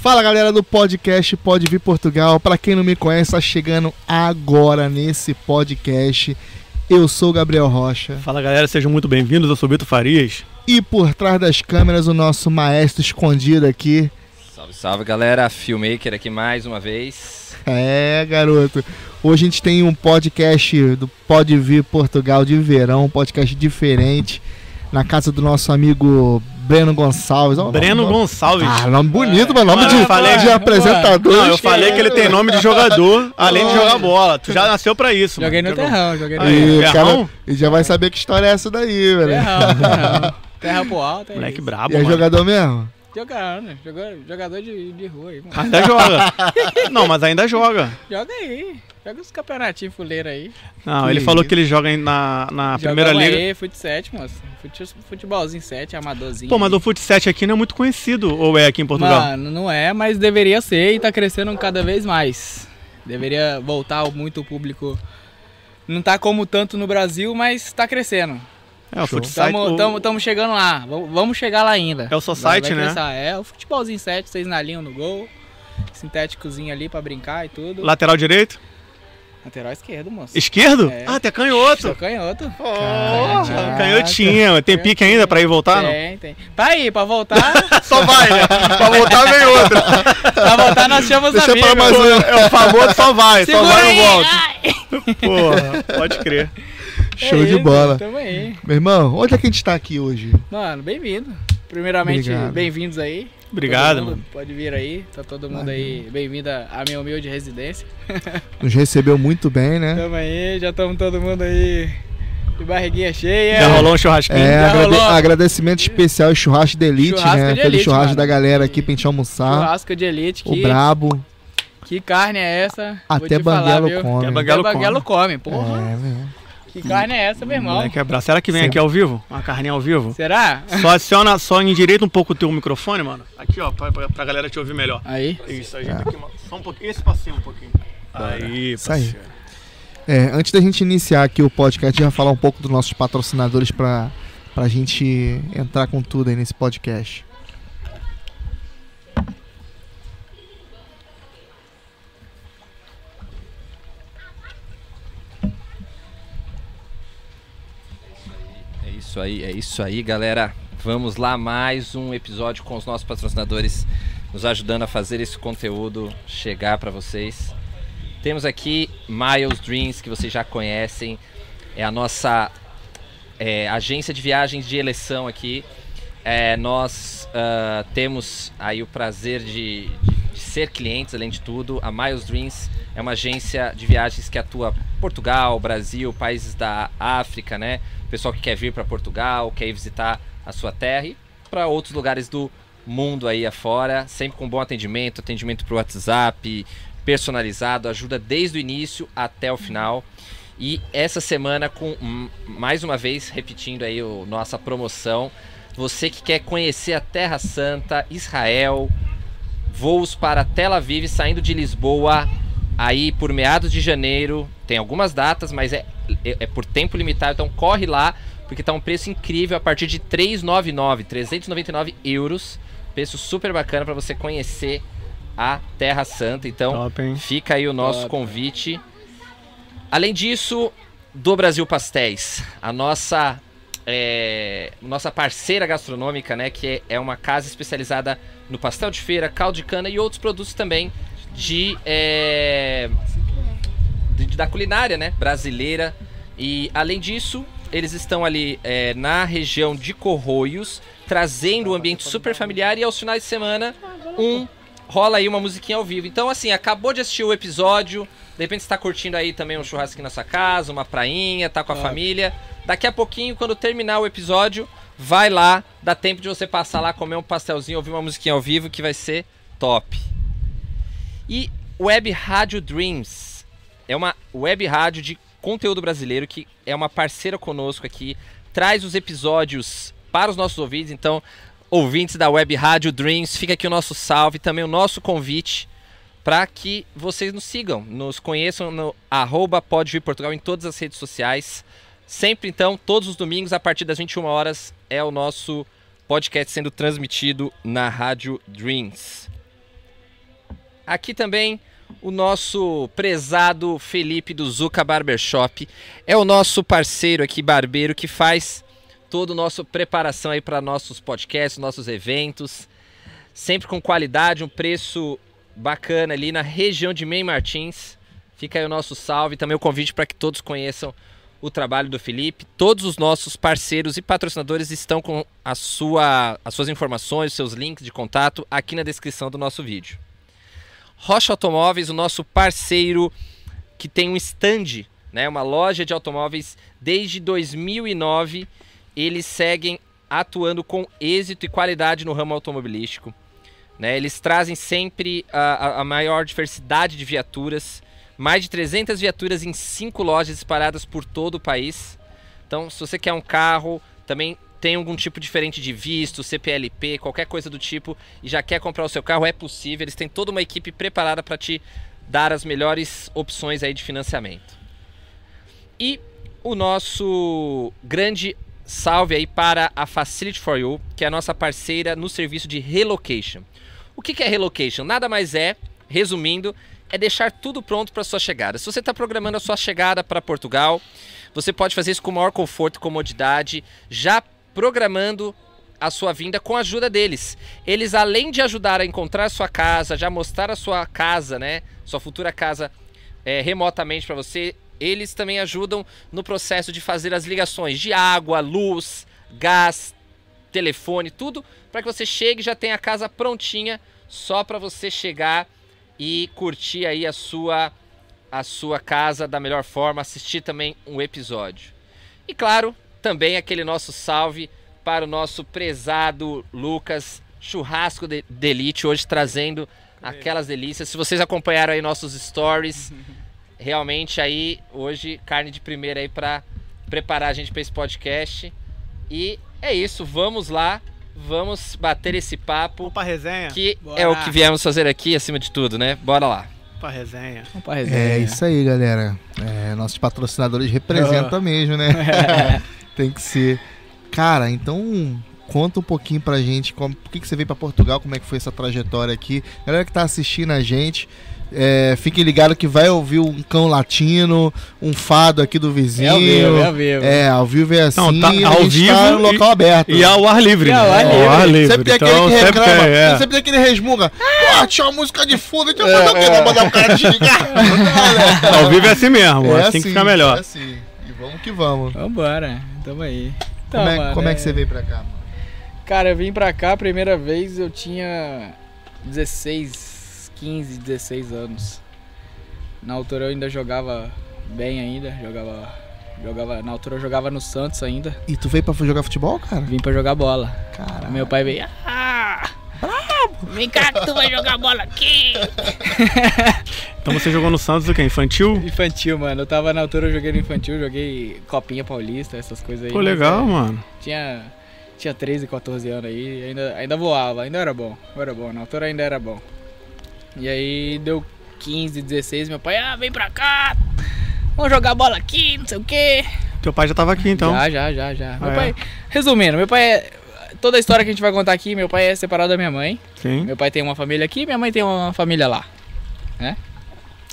Fala galera do podcast Pode Vir Portugal. Para quem não me conhece, tá chegando agora nesse podcast. Eu sou o Gabriel Rocha. Fala galera, sejam muito bem-vindos. Eu sou o Bito Farias. E por trás das câmeras, o nosso maestro escondido aqui. Salve, salve galera, Filmmaker aqui mais uma vez. É, garoto. Hoje a gente tem um podcast do Pode Vir Portugal de verão, um podcast diferente, na casa do nosso amigo Breno Gonçalves. Ó, Breno nome- Gonçalves. Ah, nome bonito, mas nome de, eu falei- de apresentador. Não, eu falei que ele tem nome de jogador, além de jogar bola. Tu já nasceu pra isso, Joguei no mano. terrão, joguei no terrão. E cara e já vai saber que história é essa daí, velho. Terrão, terrão. Terra pro alto, é Moleque isso. brabo, E é mano. jogador mesmo? Jogando, joga- jogador de, de rua aí, mano. Ainda joga. Não, mas ainda joga. Joga aí. Joga os campeonatinhos fuleiros aí. Não, Que ele falou que ele joga na, na primeira Jogamos liga. aí, fute 7, moço. Fute, futebolzinho 7, amadorzinho. Pô, mas o Fut 7 aqui não é muito conhecido, ou é aqui em Portugal? Mano, não é, mas deveria ser e tá crescendo cada vez mais. Deveria voltar muito o público. Não tá como tanto no Brasil, mas tá crescendo. É, o Fut 7. Tamo, o- tamo, tamo chegando lá. Vamos chegar lá ainda. É o Society, Vai- vai né? É, o futebolzinho 7, seis nalinhos no gol. Sintéticozinho ali pra brincar e tudo. Lateral direito? Lateral esquerdo, moço. Esquerdo? É. Ah, até canhoto. Sou canhoto. Porra, Caraca. canhotinha. Tem pique ainda pra ir voltar, não? Tem, tem. Pra ir, pra voltar, Só vai, né? Pra voltar vem outra. pra voltar nós chamamos Deixa amigos. pra mais um. É o famoso só vai, só Segura vai aí. e volta. Porra, pode crer. Show É de isso, bola. Tamo aí. Meu irmão, onde é que a gente tá aqui hoje? Mano, bem-vindo. Primeiramente, bem-vindos aí. Obrigado, mano. Pode vir aí. Tá todo mundo aí bem-vindo à minha humilde residência. Nos recebeu muito bem, né? Tamo aí, já estamos todo mundo aí de barriguinha cheia. Já rolou um churrasquinho? É, agrade- rolou. agradecimento especial, churrasco de elite, Churrasco né? de Aquele elite, churrasco mano. da galera aqui pra gente almoçar. Churrasco de elite. O Que, brabo. que carne é essa? Até banguelo come. Até banguelo banguelo come, porra. É, meu. Que carne é essa, meu irmão? Moleque é brabo. Será que vem Sim. aqui ao vivo? Uma carninha ao vivo? Será? Só adiciona, só endireita um pouco o teu microfone, mano. Aqui, ó, pra, pra, pra galera te ouvir melhor. Aí. Isso, a gente aqui, mano. Só um pouquinho. Esse passinho um pouquinho. Aí, Isso aí. parceiro. É, antes da gente iniciar aqui o podcast, já falar um pouco dos nossos patrocinadores pra, pra gente entrar com tudo aí nesse podcast. Isso aí, é isso aí, galera. Vamos lá, mais um episódio com os nossos patrocinadores nos ajudando a fazer esse conteúdo chegar para vocês. Temos aqui Miles Dreams, que vocês já conhecem, é a nossa é, agência de viagens de eleição aqui. É, nós ah, temos aí o prazer de, de- de ser clientes, além de tudo. A Miles Dreams é uma agência de viagens que atua Portugal, Brasil, países da África, né? Pessoal que quer vir para Portugal, quer ir visitar a sua terra e para outros lugares do mundo aí afora, sempre com bom atendimento, atendimento por WhatsApp, personalizado, ajuda desde o início até o final. E essa semana com mais uma vez repetindo aí o nossa promoção, você que quer conhecer a Terra Santa, Israel, voos para Tel Aviv saindo de Lisboa aí por meados de janeiro. Tem algumas datas, mas é, é, é por tempo limitado, então corre lá, porque tá um preço incrível a partir de 399, 399 euros. Preço super bacana para você conhecer a Terra Santa. Então, Top? Fica aí o nosso Top. convite. Além disso, do Brasil Pastéis, a nossa é, nossa parceira gastronômica, né, que é, é uma casa especializada no pastel de feira, caldo de cana e outros produtos também de, é, de- da culinária, né, brasileira. E além disso, eles estão ali é, na região de Corroios, trazendo um ambiente super familiar e aos finais de semana um rola aí uma musiquinha ao vivo. Então, assim, acabou de assistir o episódio, de repente você tá curtindo aí também um churrasquinho na sua casa, uma prainha, tá com a Top. família. Daqui a pouquinho, quando terminar o episódio, vai lá, dá tempo de você passar lá, comer um pastelzinho, ouvir uma musiquinha ao vivo, que vai ser top. E Web Rádio Dreams é uma web rádio de conteúdo brasileiro que é uma parceira conosco aqui, traz os episódios para os nossos ouvintes, então ouvintes da Web Rádio Dreams, fica aqui o nosso salve, também o nosso convite para que vocês nos sigam, nos conheçam no arroba Portugal em todas as redes sociais. Sempre então, todos os domingos, a partir das 21 horas, é o nosso podcast sendo transmitido na Rádio Dreams. Aqui também o nosso prezado Felipe do Zuca Barbershop. É o nosso parceiro aqui, barbeiro, que faz todo o nosso preparação aí para nossos podcasts, nossos eventos. Sempre com qualidade, um preço bacana ali na região de Meio Martins. Fica aí o nosso salve, também o convite para que todos conheçam o trabalho do Felipe. Todos os nossos parceiros e patrocinadores estão com a sua, as suas informações, seus links de contato aqui na descrição do nosso vídeo. Rocha Automóveis, o nosso parceiro que tem um stand, né, uma loja de automóveis desde 2009. Eles seguem atuando com êxito e qualidade no ramo automobilístico. Né? Eles trazem sempre a, a maior diversidade de viaturas, mais de 300 viaturas em cinco lojas espalhadas por todo o país. Então, se você quer um carro, também tem algum tipo diferente de visto, CPLP, qualquer coisa do tipo, e já quer comprar o seu carro, é possível. Eles têm toda uma equipe preparada para te dar as melhores opções aí de financiamento. E o nosso grande salve aí para a Facility for You, que é a nossa parceira no serviço de relocation. O que é relocation? Nada mais é, resumindo, é deixar tudo pronto para sua chegada. Se você está programando a sua chegada para Portugal, você pode fazer isso com maior conforto e comodidade, já programando a sua vinda com a ajuda deles. Eles, além de ajudar a encontrar sua casa, já mostrar a sua casa, né, sua futura casa é, remotamente para você, eles também ajudam no processo de fazer as ligações de água, luz, gás, telefone, tudo para que você chegue e já tenha a casa prontinha só para você chegar e curtir aí a sua a sua casa da melhor forma, assistir também um episódio. E claro, também aquele nosso salve para o nosso prezado Lucas Churrasco de, de Elite, hoje trazendo aquelas delícias. Se vocês acompanharam aí nossos stories, realmente aí hoje carne de primeira aí para preparar a gente para esse podcast. E é isso, vamos lá vamos bater esse papo. Vamos pra resenha? Que Bora. é o que viemos fazer aqui, acima de tudo, né? Bora lá. Pra resenha. Pra resenha. É isso aí, galera. É, nossos patrocinadores representam mesmo, né? Tem que ser. Cara, então conta um pouquinho pra gente como, por que, que você veio pra Portugal, como é que foi essa trajetória aqui. Galera que tá assistindo a gente, é, fiquem ligados que vai ouvir um cão latino, um fado aqui do vizinho. É ao vivo, é ao vivo. É, ao vivo é assim, Não, tá ao gente vivo tá no e- local aberto. E ao ar livre. E ao né? ar livre. Ao ar livre. Sempre tem aquele Então, que sempre reclama, tem, é. sempre tem aquele resmunga. Pô, tinha uma música de fundo, então fazer o quê? Vai mandar o cara desligar? Ao vivo é assim mesmo, É assim, tem que ficar é melhor. assim. E vamos que vamos. Vambora, tamo aí. Então, Como é, mano, como é que você veio pra cá? mano? Cara, eu vim pra cá a primeira vez, eu tinha 16, 15, 16 anos. Na altura eu ainda jogava bem ainda, jogava, jogava na altura eu jogava no Santos ainda. E tu veio pra jogar futebol, cara? Vim pra jogar bola. Cara, Meu pai veio, ah, vem cá que tu vai jogar bola aqui. Então você jogou no Santos o quê? Infantil? Infantil, mano. Eu tava na altura, eu joguei no infantil, joguei Copinha Paulista, essas coisas aí. Pô, mas, legal, é, mano. Tinha, tinha 13, 14 anos aí, ainda, ainda voava, ainda era bom. Era bom, na altura ainda era bom. E aí deu 15, 16, meu pai, ah, vem pra cá, vamos jogar bola aqui, não sei o quê. Teu pai já tava aqui então. Já, já, já, já. Meu Ah, pai, é? resumindo, meu pai é. Toda a história que a gente vai contar aqui, meu pai é separado da minha mãe. Sim. Meu pai tem uma família aqui, minha mãe tem uma família lá, né?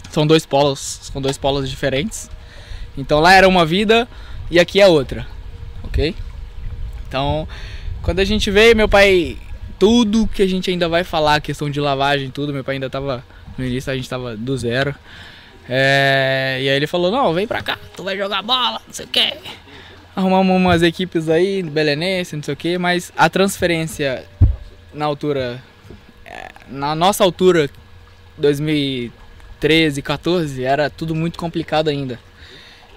São dois polos, são dois polos diferentes. Então lá era uma vida e aqui é outra, ok? Então, quando a gente veio, meu pai, tudo que a gente ainda vai falar, questão de lavagem, tudo, meu pai ainda tava no início, a gente tava do zero. É, e aí ele falou, não, vem pra cá, tu vai jogar bola, não sei o que. Arrumamos umas equipes aí, belenense, não sei o que, mas a transferência na altura, é, na nossa altura, 2013, 14, era tudo muito complicado ainda.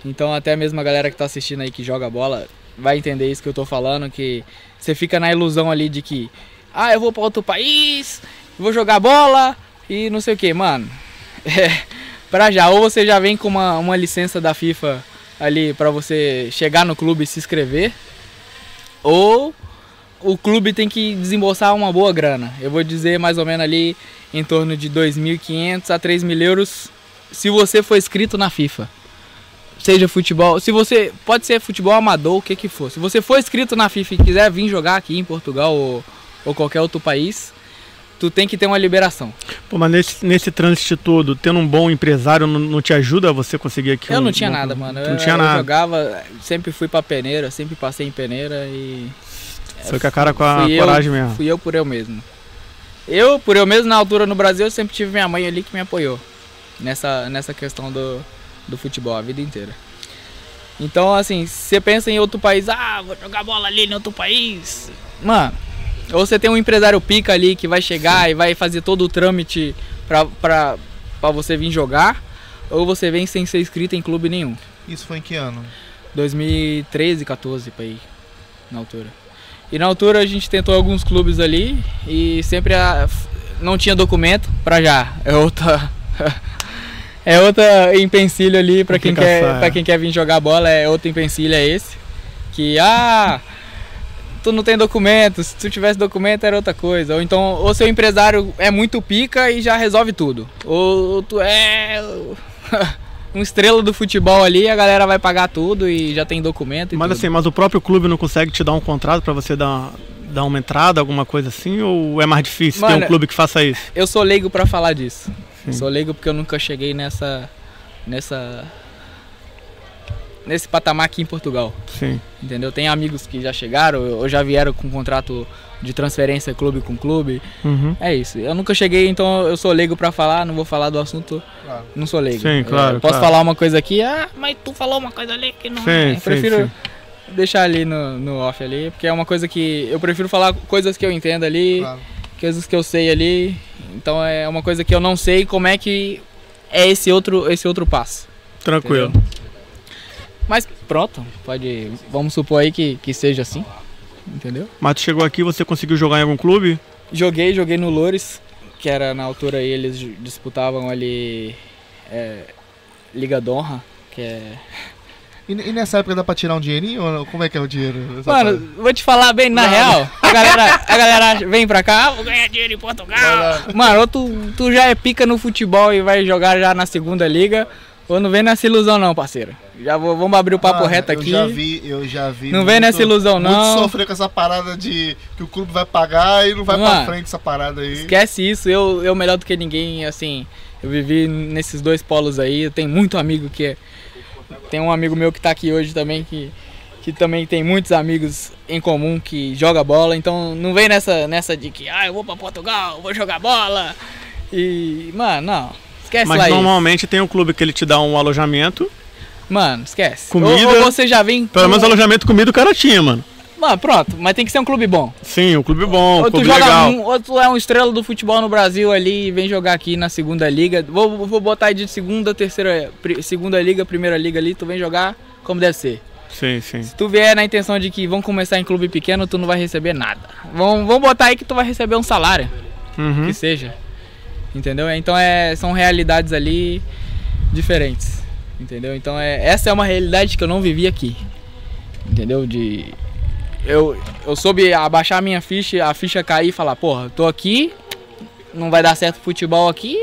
Então até mesmo a galera que tá assistindo aí que joga bola vai entender isso que eu tô falando, que você fica na ilusão ali de que, ah, eu vou para outro país, vou jogar bola e não sei o que, mano. É, pra já, ou você já vem com uma, uma licença da FIFA ali pra você chegar no clube e se inscrever, ou o clube tem que desembolsar uma boa grana. Eu vou dizer mais ou menos ali em torno de 2.500 a 3 mil euros se você for inscrito na FIFA. Seja futebol, se você pode ser futebol amador, o que que for. Se você for inscrito na FIFA e quiser vir jogar aqui em Portugal ou, ou qualquer outro país, tu tem que ter uma liberação. Pô, mas nesse, nesse trânsito todo, tendo um bom empresário não, não te ajuda a você conseguir aqui? Eu um- não tinha um- nada, mano. Eu, não tinha eu nada. jogava, sempre fui pra peneira, sempre passei em peneira e. Foi com a cara com a Fui eu- coragem mesmo. Fui eu por eu mesmo. Eu, por eu mesmo, na altura no Brasil, eu sempre tive minha mãe ali que me apoiou nessa, nessa questão do, do futebol a vida inteira. Então, assim, se você pensa em outro país, ah, vou jogar bola ali em outro país. Mano, ou você tem um empresário pica ali que vai chegar e vai fazer todo o trâmite pra você vir jogar, ou você vem sem ser inscrito em clube nenhum. Isso foi em que ano? 2013, 14 pra ir na altura. E na altura a gente tentou alguns clubes ali e sempre a- não tinha documento pra já. É outra é outra empecilho ali pra quem quer Complicação, é. para quem quer vir jogar bola, é outro empecilho é esse. Que ah, tu não tem documento, se tu tivesse documento era outra coisa. Ou então, ou seu empresário é muito pica e já resolve tudo. Ou tu é um estrela do futebol ali, a galera vai pagar tudo e já tem documento Mas tudo. assim, mas o próprio clube não consegue te dar um contrato pra você dar, dar uma entrada, alguma coisa assim? Ou é mais difícil ter Mano, um clube que faça isso? Eu sou leigo pra falar disso. Sim. Sou leigo porque eu nunca cheguei nessa nessa nesse patamar aqui em Portugal, Sim. entendeu? Tem amigos que já chegaram ou já vieram com contrato de transferência clube com clube. Uhum. É isso. Eu nunca cheguei, então eu sou leigo pra falar, não vou falar do assunto, Claro. não sou leigo. Sim, Eu claro, posso claro. falar uma coisa aqui, ah, mas tu falou uma coisa ali que não Sim, é. Eu sim, prefiro sim. deixar ali no, no off ali, porque é uma coisa que eu prefiro falar coisas que eu entendo ali Claro. coisas que eu sei ali. Então é uma coisa que eu não sei como é que é esse outro, esse outro passo. Tranquilo. entendeu? Mas pronto, pode. Vamos supor aí que, que seja assim. Entendeu? Mas tu chegou aqui, você conseguiu jogar em algum clube? Joguei, joguei no Loures, que era na altura aí, eles disputavam ali é, Liga Donra, que é. E, e nessa época dá pra tirar um dinheirinho? Ou não? como é que é o dinheiro? Mano, parte? vou te falar bem na Não. real. A galera, a galera vem pra cá, "Ah, vou ganhar dinheiro em Portugal. Mano, ou tu, tu já é pica no futebol e vai jogar já na segunda liga, ou não vem nessa ilusão não, parceiro. Já vou, vamos abrir o papo Mano, reto aqui. Eu já vi, eu já vi. Não vem nessa ilusão, muito não. sofrer com essa parada de que o clube vai pagar e não vai pra Mano, frente essa parada aí. Esquece isso, eu, eu melhor do que ninguém, assim, eu vivi nesses dois polos aí, eu tenho muito amigo que é. Tem um amigo meu que tá aqui hoje também que, que também tem muitos amigos em comum que joga bola, então não vem nessa, nessa de que, ah, eu vou pra Portugal, vou jogar bola. E, mano, não. Esquece Mas lá isso. normalmente tem um clube que ele te dá um alojamento. Mano, esquece. Comida. Ou, ou você já vem. Pelo menos alojamento comida o cara tinha, mano. Mano, pronto, mas tem que ser um clube bom. Sim, um clube bom, um ou tu clube joga legal. um, ou tu é um estrela do futebol no Brasil ali e vem jogar aqui na segunda liga. Vou, vou botar aí de segunda, terceira, segunda liga, primeira liga ali, tu vem jogar como deve ser. Sim, sim. Se tu vier na intenção de que vão começar em clube pequeno, tu não vai receber nada. Vão, vão botar aí que tu vai receber um salário, Uhum. que seja. Entendeu? Então é, são realidades ali diferentes. Entendeu? Então é, essa é uma realidade que eu não vivi aqui. Entendeu? De eu, eu soube abaixar a minha ficha, a ficha cair e falar, porra, tô aqui, não vai dar certo futebol aqui,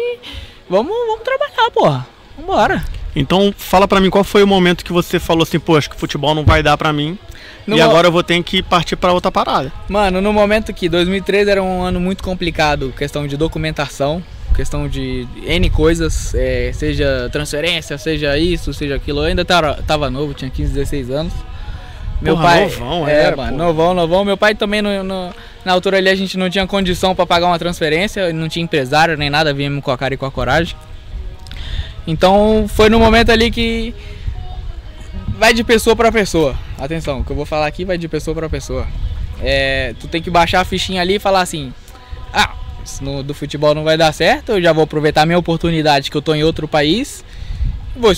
vamos, vamos trabalhar, porra. Vambora. Então fala pra mim qual foi o momento que você falou assim, pô, acho que futebol não vai dar pra mim. No e mo- agora eu vou ter que partir pra outra parada. Mano, no momento que 2013 era um ano muito complicado, questão de documentação, questão de N coisas, é, seja transferência, seja isso, seja aquilo. Eu ainda tava, novo, tinha 15, 16 anos. Meu Porra, pai. novão, é, era, mano, pô. novão, novão. Meu pai também, no, no- na altura ali, a gente não tinha condição pra pagar uma transferência, não tinha empresário nem nada, viemos com a cara e com a coragem. Então foi no momento ali que vai de pessoa pra pessoa. Atenção, o que eu vou falar aqui vai de pessoa pra pessoa. É, tu tem que baixar a fichinha ali e falar assim: Ah, no, do futebol não vai dar certo, eu já vou aproveitar minha oportunidade que eu tô em outro país. Vou,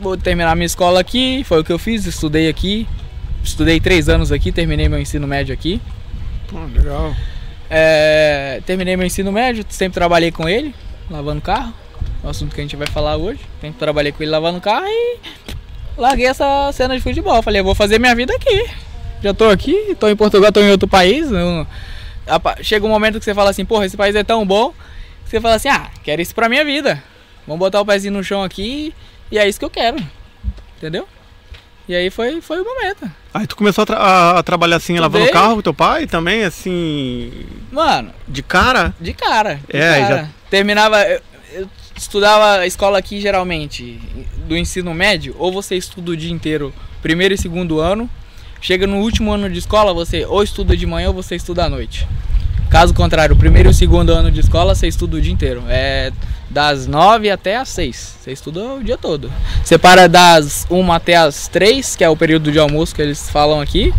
vou terminar minha escola aqui, foi o que eu fiz, estudei aqui. Estudei três anos aqui, terminei meu ensino médio aqui. Pô, legal. É, terminei meu ensino médio, sempre trabalhei com ele, lavando carro. É o assunto que a gente vai falar hoje. Sempre trabalhei com ele lavando carro e larguei essa cena de futebol. Falei, eu vou fazer minha vida aqui. Já tô aqui, tô em Portugal, tô em outro país. Chega um momento que você fala assim, porra, esse país é tão bom. que Você fala assim, ah, quero isso pra minha vida. Vamos botar o pezinho no chão aqui e é isso que eu quero. Entendeu? E aí foi, foi o momento. Aí tu começou a, tra- a- trabalhar assim, lavando Estudei. carro com teu pai também, assim. Mano, De cara? de cara. De É, cara. já- Terminava. Eu, eu estudava a escola aqui geralmente do ensino médio, ou você estuda o dia inteiro, primeiro e segundo ano. Chega no último ano de escola, você ou estuda de manhã ou você estuda à noite. Caso contrário, o primeiro e o segundo ano de escola você estuda o dia inteiro. É das nove até as seis. Você estuda o dia todo. Você para das uma até as três, que é o período de almoço que eles falam aqui.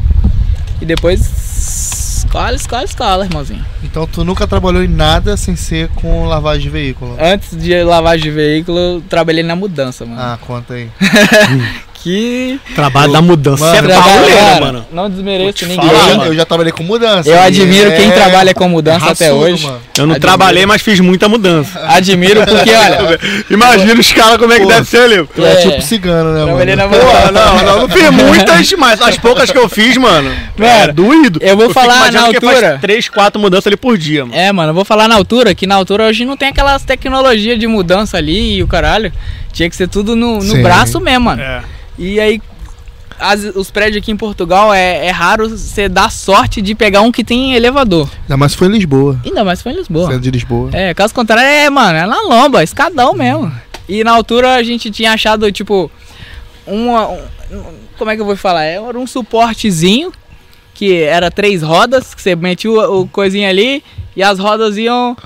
E depois escola, escola, escola, irmãozinho. Então tu nunca trabalhou em nada sem ser com lavagem de veículo. Antes de lavagem de veículo, eu trabalhei na mudança, mano. Ah, conta aí. Que. Trabalho da mudança. Mano, Você é cara, mano. Não desmereço ninguém. falar, eu, já, eu trabalhei com mudança. Eu e admiro é quem trabalha com mudança até raçudo, hoje. mano. Eu não Admiro. trabalhei, mas fiz muita mudança. Admiro porque, olha. Imagina os caras como é que Pô. deve ser, Leo. Tu é, É. tipo cigano, né, Trabalhei mano? na Pô, não, não, não fiz muitas, mas as poucas que eu fiz, mano, Mano, é doído. eu vou fico falar na altura. três, quatro mudanças ali por dia, mano. É, mano, eu vou falar na altura, que na altura hoje não tem aquelas tecnologias de mudança ali e o caralho. Tinha que ser tudo no, no braço mesmo, mano. É. E aí, as- os prédios aqui em Portugal é, é raro você dar sorte de pegar um que tem elevador. Ainda mais foi em Lisboa. Ainda mais foi em Lisboa. Sendo de Lisboa. É, caso contrário, é, mano, é na lomba, escadão mesmo. E na altura a gente tinha achado, tipo, uma. um- como é que eu vou falar? Era um suportezinho, que era três rodas, que você metia o, o coisinho ali, e as rodas iam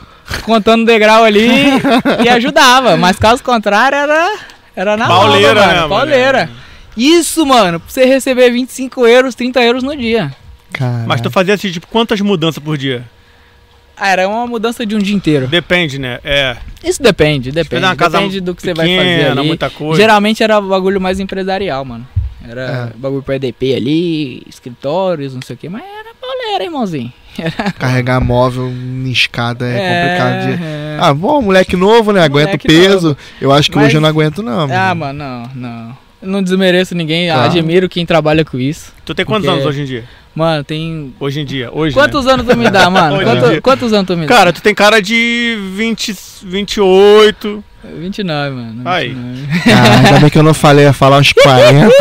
contando degrau ali e ajudava. Mas caso contrário, era, era na Pauleira, mano. né, mano? Pauleira. Isso, mano, pra você receber 25 euros, 30 euros no dia. Cara. Mas tu fazia assim, tipo, quantas mudanças por dia? Ah, era uma mudança de um dia inteiro. Depende, né? É. Isso depende, depende. Depende do que você vai pequena, fazer ali. muita coisa. Geralmente era bagulho mais empresarial, mano. Era É. bagulho pra EDP ali, escritórios, não sei o que, mas era pauleira, irmãozinho. Carregar móvel em escada é, complicado. De... é. Ah, bom, moleque novo, né? Aguenta o peso. novo. Eu acho que Mas- hoje eu não aguento, não. Ah, mano. mano, não, não. Eu não desmereço ninguém, Tá. admiro quem trabalha com isso. Tu tem quantos Porque- anos hoje em dia? Mano, tem. Hoje em dia, hoje. Quantos anos tu me dá, mano? Quanto- quantos anos tu me né? dá? Cara, tu tem cara de 20, 28. 29, mano. Aí. 29. Ah, ainda bem que eu não falei, ia falar uns 40.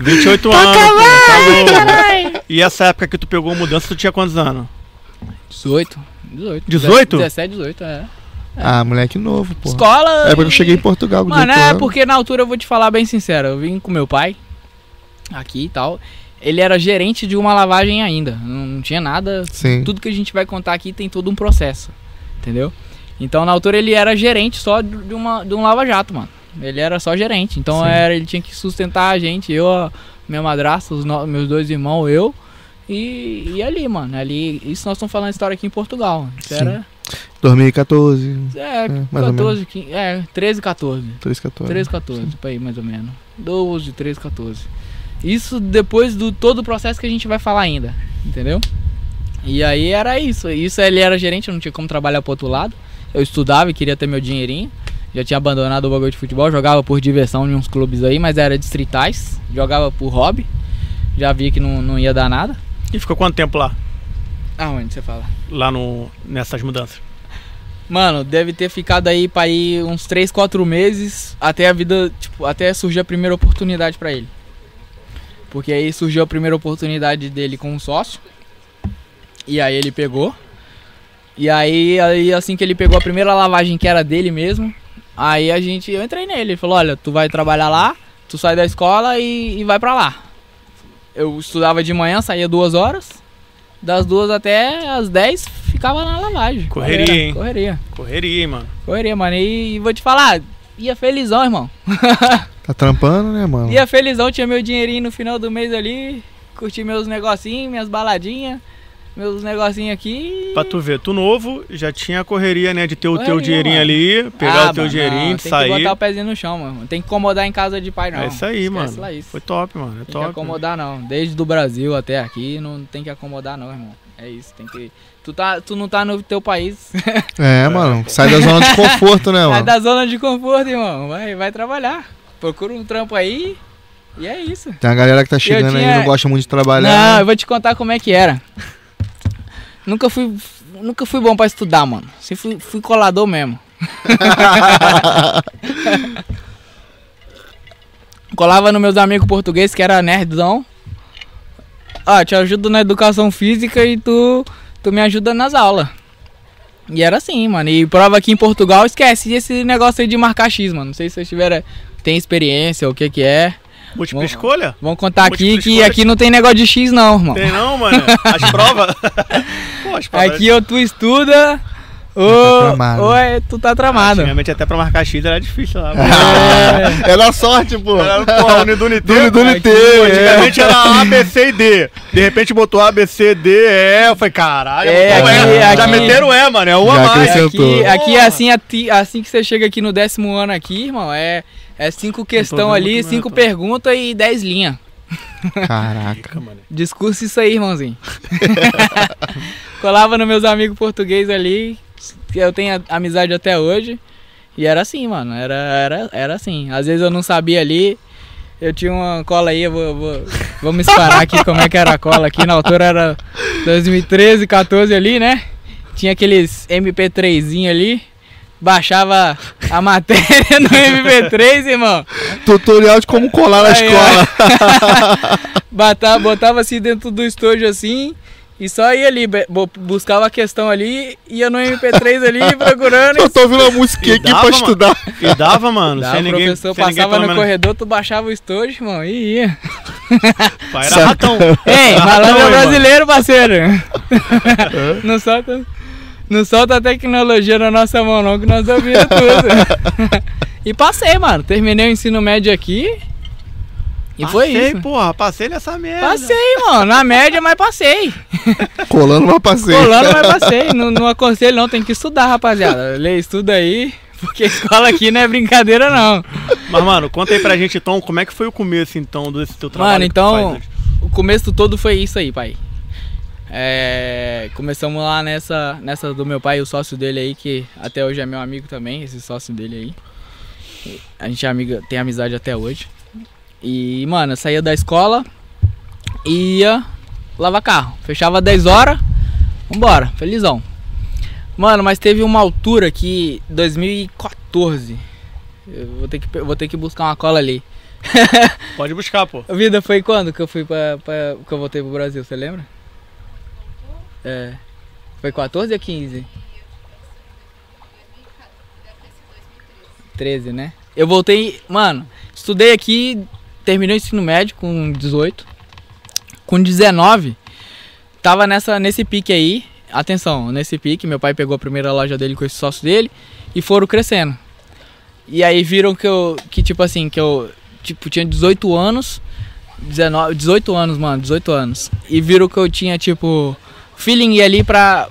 28 Tá anos. pô, tá bom. E essa época que tu pegou mudança, tu tinha quantos anos? 18. 18. 18? 17, 18, é. ah, moleque novo, pô. Escola. É porque eu cheguei em Portugal com Mano, 18 é anos. porque na altura eu vou te falar bem sincero, eu vim com meu pai aqui e tal. Ele era gerente de uma lavagem ainda. Não, não tinha nada. Sim. Tudo que a gente vai contar aqui tem todo um processo. Entendeu? Então na altura ele era gerente só de uma, de um lava-jato, mano. Ele era só gerente. Então Sim. era, ele tinha que sustentar a gente, eu, a minha madrasta, os no- meus dois irmãos, eu. E, e ali, mano. Ali, isso nós estamos falando história aqui em Portugal. Isso Sim. era. 2014, É, ou 14, 15, é, 13, 14. 13, 14. 13, 14, por aí mais ou menos. 12, 13, 14. Isso depois do todo o processo que a gente vai falar ainda, entendeu? E aí era isso. Isso ele era gerente, eu não tinha como trabalhar pro outro lado. Eu estudava e queria ter meu dinheirinho. Já tinha abandonado o bagulho de futebol, jogava por diversão em uns clubes aí, mas era distritais. Jogava por hobby. Já via que não, não ia dar nada. E ficou quanto tempo lá? Aonde você fala? Lá no, nessas mudanças? Mano, deve ter ficado aí pra ir uns 3, 4 meses até a vida, tipo, até surgir a primeira oportunidade pra ele. Porque aí surgiu a primeira oportunidade dele com um sócio. E aí ele pegou. E aí, aí assim que ele pegou a primeira lavagem que era dele mesmo, aí a gente, eu entrei nele, ele falou, olha, tu vai trabalhar lá, tu sai da escola e, e vai pra lá. Eu estudava de manhã, saía duas horas, das duas até as 10 ficava na lavagem. Correria, Correria, hein? Correria. Correria, mano. Correria, mano. E, vou te falar, ia felizão, irmão. Tá trampando, né, mano? Ia felizão, tinha meu dinheirinho no final do mês ali, curti meus negocinhos, minhas baladinhas, meus negocinhos aqui. Pra tu ver, tu novo, já tinha a correria, né? De ter o teu dinheirinho mano. ali, pegar Ah, o teu mano, dinheirinho, não, de tem sair. que botar o pezinho no chão, mano. Tem que incomodar em casa de pai, não. é isso aí, Esquece mano. lá isso. Foi top, mano. É Tem que top. acomodar, não. Desde do Brasil até aqui, não tem que acomodar, não, irmão. É isso, tem que. Tu, tá, tu não tá no teu país. É, mano. Sai da zona de conforto, né, Sai mano? da zona de conforto, irmão. Vai, vai trabalhar. Procura um trampo aí. E é isso. Tem uma galera que tá chegando aí e tinha- não gosta muito de Não, trabalhar. eu vou te contar como é que era. Nunca fui, nunca fui bom pra estudar, mano. Sempre fui, fui colador mesmo. Colava nos meus amigos portugueses que era nerdzão. Ah, te ajudo na educação física e tu, tu me ajuda nas aulas. E era assim, mano. E prova aqui em Portugal, esquece esse negócio aí de marcar X, mano. Não sei se vocês tiveram. Tem experiência, o que que é. Múltipla Vamos- escolha? Vamos contar aqui Múltipla que escolha. aqui não tem negócio de X, não, irmão. Tem não, mano? As provas? Pô, as provas. Aqui ou tu estuda, tá ou, tramado. ou é, tu tá tramado. Antigamente até pra marcar X era difícil lá. É. É na sorte, pô. Era, porra, Unidunité. Dune, Dune Aqui, T, é. Antigamente era A, B, C e D. De repente botou A, B, C, D, E. Eu falei, caralho, É, botou aqui-. Já aqui- meteram E, mano. É um a Já mais. Aqui, aqui é assim, assim que você chega aqui no décimo ano aqui, irmão, é, é cinco questão vendo ali, cinco maratona. perguntas e dez linhas. Caraca. mano. Discurso isso aí, irmãozinho. Colava nos meus amigos portugueses ali, que eu tenho amizade até hoje. E era assim, mano. Era, era, era assim. Às vezes eu não sabia ali. Eu tinha uma cola aí, eu vou, vou, vou me disparar aqui como é que era a cola aqui. Na altura era 2013, 14 ali, né? Tinha aqueles MP3zinho ali. Baixava a matéria no MP3, irmão. Tutorial de como colar na Aí, escola. Botava, botava assim dentro do estúdio assim. E só ia ali, buscava a questão ali, ia no MP3 ali procurando. Eu tô ouvindo uma musiquinha E aqui dava, pra mano. estudar. E dava, mano. Daí sem o ninguém, professor sem ninguém, passava pelo no menos- corredor, tu baixava o estúdio, irmão, e ia. Pai, Era ratão. Ei, malandro é brasileiro, parceiro. não solta. Não solta a tecnologia na nossa mão, não, que nós dominamos tudo. e passei, mano. Terminei o ensino médio aqui. E foi Passei, isso. porra. Passei nessa merda. Passei, mano. Na média, mas passei. Colando uma passeio. Colando, mas passei. Não, não aconselho, não. Tem que estudar, rapaziada. Lê, estuda aí. Porque a escola aqui não é brincadeira, não. Mas, mano, conta aí pra gente, então, como é que foi o começo, então, desse teu trabalho? Mano, que tu então, o começo todo foi isso aí, pai. É, começamos lá nessa, nessa do meu pai, o sócio dele aí, que até hoje é meu amigo também, esse sócio dele aí. A gente é amiga, tem amizade até hoje. E, mano, eu saía da escola ia lavar carro. Fechava 10 horas, vambora, felizão. Mano, mas teve uma altura que 2014. Eu vou ter que, vou ter que buscar uma cola ali. Pode buscar, pô. Vida, foi quando que eu fui pra, pra- que eu voltei pro Brasil, você lembra? É. Foi 14 ou 15? 13, né? Eu voltei, mano, estudei aqui, terminei o ensino médio com 18. Com 19, tava nessa, nesse pique aí. Atenção, nesse pique, meu pai pegou a primeira loja dele com esse sócio dele e foram crescendo. E aí viram que eu, que tipo assim, que eu, tipo, tinha 18 anos, 19, 18 anos, mano, 18 anos. E viram que eu tinha, tipo, feeling ali pra,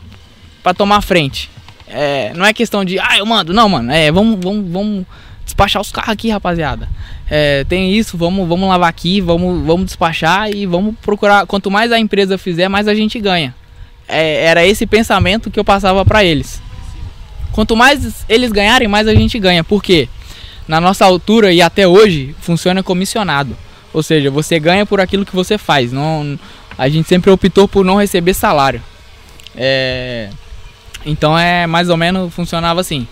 pra tomar frente. É, não é questão de, ah, eu mando, não, mano, é, vamos, vamos, vamos despachar os carros aqui, rapaziada. É, tem isso, vamos, vamos lavar aqui, vamos, vamos despachar e vamos procurar. Quanto mais a empresa fizer, mais a gente ganha. É, era esse pensamento que eu passava pra eles. Quanto mais eles ganharem, mais a gente ganha. Por quê? Na nossa altura e até hoje, funciona comissionado. Ou seja, você ganha por aquilo que você faz. Não, a gente sempre optou por não receber salário. É, então é mais ou menos funcionava assim.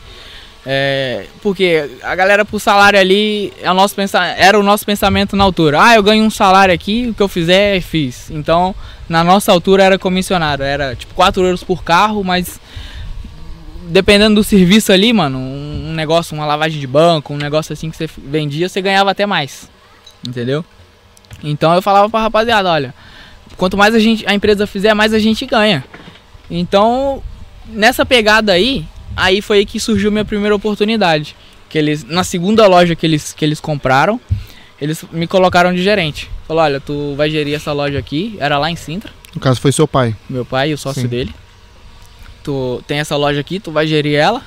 É, porque a galera pro salário ali é o nosso era o nosso pensamento na altura. Ah, eu ganho um salário aqui, o que eu fizer, fiz. Então, na nossa altura era comissionado, era tipo 4 euros por carro, mas dependendo do serviço ali, mano, um negócio, uma lavagem de banco, um negócio assim que você vendia, você ganhava até mais. Entendeu? Então eu falava pra rapaziada, olha, quanto mais a gente a empresa fizer, mais a gente ganha. Então, nessa pegada aí, aí foi aí que surgiu minha primeira oportunidade. Que eles, na segunda loja que eles, que eles compraram, eles me colocaram de gerente. Falou, olha, tu vai gerir essa loja aqui, era lá em Sintra, No caso, foi seu pai. meu pai e o sócio Sim. dele. Tu tem essa loja aqui, tu vai gerir ela.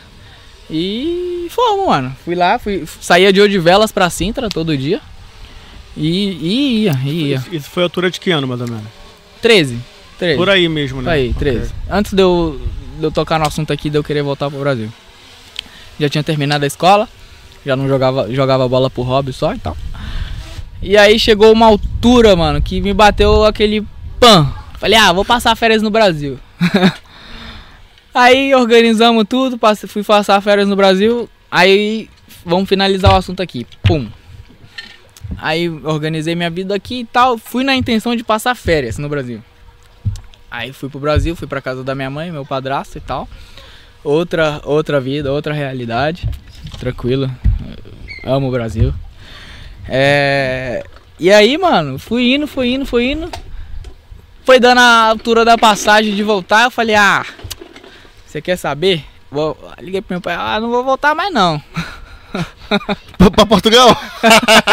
E fomos, mano. Fui lá, fui, saía de Odivelas pra Sintra todo dia. E, e ia, e ia. Isso, isso foi a altura de que ano, mais ou menos? 13. 13. Por aí mesmo, né? Por aí, 13. Ok. Antes de eu, de eu tocar no assunto aqui, de eu querer voltar pro Brasil. Já tinha terminado a escola, já não jogava, jogava bola por hobby só e tal. E aí chegou uma altura, mano, que me bateu aquele pan. Falei, ah, vou passar férias no Brasil. aí organizamos tudo, fui passar férias no Brasil. Aí vamos finalizar o assunto aqui. Pum. Aí organizei minha vida aqui e tal. Fui na intenção de passar férias no Brasil. Aí fui pro Brasil, fui pra casa da minha mãe, meu padrasto e tal. Outra, outra vida, outra realidade. Tranquilo. Amo o Brasil. É... E aí, mano, fui indo, fui indo, fui indo. Foi dando a altura da passagem de voltar. Eu falei, ah, você quer saber? Vou... Liguei pro meu pai, ah, não vou voltar mais não. Pra- pra Portugal?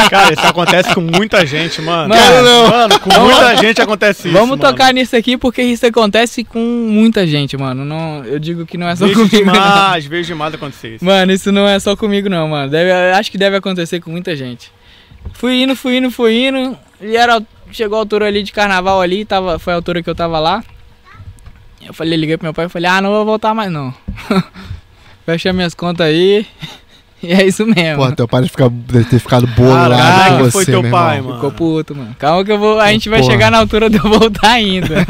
Cara, isso acontece com muita gente, mano. Mano, Cara, não. mano, com muita gente acontece isso. Vamos mano. tocar nisso aqui porque isso acontece com muita gente, mano. Não, eu digo que não é só Vejo comigo. não. demais, vejo demais acontecer isso. Mano, isso não é só comigo não, mano. Deve, acho que deve acontecer com muita gente. Fui indo, fui indo, fui indo. E era, chegou a altura ali de carnaval ali, tava, foi a altura que eu tava lá. Eu falei, liguei pro meu pai e falei, ah, não vou voltar mais não. Fecha minhas contas aí. E é isso mesmo. Pô, teu pai deve, ficar, deve ter ficado bolado é com que você, foi teu meu pai, irmão. mano? Ficou puto, mano. Calma que eu vou. A gente vai Porra. chegar na altura de eu voltar ainda.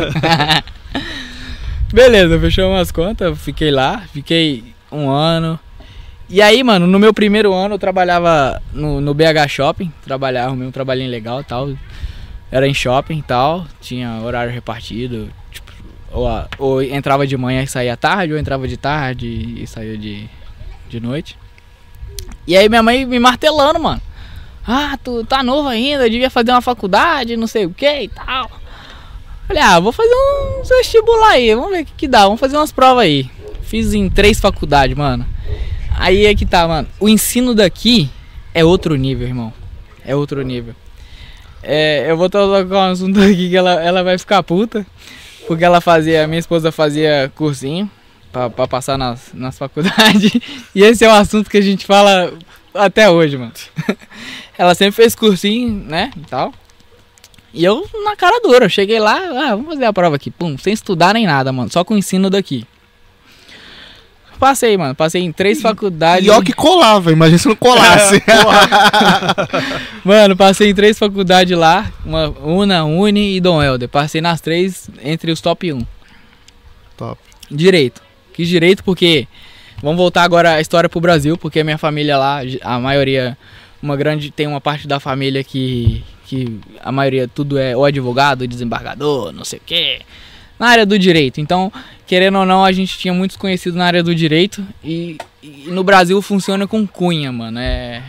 Beleza, fechou umas contas, fiquei lá, fiquei um ano. E aí, mano, no meu primeiro ano eu trabalhava no, no BH Shopping, trabalhava, arrumei um trabalhinho legal e tal. Era em shopping e tal, tinha horário repartido, tipo, ou, ou entrava de manhã e saía tarde, ou entrava de tarde e saía de, de noite. E aí minha mãe me martelando, mano. Ah, tu tá novo ainda, devia fazer uma faculdade, não sei o que e tal. Falei, ah, vou fazer um vestibular aí, vamos ver o que, que dá, vamos fazer umas provas aí. Fiz em três faculdades, mano. Aí é que tá, mano. O ensino daqui é outro nível, irmão. É outro nível. É, eu vou tocar um assunto aqui que ela, ela vai ficar puta. Porque ela fazia, minha esposa fazia cursinho pra, pra passar nas, nas faculdades. E esse é um assunto que a gente fala até hoje, mano. Ela sempre fez cursinho, né? E tal. E eu na cara dura, eu cheguei lá, ah, vamos fazer a prova aqui, pum, sem estudar nem nada, mano, só com o ensino daqui. Passei, mano, passei em três faculdades. E ó que colava, imagina se não colasse. Mano, passei em três faculdades lá, uma Una, Uni e Dom Helder. Passei nas três entre os top 1. Top. Direito. Quis direito porque vamos voltar agora a história pro Brasil, porque a minha família lá, a maioria, uma grande tem uma parte da família que que a maioria tudo é ou advogado, desembargador, não sei o quê. Na área do direito. Então, querendo ou não, a gente tinha muitos conhecidos na área do direito e, e no Brasil funciona com cunha, mano. É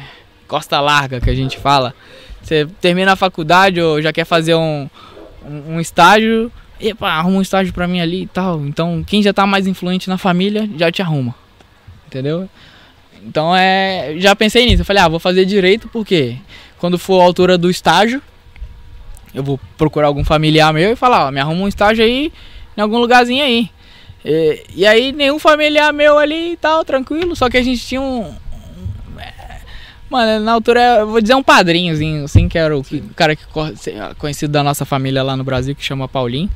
costa larga que a gente fala. Você termina a faculdade ou já quer fazer um, um, um estágio, epa, arruma um estágio pra mim ali e tal. Então, quem já tá mais influente na família já te arruma. Entendeu? Então, é, já pensei nisso. Eu falei, ah, vou fazer direito porque quando for a altura do estágio, eu vou procurar algum familiar meu e falar, ó, me arruma um estágio aí em algum lugarzinho aí. E, e aí nenhum familiar meu ali e tal, tranquilo, só que a gente tinha um. Mano, na altura, eu vou dizer um padrinhozinho, assim, que era o, que- o cara que conhecido da nossa família lá no Brasil, que chama Paulinho.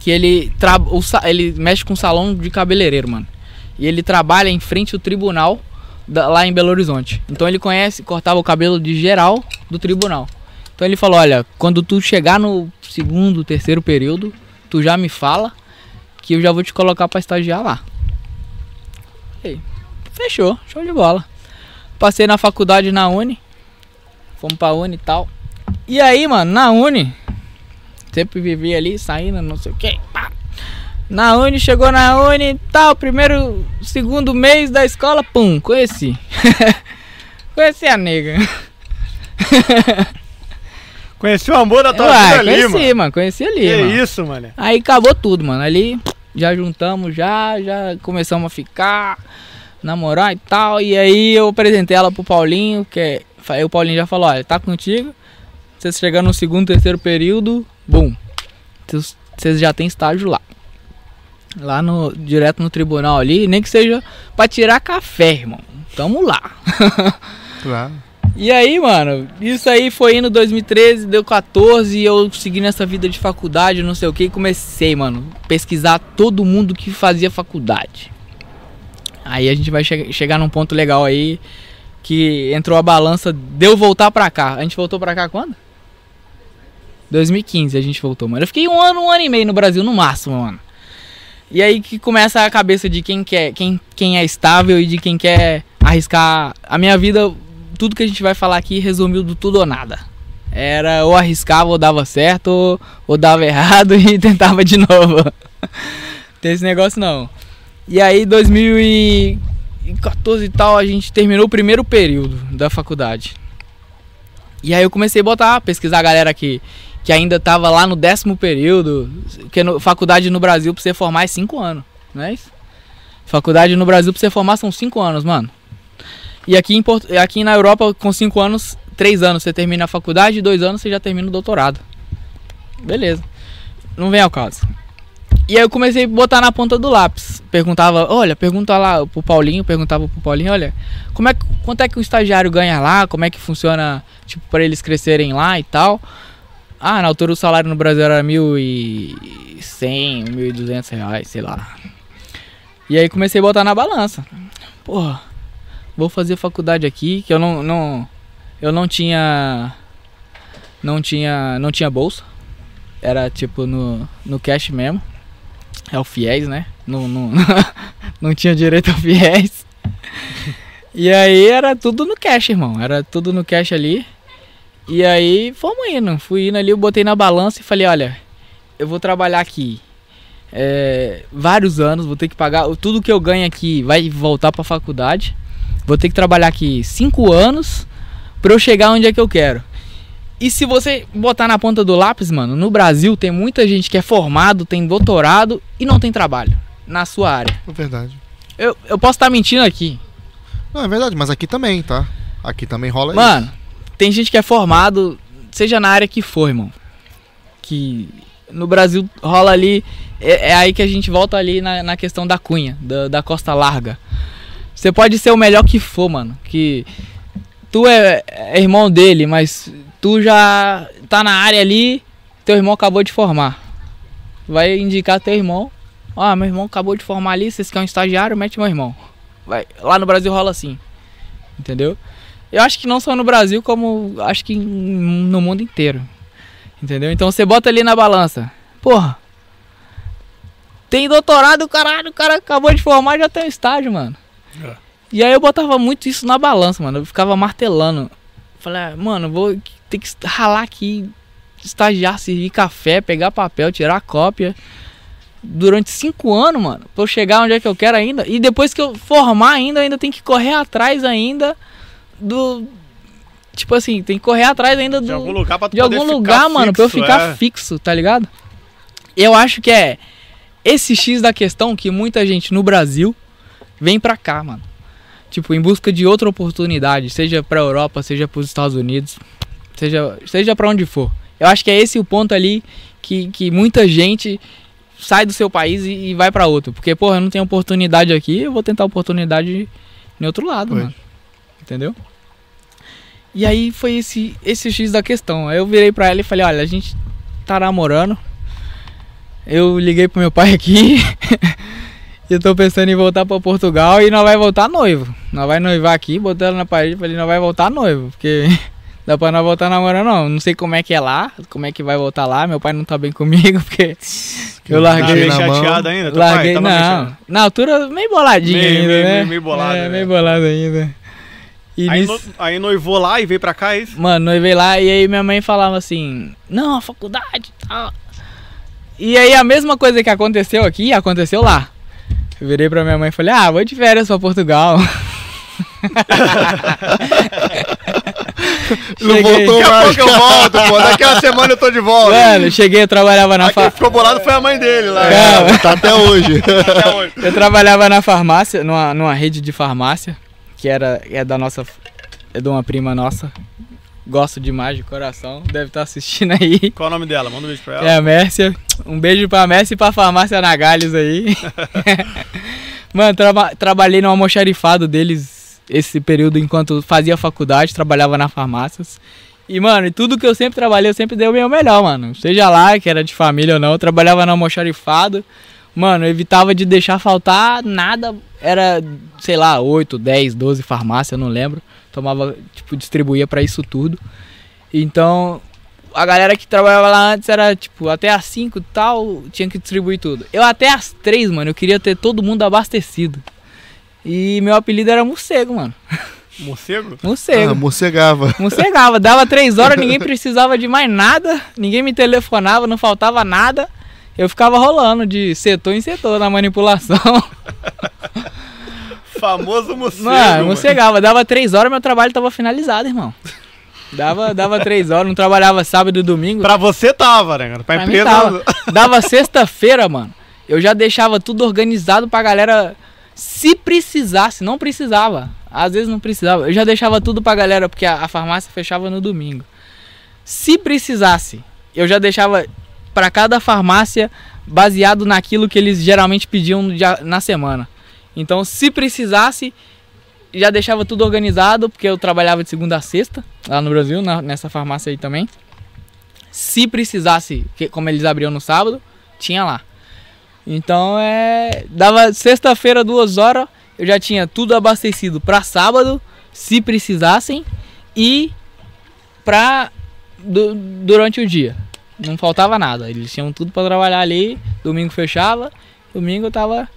Que ele, tra ele mexe com salão de cabeleireiro, mano. E ele trabalha em frente ao tribunal da- lá em Belo Horizonte. Então ele conhece, cortava o cabelo de geral do tribunal. Então ele falou: Olha, quando tu chegar no segundo, terceiro período, tu já me fala que eu já vou te colocar pra estagiar lá. Falei, fechou, show de bola. Passei na faculdade na Uni, fomos pra Uni e tal. E aí, mano, na Uni, sempre vivi ali, saindo, não sei o que. Na Uni, chegou na Uni e tal, primeiro, segundo mês da escola, pum, conheci. conheci a nega. Conheci o amor da tua vida ali, conheci, mano. conheci ali, Que mano. isso, mano. Aí acabou tudo, mano. Ali já juntamos, já, já começamos a ficar, namorar e tal. E aí eu apresentei ela pro Paulinho, que é, aí o Paulinho já falou, olha, tá contigo. Vocês chegando no segundo, terceiro período, bum. Vocês- já tem estágio lá. Lá no. Direto no tribunal ali, nem que seja pra tirar café, irmão. Tamo lá. Claro. E aí, mano, isso aí foi indo 2013, deu 14, e eu segui nessa vida de faculdade, não sei o que, e comecei, mano, pesquisar todo mundo que fazia faculdade. Aí a gente vai che chegar num ponto legal aí, que entrou a balança, deu voltar pra cá. A gente voltou pra cá quando? 2015 a gente voltou, mano. Eu fiquei um ano, um ano e meio no Brasil, no máximo, mano. E aí que começa a cabeça de quem quer, quem, quem é estável e de quem quer arriscar. A minha vida tudo que a gente vai falar aqui resumiu do tudo ou nada. Era ou arriscava ou dava certo, ou, ou dava errado e tentava de novo. Tem esse negócio não. E aí 2014 e tal, a gente terminou o primeiro período da faculdade. E aí eu comecei a botar, pesquisar a galera que, que ainda tava lá no décimo período, que no, faculdade no Brasil pra você formar é cinco anos, não é isso? Faculdade no Brasil pra você formar são cinco anos, mano. E aqui, em, Port- aqui na Europa, com cinco anos, três anos você termina a faculdade, dois anos você já termina o doutorado. Beleza. Não vem ao caso. E aí eu comecei a botar na ponta do lápis. Perguntava, olha, pergunta lá pro Paulinho, perguntava pro Paulinho, olha, como é quanto é que o estagiário ganha lá? Como é que funciona, tipo, para eles crescerem lá e tal? Ah, na altura o salário no Brasil era mil e cem, mil e duzentos reais, sei lá. E aí comecei a botar na balança. Porra, vou fazer faculdade aqui, que eu não, não eu não tinha não tinha não tinha bolsa. Era tipo no no cash mesmo. É o FIES, né? Não, não, não tinha direito ao FIES. E aí era tudo no cash, irmão. Era tudo no cash ali. E aí fomos indo. Fui indo ali, eu botei na balança e falei, olha, eu vou trabalhar aqui é, vários anos, vou ter que pagar. Tudo que eu ganho aqui vai voltar pra faculdade. Vou ter que trabalhar aqui cinco anos pra eu chegar onde é que eu quero. E se você botar na ponta do lápis, mano, no Brasil tem muita gente que é formado, tem doutorado e não tem trabalho na sua área. É verdade. Eu, eu posso estar mentindo aqui. Não, é verdade, mas aqui também, tá? Aqui também rola Mano, tem gente que é formado, seja na área que for, irmão. Que no Brasil rola ali. É, é aí que a gente volta ali na, na questão da cunha, da, da costa larga. Você pode ser o melhor que for, mano. Que tu é, é irmão dele, mas tu já tá na área ali, teu irmão acabou de formar. Vai indicar teu irmão. Ah, meu irmão acabou de formar ali, vocês querem um estagiário, mete meu irmão. Vai. Lá no Brasil rola assim. Entendeu? Eu acho que não só no Brasil, como acho que no mundo inteiro. Entendeu? Então você bota ali na balança. Porra. Tem doutorado, caralho, o cara acabou de formar e já tem um estágio, mano. É. E aí eu botava muito isso na balança, mano. Eu ficava martelando. Falei, ah, mano, vou ter que ralar aqui, estagiar, servir café, pegar papel, tirar cópia. Durante cinco anos, mano, pra eu chegar onde é que eu quero ainda. E depois que eu formar ainda, eu ainda tem que correr atrás ainda do. Tipo assim, tem que correr atrás ainda do De algum lugar pra tu de algum lugar, mano, pra eu ficar é. fixo, tá ligado? Eu acho que é esse X da questão que muita gente no Brasil vem pra cá, mano. Tipo, em busca de outra oportunidade, seja pra Europa, seja pros Estados Unidos, seja, seja pra onde for. Eu acho que é esse o ponto ali que, que muita gente sai do seu país e, e vai pra outro. Porque, porra, eu não tenho oportunidade aqui, eu vou tentar oportunidade em outro lado, mano. Entendeu? E aí foi esse, esse X da questão. Aí eu virei pra ela e falei, olha, a gente tá namorando. Eu liguei pro meu pai aqui. e eu tô pensando em voltar pra Portugal e nós vai voltar noivo. Nós vai noivar aqui, botando na parede, falei, nós vai voltar noivo. Porque dá pra não voltar namorando não. Não sei como é que é lá, como é que vai voltar lá. Meu pai não tá bem comigo, porque eu Tá larguei. meio na mão. chateado ainda? Larguei, pai, tava meio não. Na altura, meio boladinho Meio- ainda, meio- né? meio- meio bolado, É, né? meio bolado ainda. E Aí, nisso, no- aí noivou lá e veio pra cá, é isso? mano, noivei lá e aí minha mãe falava assim, não, a faculdade e tal. E aí a mesma coisa que aconteceu aqui, aconteceu lá. Eu virei pra minha mãe e falei, ah, vou de férias pra Portugal. Não Cheguei. voltou Daqui a mais. pouco eu volto, pô. Daqui a semana eu tô de volta. Mano, cheguei, eu trabalhava na Aí quem fa... ficou bolado foi a mãe dele lá. Calma. Tá até hoje. Até hoje. Eu trabalhava na farmácia, numa, numa rede de farmácia, que era é da nossa. É de uma prima nossa. Gosto demais de coração, deve estar assistindo aí. Qual é o nome dela? Manda um beijo pra ela. É a Mércia. Um beijo pra Mércia e pra farmácia Nagalhos aí. Mano, traba- trabalhei no almoxarifado deles esse período enquanto fazia faculdade, trabalhava na farmácias. E, mano, tudo que eu sempre trabalhei, eu sempre dei o meu melhor, mano. Seja lá, que era de família ou não, eu trabalhava no almoxarifado. Mano, eu evitava de deixar faltar nada. Era, sei lá, 8, 10, 12 farmácias, eu não lembro. Tomava, tipo, distribuía pra isso tudo. Então, a galera que trabalhava lá antes era, tipo, até às 5 e tal, tinha que distribuir tudo. Eu até às 3, mano, eu queria ter todo mundo abastecido. E meu apelido era morcego, mano. Morcego? Morcego. Ah, morcegava. Morcegava. Dava três horas, ninguém precisava de mais nada. Ninguém me telefonava, não faltava nada. Eu ficava rolando de setor em setor na manipulação. Famoso morcego. Mano, morcegava. Dava três horas, meu trabalho tava finalizado, irmão. Dava, dava três horas, não trabalhava sábado e domingo. Pra você tava, né, cara? Pra, Pra empresa. tava. Dava sexta-feira, mano. Eu já deixava tudo organizado pra galera. Se precisasse, não precisava. Às vezes não precisava. Eu já deixava tudo pra galera, porque a, a farmácia fechava no domingo. Se precisasse, eu já deixava pra cada farmácia baseado naquilo que eles geralmente pediam na semana. Então, se precisasse, já deixava tudo organizado, porque eu trabalhava de segunda a sexta lá no Brasil, na- nessa farmácia aí também. Se precisasse, que- como eles abriam no sábado, tinha lá. Então é. Dava sexta-feira, duas horas, eu já tinha tudo abastecido pra sábado, se precisassem, e du- durante o dia. Não faltava nada. Eles tinham tudo pra trabalhar ali. Domingo fechava. Domingo tava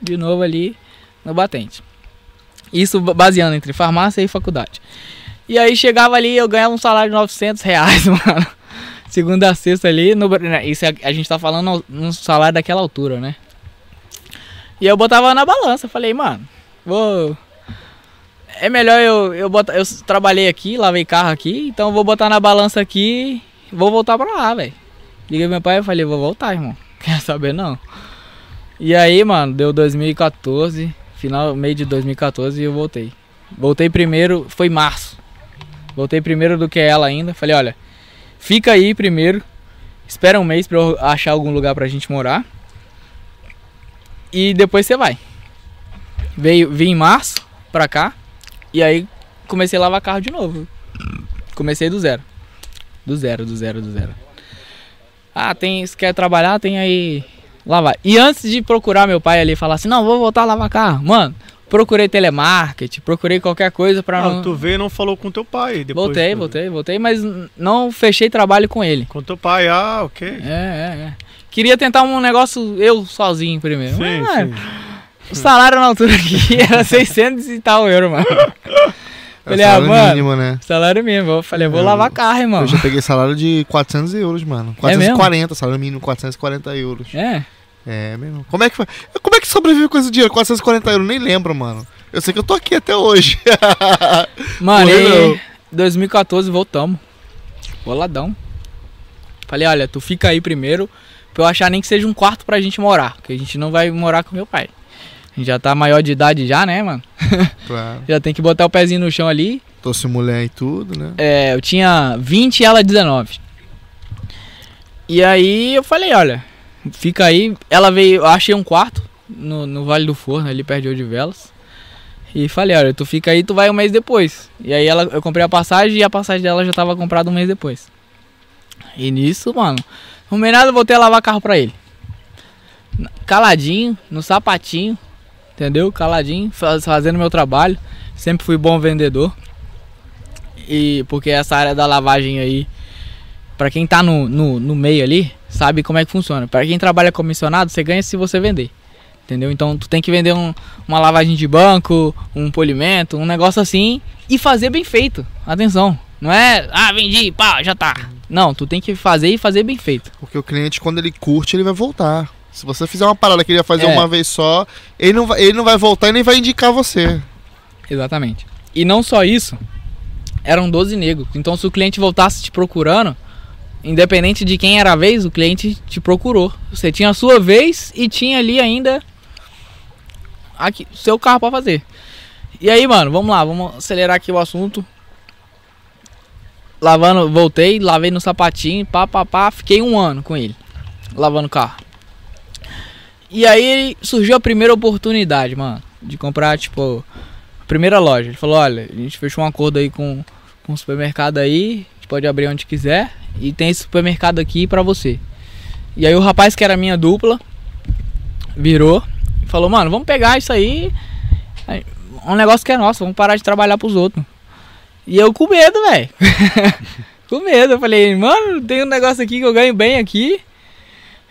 de novo ali no batente. Isso ba- baseando entre farmácia e faculdade. E aí chegava ali, eu ganhava um salário de 900 reais, mano. Segunda a sexta ali, no, né, isso é- a gente tá falando no salário daquela altura, né? E eu botava na balança, falei, mano, vou. É melhor eu, eu botar. Eu trabalhei aqui, lavei carro aqui, então vou botar na balança aqui vou voltar pra lá, velho. Liguei meu pai e falei, vou voltar, irmão. Quer saber não? E aí, mano, deu 2014, final, meio de 2014 e eu voltei. Voltei primeiro, foi março. Voltei primeiro do que ela ainda. Falei, olha, fica aí primeiro. Espera um mês pra eu achar algum lugar pra gente morar. E depois você vai. Veio, vim em março pra cá. E aí comecei a lavar carro de novo. Comecei do zero. Do zero, do zero, do zero. Ah, tem, se quer trabalhar, tem aí lavar. E antes de procurar meu pai ali falar assim, não, vou voltar a lavar carro. Mano, procurei telemarketing, procurei qualquer coisa pra Ah, não... tu veio e não falou com teu pai. Depois Voltei, tu- voltei, voltei, mas não fechei trabalho com ele. Com teu pai, ah, ok. É, é, é. Queria tentar um negócio eu sozinho primeiro. Sim, mas, mano, sim. o salário na altura aqui era 600 e tal euro, mano. É Falei, ah, salário mano, mínimo, né? salário mínimo. Eu falei, vou Eu- lavar carro, irmão. Eu já peguei salário de 400 euros, mano. É mesmo? 440, salário mínimo 440 euros. É, É, mesmo. Como é que foi? Como é que sobrevive com esse dinheiro? 440 euros, nem lembro, mano. Eu sei que eu tô aqui até hoje. mano, Morreu. e 2014 voltamos. Boladão. Falei, olha, tu fica aí primeiro pra eu achar nem que seja um quarto pra gente morar. Porque a gente não vai morar com meu pai. A gente já tá maior de idade já, né, mano? claro. Já tem que botar o pezinho no chão ali. Trouxe mulher e tudo, né? É, eu tinha 20 e ela 19. E aí eu falei, olha, fica aí. Ela veio, eu achei um quarto no, no Vale do Forno, ali perto de Odivelas. E falei, olha, tu fica aí, tu vai um mês depois. E aí ela, eu comprei a passagem e a passagem dela já tava comprada um mês depois. E nisso, mano, arrumei nada, voltei a lavar carro pra ele. Caladinho, no sapatinho, entendeu? Caladinho, faz- fazendo meu trabalho. Sempre fui bom vendedor. E porque essa área da lavagem aí, pra quem tá no, no, no meio ali, sabe como é que funciona. Pra quem trabalha comissionado, você ganha se você vender. Entendeu? Então tu tem que vender um- uma lavagem de banco, um polimento, um negócio assim e fazer bem feito. Atenção. Não é, ah, vendi, pá, já tá. Não, tu tem que fazer e fazer bem feito. Porque o cliente, quando ele curte, ele vai voltar. Se você fizer uma parada que ele ia fazer É. uma vez só, ele não, vai, ele não vai voltar e nem vai indicar você. Exatamente. E não só isso, eram 12 negros. Então se o cliente voltasse te procurando, independente de quem era a vez, o cliente te procurou. Você tinha a sua vez e tinha ali ainda aqui, seu carro pra fazer. E aí, mano, vamos lá, vamos acelerar aqui o assunto. Lavando, voltei, lavei no sapatinho, pá, pá, pá, fiquei um ano com ele, lavando o carro. E aí surgiu a primeira oportunidade, mano, de comprar, tipo, a primeira loja. Ele falou, olha, a gente fechou um acordo aí com, com o supermercado aí, a gente pode abrir onde quiser, e tem esse supermercado aqui pra você. E aí o rapaz que era minha dupla, virou e falou, mano, vamos pegar isso aí, um negócio que é nosso, vamos parar de trabalhar pros outros. E eu com medo, velho. com medo. Eu falei, mano, tem um negócio aqui que eu ganho bem aqui.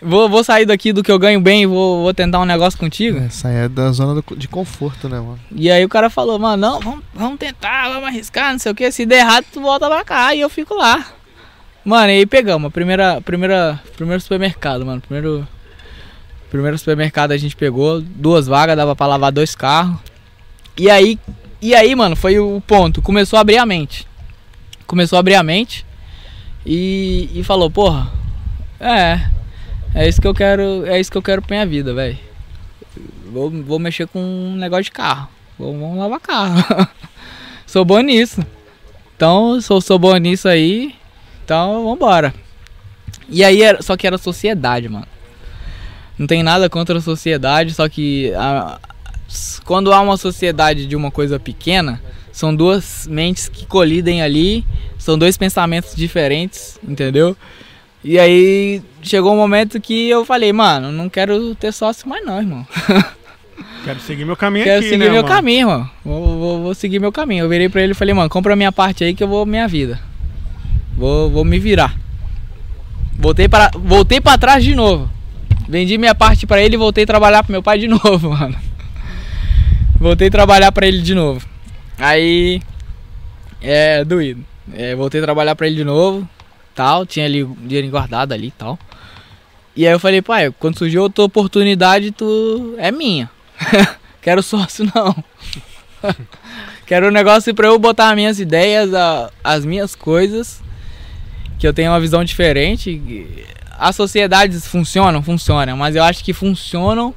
Vou, vou sair daqui do que eu ganho bem e vou, vou tentar um negócio contigo. É da zona do- de conforto, né, mano? E aí o cara falou, mano, não, vamos, vamos tentar, vamos arriscar, não sei o que. Se der errado, tu volta pra cá e eu fico lá. Mano, e aí pegamos. Primeira, primeira, primeiro supermercado, mano. Primeiro, primeiro supermercado a gente pegou, duas vagas, dava pra lavar dois carros. E aí, e aí, mano, foi o ponto. Começou a abrir a mente. Começou a abrir a mente e, e falou, porra, é, é isso que eu quero, é isso que eu quero pra minha vida, velho. Vou, vou mexer com um negócio de carro. Vou, vamos lavar carro. sou bom nisso. Então, sou, sou bom nisso aí. Então, vambora. E aí, era, só que era sociedade, mano. Não tem nada contra a sociedade, só que a- quando há uma sociedade de uma coisa pequena, são duas mentes que colidem ali, são dois pensamentos diferentes, entendeu? E aí chegou um momento que eu falei, mano, não quero ter sócio mais não, irmão. Quero seguir meu caminho Quero aqui, seguir né, meu mano? caminho, mano. Vou, vou, vou seguir meu caminho. Eu virei pra ele e falei, mano, compra minha parte aí que eu vou minha vida. Vou, vou me virar. Voltei para, voltei para trás de novo. Vendi minha parte pra ele e voltei a trabalhar pro meu pai de novo, mano. Voltei a trabalhar pra ele de novo. Aí é doído. É, voltei a trabalhar pra ele de novo, tal, tinha ali dinheiro guardado ali, e tal. E aí eu falei, pai, quando surgiu outra oportunidade, tu é minha. Quero sócio não. Quero um negócio pra eu botar as minhas ideias, a- as minhas coisas, que eu tenho uma visão diferente. As sociedades funcionam, funcionam, mas eu acho que funcionam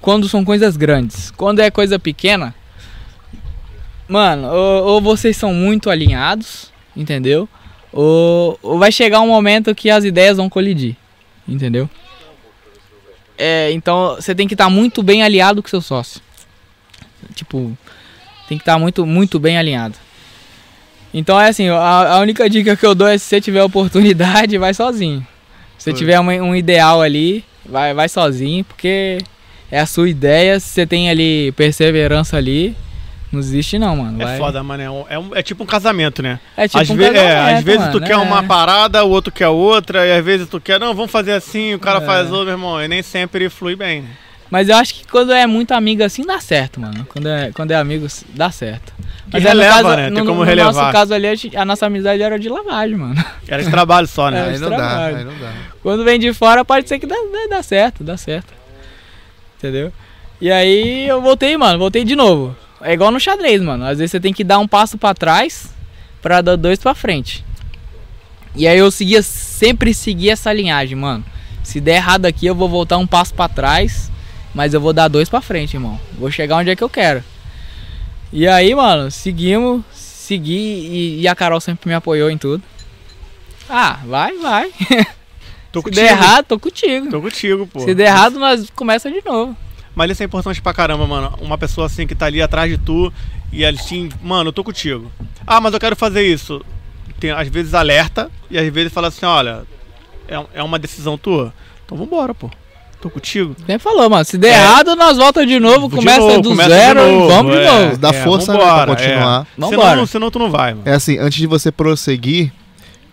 quando são coisas grandes. Quando é coisa pequena, mano, ou, ou vocês são muito alinhados, entendeu? Ou, ou vai chegar um momento que as ideias vão colidir, entendeu? É, então você tem que estar muito bem aliado com seu sócio. Tipo, tem que estar muito, muito bem alinhado. Então é assim, a, a única dica que eu dou é se você tiver oportunidade, vai sozinho. Se você tiver uma- um ideal ali, vai, vai sozinho, porque é a sua ideia. Se você tem ali perseverança ali, não desiste não, mano. É Vai- foda, mano. É, um- é um- é tipo um casamento, né? É tipo às, um ve- é, casamento, às vezes mano, tu quer é. uma parada, o outro quer outra, e às vezes tu quer, não, vamos fazer assim, o cara É. faz outro, meu irmão. E nem sempre flui bem. né? Mas eu acho que quando é muito amigo assim, dá certo, mano. Quando é, quando é amigo, dá certo. E é, no releva, né? Tem no, como no relevar. nosso caso ali, a gente- a nossa amizade era de lavagem, mano. Era de trabalho só, né? É, Aí não dá, trabalho. aí não dá. Quando vem de fora, pode ser que dá, dá, dá certo, dá certo. Entendeu? E aí eu voltei, mano, voltei de novo. É igual no xadrez, mano. Às vezes você tem que dar um passo pra trás pra dar dois pra frente. E aí eu seguia, sempre segui essa linhagem, mano. Se der errado aqui, eu vou voltar um passo pra trás, mas eu vou dar dois pra frente, irmão. Vou chegar onde é que eu quero. E aí, mano, seguimos, segui e, e a Carol sempre me apoiou em tudo. Ah, vai, vai. Tô Se contigo. der errado, tô contigo. Tô contigo, pô. Se der errado, nós começa de novo. Mas isso é importante pra caramba, mano. Uma pessoa assim que tá ali atrás de tu e eles te. Mano, eu tô contigo. Ah, mas eu quero fazer isso. Tem, às vezes alerta e às vezes fala assim: olha, é, é uma decisão tua. Então vambora, pô. Tô contigo. Quem falou, mano? Se der É. errado, nós volta de novo, De começa novo, do começa zero de e novo, vamos de é. novo. Dá força, né, pra continuar. Vambora. Senão, senão tu não vai, mano. É assim, antes de você prosseguir,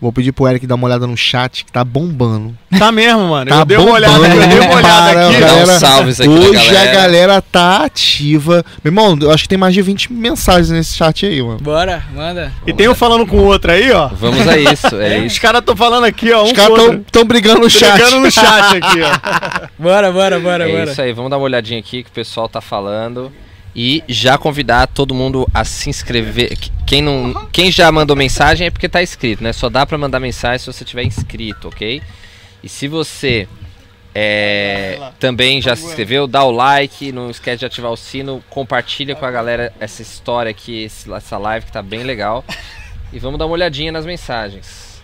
vou pedir pro Eric dar uma olhada no chat que tá bombando. Tá mesmo, mano. Tá eu dei uma olhada, eu dei uma olhada para, aqui. Dá galera. um salve aqui Hoje pra a galera. galera tá ativa. Meu irmão, eu acho que tem mais de 20 mensagens nesse chat aí, mano. Bora, manda. E tem um falando com o outro aí, ó. Vamos a isso, é Os isso. caras tão falando aqui, ó. Um Os caras tão, tão brigando no chat. Brigando no chat aqui, ó. Bora, bora, bora, É bora. isso aí, vamos dar uma olhadinha aqui que o pessoal tá falando. E já convidar todo mundo a se inscrever. Quem, não, quem já mandou mensagem é porque tá inscrito, né? Só dá pra mandar mensagem se você tiver inscrito, ok? E se você é, também já se inscreveu, dá o like, não esquece de ativar o sino, compartilha com a galera essa história aqui, essa live que tá bem legal. E vamos dar uma olhadinha nas mensagens.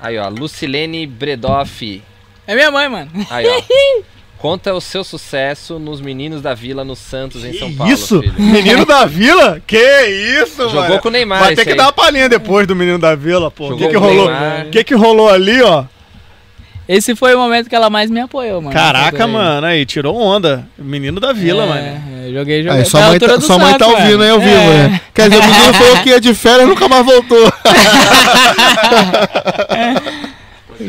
Aí, ó, Lucilene Bredoff. É minha mãe, mano. Aí, ó. Conta o seu sucesso nos Meninos da Vila no Santos, em São Paulo. isso? filho. Menino da Vila? Que isso, mano? Jogou com o Neymar. Vai ter que aí. dar uma palhinha depois do Menino da Vila, pô. O que, que rolou? O que, que rolou ali, ó? Esse foi o momento que ela mais me apoiou, mano. Caraca, mano, aí, tirou onda. Menino da Vila, é, mano. é, joguei, joguei. Aí, sua Foi a mãe, tá, sua mãe tá ouvindo mano. aí ao vivo, É. né? Quer dizer, o menino falou que ia de férias e nunca mais voltou.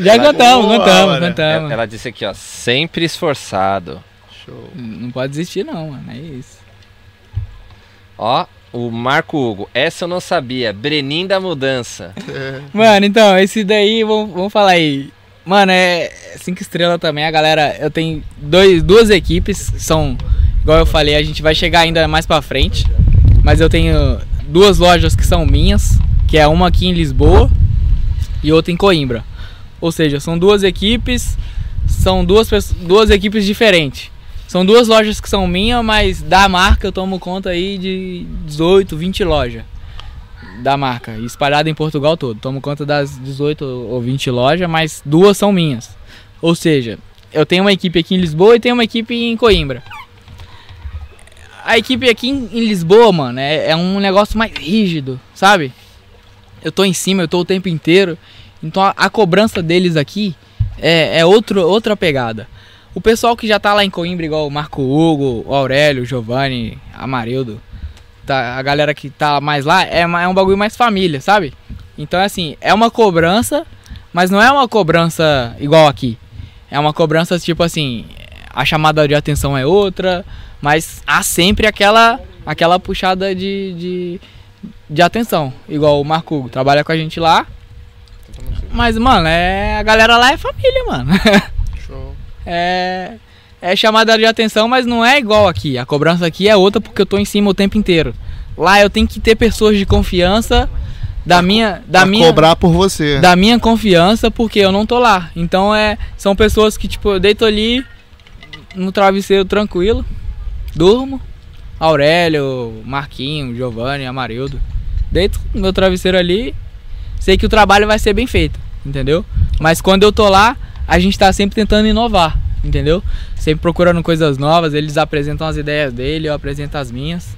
Já Ela- contamos, Boa, contamos, mano. contamos. Ela, disse aqui, ó, sempre esforçado. Show. Não pode desistir não, mano. É isso. Ó, o Marco Hugo, essa eu não sabia. Brenin da mudança. Mano, então, esse daí, vamos, vamos falar aí. Mano, é cinco estrelas também. A galera, eu tenho dois, duas equipes, são, igual eu falei, a gente vai chegar ainda mais pra frente. Mas eu tenho duas lojas que são minhas, que é uma aqui em Lisboa e outra em Coimbra. Ou seja, são duas equipes, são duas, duas equipes diferentes. São duas lojas que são minhas, mas da marca eu tomo conta aí de 18, 20 lojas da marca, espalhada em Portugal todo. Tomo conta das 18 ou 20 lojas, mas duas são minhas. Ou seja, eu tenho uma equipe aqui em Lisboa e tenho uma equipe em Coimbra. A equipe aqui em em Lisboa, mano, é, é um negócio mais rígido, sabe? Eu tô em cima, eu tô o tempo inteiro. Então a, a cobrança deles aqui é, é outro, outra pegada. O pessoal que já tá lá em Coimbra, igual o Marco Hugo, o Aurélio, o Giovanni, Amarildo, tá, a galera que tá mais lá, é, é um bagulho mais família, sabe? Então, assim, é uma cobrança, mas não é uma cobrança igual aqui. É uma cobrança tipo assim, a chamada de atenção é outra, mas há sempre aquela aquela puxada de, de, de atenção. Igual o Marco Hugo trabalha com a gente lá. Mas, mano, é, a galera lá é família, mano. Show. é, é chamada de atenção, mas não é igual aqui. A cobrança aqui é outra porque eu tô em cima o tempo inteiro. Lá eu tenho que ter pessoas de confiança da minha da Pra minha cobrar por você. da minha confiança porque eu não tô lá. Então é são pessoas que tipo eu deito ali no travesseiro tranquilo, durmo. Aurélio, Marquinho, Giovanni, Amarildo. Deito no meu travesseiro ali, sei que o trabalho vai ser bem feito, entendeu? Mas quando eu tô lá, a gente tá sempre tentando inovar, entendeu? Sempre procurando coisas novas, eles apresentam as ideias dele, eu apresento as minhas.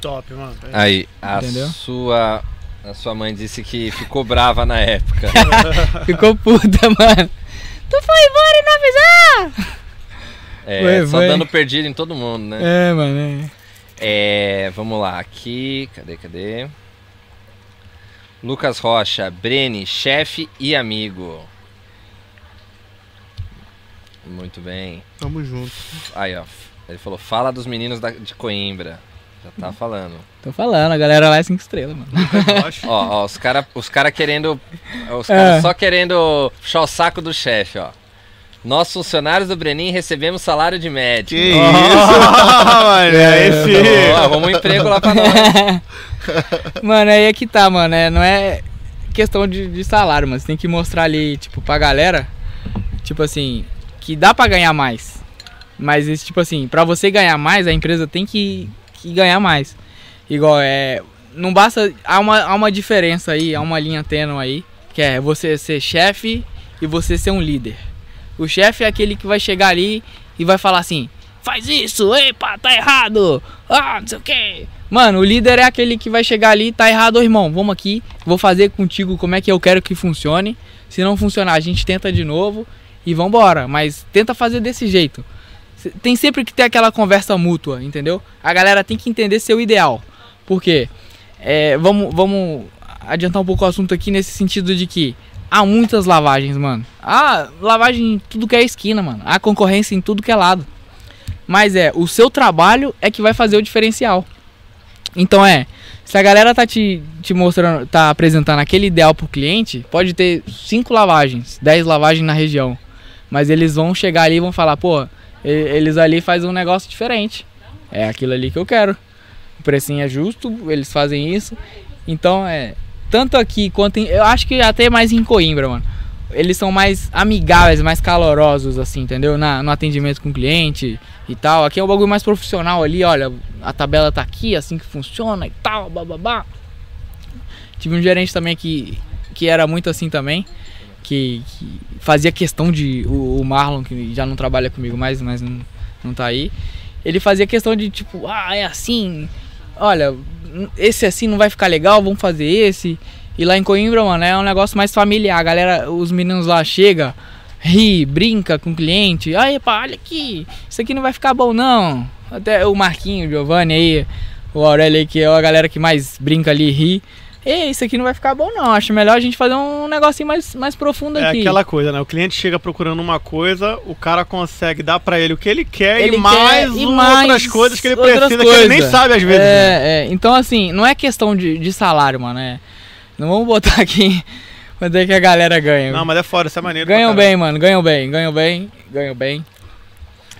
Top, mano. Aí, a Entendeu? sua a sua mãe disse que ficou brava na época. Ficou puta, mano. Tu foi embora e não avisar! É, Foi, só foi. dando perdido em todo mundo, né? É, mano, é. É, vamos lá, aqui, cadê, cadê? Lucas Rocha, Brene, chefe e amigo. Muito bem. Tamo junto. Aí, ó. Ele falou, fala dos meninos da- de Coimbra. Já tá falando. Tô falando, a galera lá é 5 estrelas, mano. Rocha. Ó, ó, os caras os cara querendo. Os É. caras só querendo puxar o saco do chefe, ó. Nós, funcionários do Brenin, recebemos salário de médico. Que Oh, isso? mano, é esse. Ó, arruma um emprego lá pra nós. mano, aí é que tá, mano. É, não é questão de, de salário, mas tem que mostrar ali, tipo, pra galera, tipo assim, que dá pra ganhar mais. Mas, esse, tipo assim, pra você ganhar mais, a empresa tem que, que ganhar mais. Igual, é. Não basta. Há uma, há uma diferença aí, há uma linha tênue aí, que é você ser chefe e você ser um líder. O chefe é aquele que vai chegar ali e vai falar assim: faz isso, epa, tá errado, ah, não sei o que. Mano, o líder é aquele que vai chegar ali, tá errado, irmão, vamos aqui, vou fazer contigo como é que eu quero que funcione. Se não funcionar, a gente tenta de novo e vambora. Mas tenta fazer desse jeito. Tem sempre que ter aquela conversa mútua, entendeu? A galera tem que entender seu ideal. Por quê? É, vamos, vamos adiantar um pouco o assunto aqui nesse sentido de que há muitas lavagens, mano. Há lavagem em tudo que é esquina, mano. Há concorrência em tudo que é lado. Mas é, o seu trabalho é que vai fazer o diferencial. Então é, se a galera tá te, te mostrando, tá apresentando aquele ideal pro cliente, pode ter 5 lavagens, 10 lavagens na região. Mas eles vão chegar ali e vão falar, pô, eles ali fazem um negócio diferente. É aquilo ali que eu quero. O precinho é justo, eles fazem isso. Então é, tanto aqui quanto em, eu acho que até mais em Coimbra, mano. Eles são mais amigáveis, mais calorosos, assim, entendeu? Na, no atendimento com o cliente e tal. Aqui é um bagulho mais profissional ali, olha, a tabela tá aqui, assim que funciona e tal, bababá. Tive um gerente também que, que era muito assim também, que, que fazia questão de. O, o Marlon, que já não trabalha comigo mais, mas não, não tá aí. Ele fazia questão de tipo, ah, é assim, olha, esse assim não vai ficar legal, vamos fazer esse. E lá em Coimbra, mano, é um negócio mais familiar. A galera, os meninos lá chega, ri, brinca com o cliente. Aí, pá, olha aqui, isso aqui não vai ficar bom não. Até o Marquinho, o Giovanni aí, o Aurélio aí, que é a galera que mais brinca ali e ri. Ei, isso aqui não vai ficar bom, não. Acho melhor a gente fazer um negocinho mais, mais profundo É aqui. aquela coisa, né? O cliente chega procurando uma coisa, o cara consegue dar pra ele o que ele quer Ele e mais quer- e outras mais coisas que ele precisa, que ele nem sabe às vezes. né? É, é. Então, assim, não é questão de, de salário, mano. É... Não vamos botar aqui quanto é que a galera ganha. Não, mas é fora, isso é maneiro. Ganham bem, mano. Ganham bem, ganham bem, ganham bem.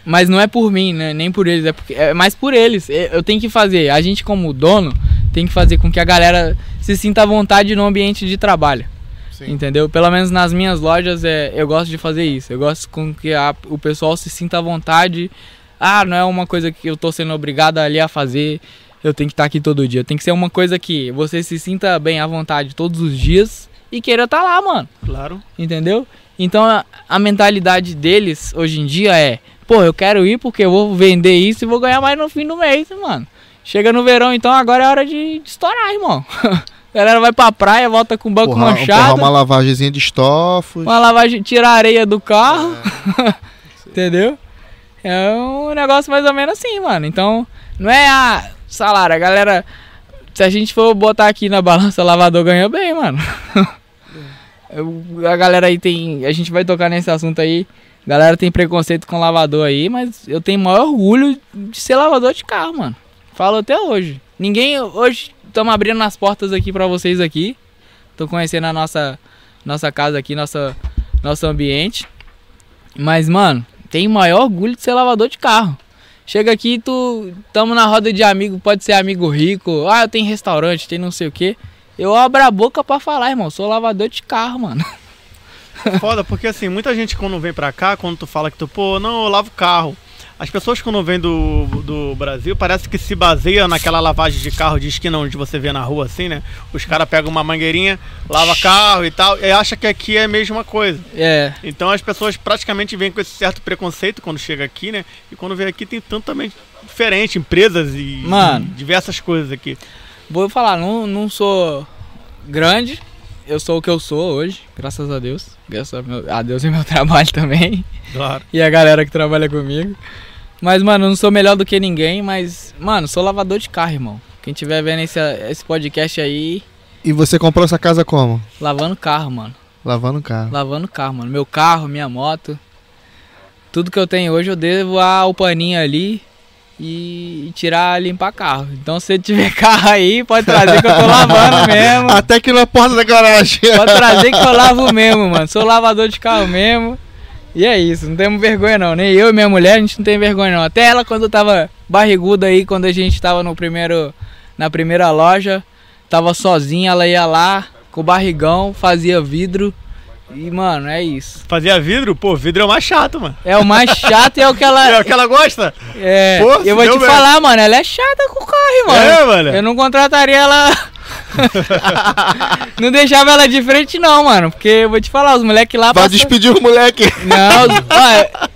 Mas não é por mim, né? Nem por eles. É, porque, é mais por eles. É, Eu tenho que fazer. A gente, como dono, tem que fazer com que a galera se sinta à vontade no ambiente de trabalho. Sim. Entendeu? Pelo menos nas minhas lojas é, eu gosto de fazer isso. Eu gosto com que a- o pessoal se sinta à vontade. Ah, não é uma coisa que eu tô sendo obrigado ali a fazer. Eu tenho que estar aqui todo dia. Tem que ser uma coisa que você se sinta bem à vontade todos os dias e queira estar lá, mano. Claro. Entendeu? Então a, a mentalidade deles hoje em dia é: pô, eu quero ir porque eu vou vender isso e vou ganhar mais no fim do mês, mano. Chega no verão, então agora é hora de, de estourar, irmão. A galera vai pra praia, volta com o banco Porra, porra, manchado. uma lavagemzinha de estofos. Uma lavagem, tira a areia do carro. Entendeu? É um negócio mais ou menos assim, mano. Então, não é a salário. A galera, se a gente for botar aqui na balança, lavador ganha bem, mano. A galera aí tem. A gente vai tocar nesse assunto aí. A galera tem preconceito com lavador aí, mas eu tenho maior orgulho de ser lavador de carro, mano. Falo até hoje. Ninguém. Hoje estamos abrindo as portas aqui pra vocês aqui. Tô conhecendo a nossa, nossa casa aqui, nossa, nosso ambiente. Mas, mano, tem maior orgulho de ser lavador de carro. Chega aqui, tu. Tamo na roda de amigo, pode ser amigo rico. Ah, eu tenho restaurante, tem não sei o que. Eu abro a boca pra falar, irmão. Sou lavador de carro, mano. Foda, porque assim, muita gente quando vem pra cá, quando tu fala que tu, pô, não, eu lavo carro. As pessoas quando vêm do, do Brasil parece que se baseia naquela lavagem de carro de esquina onde você vê na rua assim, né? Os caras pegam uma mangueirinha, lava carro e tal, e acha que aqui é a mesma coisa. É. Então as pessoas praticamente vêm com esse certo preconceito quando chega aqui, né? E quando vem aqui tem tanto também diferente, empresas e Mano. e diversas coisas aqui. Vou falar, não, não sou grande. Eu sou o que eu sou hoje, graças a Deus. Graças a, meu- a Deus e meu trabalho também. Claro. e a galera que trabalha comigo. Mas, mano, eu não sou melhor do que ninguém, mas, mano, sou lavador de carro, irmão. Quem tiver vendo esse, esse podcast aí, E você comprou essa casa como? lavando carro, mano. Lavando o carro. Lavando carro, mano. Meu carro, minha moto. Tudo que eu tenho hoje eu devo ao paninho ali e, tirar, limpar carro. Então se tiver carro aí, pode trazer que eu tô lavando mesmo. Até que na porta da garagem. Pode trazer que eu lavo mesmo, mano. Sou lavador de carro mesmo. E é isso, não temos vergonha não. Nem eu e minha mulher, a gente não tem vergonha não. Até ela quando eu tava barriguda aí, quando a gente tava no primeiro. Na primeira loja, tava sozinha, ela ia lá com o barrigão, fazia vidro. E, mano, é isso. Fazia vidro, pô, vidro é o mais chato, mano. É o mais chato e é o que ela. É o que ela gosta? É, Pô, eu vou te mesmo. falar, mano, ela é chata com o carro, mano. É, mano. Eu não contrataria ela. não deixava ela de frente, não, mano. Porque eu vou te falar, os moleques lá. Vai passam- despedir o moleque. Não, os, ó,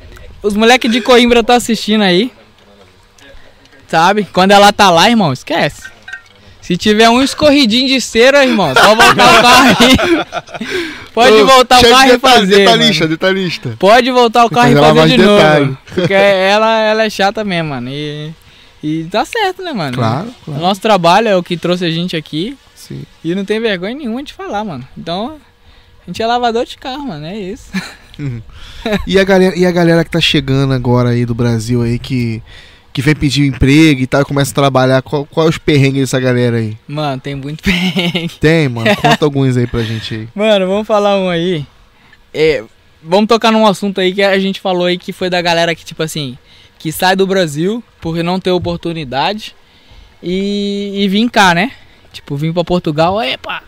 os moleques de Coimbra tá assistindo aí. Sabe? Quando ela tá lá, irmão, esquece. Se tiver um escorridinho de cera, irmão, pode voltar o carro aí. Pode Ô, voltar o de carro e fazer. Detalhista, mano. detalhista. Pode voltar o carro e fazer de novo. Porque ela, ela é chata mesmo, mano. E, e tá certo, né, mano? Claro, O claro. nosso trabalho é o que trouxe a gente aqui. Sim. E não tem vergonha nenhuma de falar, mano. Então, a gente é lavador de carro, mano. É isso. E a, galera, e a galera que tá chegando agora aí do Brasil aí, que, que vem pedir emprego e tal, e começa a trabalhar, qual, qual é os perrengues dessa galera aí? Mano, tem muito perrengue. Tem, mano? Conta alguns aí pra gente aí. Mano, vamos falar um aí. É, vamos tocar num assunto aí que a gente falou aí que foi da galera que, tipo assim, que sai do Brasil por não ter oportunidade e, e vim cá, né? Tipo, vim pra Portugal, epa,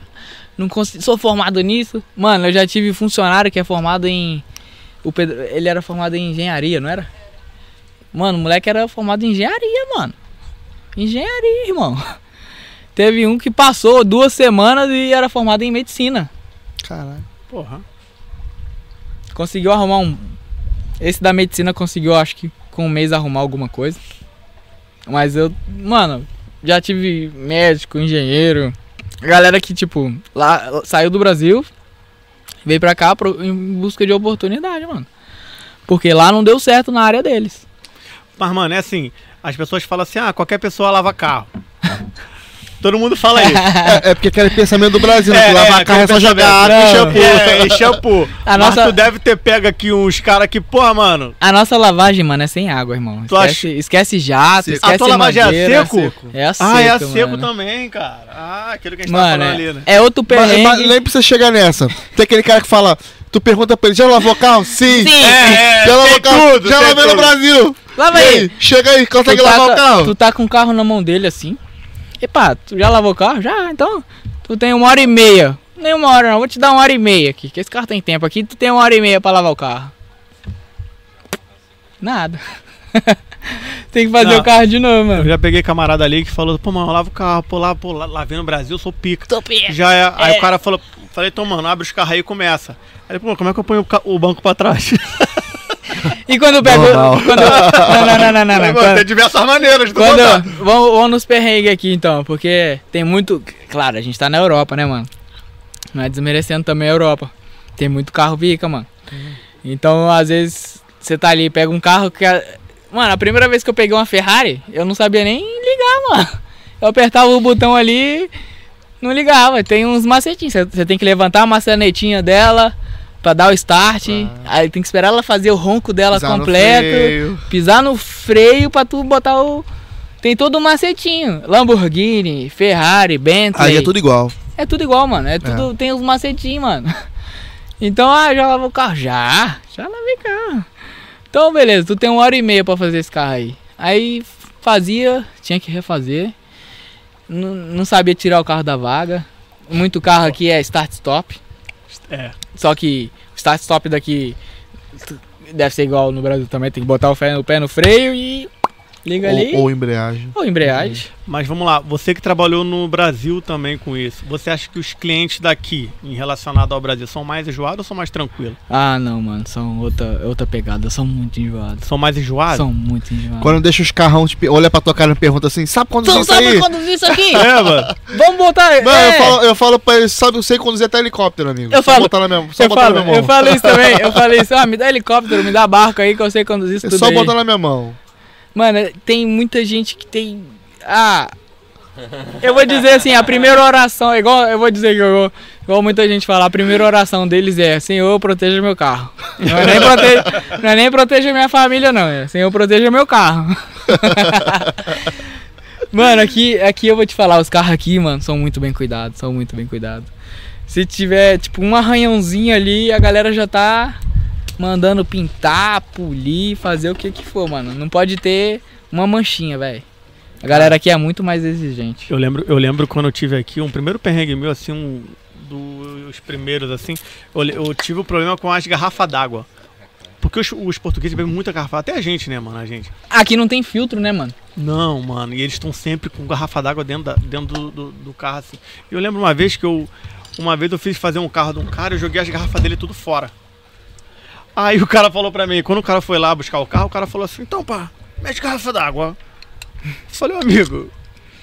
não consigo, sou formado nisso. Mano, eu já tive funcionário que é formado em. O Pedro, ele era formado em engenharia, não era? Mano, o moleque era formado em engenharia, mano. Engenharia, irmão. Teve um que passou duas semanas e era formado em medicina. Caralho. Porra. Conseguiu arrumar um. Esse da medicina conseguiu, acho que com um mês arrumar alguma coisa. Mas eu, mano, já tive médico, engenheiro. Galera que, tipo, lá saiu do Brasil, veio pra cá pro- em busca de oportunidade, mano. Porque lá não deu certo na área deles. Mas, mano, é assim, as pessoas falam assim, ah, qualquer pessoa lava carro. Todo mundo fala isso. É, é porque aquele pensamento do Brasil, né? É, lavar é, carro é só jogar água e shampoo. É, e shampoo. A Mas nossa- tu deve ter pego aqui uns caras que, porra, mano. A nossa lavagem, mano, é sem água, irmão. Tu Esquece, esquece jato, Seco. esquece a tua lavagem é a mangueira. seco? É a seco, Ah, é a seco mano. também, cara. Ah, aquilo que a gente tava Mano, falando é, ali, né? é outro perrengue. mas nem precisa chegar nessa. Tem aquele cara que fala, tu pergunta pra ele, já lavou o carro? Sim. Sim. É, já lavou tem o carro? tudo, já lavei no. Brasil. Lava E aí. Chega aí, consegue tu tá, lavar com- o carro? tu tá com o carro na mão dele assim. Epá, tu já lavou o carro? Já, então. Tu tem uma hora e meia. Nem uma hora não, vou te dar uma hora e meia aqui. Que esse carro tem tempo aqui, tu tem uma hora e meia pra lavar o carro. Nada. tem que fazer Não. o carro de novo, Eu mano. já peguei camarada ali que falou, pô, mano, eu lavo o carro, pô, lá, pô, lá, lavei no Brasil, eu sou pica. Tô pe- Já é. Aí É. o cara falou, falei, então, mano, abre os carros aí e começa. Aí, pô, como é que eu ponho o, o banco pra trás? E quando eu pego. Normal. Quando, não, não, não, não, não. não. Quando- tem diversas maneiras de Quando, vamos, vamos nos perrengues aqui então, porque tem muito. Claro, a gente tá na Europa, né, mano? Não é desmerecendo também a Europa. Tem muito carro pica, mano. Então, às vezes, você tá ali, pega um carro que. Mano, a primeira vez que eu peguei uma Ferrari, eu não sabia nem ligar, mano. Eu apertava o botão ali, não ligava. Tem uns macetinhos. Você tem que levantar a maçanetinha dela pra dar o start. Aí tem que esperar ela fazer o ronco dela Pisar no completo freio. pisar no freio pra tu botar o. Tem todo o macetinho. Lamborghini, Ferrari, Bentley. Aí é tudo igual. É tudo igual, mano. É tudo. Tem os macetinhos, mano. Então, ah, já lavou o carro? Já. Já lavei carro. Então, beleza, tu tem uma hora e meia pra fazer esse carro aí. Aí fazia, tinha que refazer. Não, não sabia tirar o carro da vaga. Muito carro aqui é start-stop. É. Só que o start-stop daqui deve ser igual no Brasil também. Tem que botar o pé, o pé no freio e liga ali. Ou, ou embreagem. Ou embreagem. Mas vamos lá, você que trabalhou no Brasil também com isso, você acha que os clientes daqui, em relacionado ao Brasil, são mais enjoados ou são mais tranquilos? Ah, não, mano. São outra, outra pegada. São muito enjoados. São mais enjoados? São muito enjoados. Quando deixa os carrão, te pe- olha pra tua cara e pergunta assim, sabe quando Tu isso sabe aí? conduzir isso aqui? É, mano. Vamos botar. Mano, é. eu, falo, eu falo pra ele, sabe, eu sei conduzir até helicóptero, amigo. Eu só falo- botar na minha, só eu, botar falo, na minha mão. eu falo isso também. Eu falei isso. Ah, me dá helicóptero, me dá barco aí que eu sei conduzir isso É tudo só aí. botar na minha mão. Mano, tem muita gente que tem. Ah. Eu vou dizer assim, a primeira oração, igual eu vou dizer que eu igual muita gente fala, a primeira oração deles é Senhor, proteja meu carro. Não é nem proteja, não é nem proteja minha família, não. É Senhor, proteja meu carro. mano, aqui, aqui eu vou te falar, os carros aqui, mano, são muito bem cuidados, são muito bem cuidados. Se tiver, tipo, um arranhãozinho ali, a galera já tá mandando pintar, polir, fazer o que que for, mano. Não pode ter uma manchinha, velho. A galera aqui é muito mais exigente. Eu lembro, eu lembro quando eu tive aqui, um primeiro perrengue meu, assim, um dos primeiros, assim, eu, eu tive um problema com as garrafas d'água. Porque os, os portugueses bebem muita garrafa, até a gente, né, mano, a gente. Aqui não tem filtro, né, mano? Não, mano, e eles estão sempre com garrafa d'água dentro, da- dentro do, do, do carro, assim. Eu lembro uma vez que eu, uma vez eu fiz fazer um carro de um cara, eu joguei as garrafas dele tudo fora. Aí o cara falou pra mim, quando o cara foi lá buscar o carro, o cara falou assim, então pá, mete garrafa d'água. Falei, "Ô, amigo,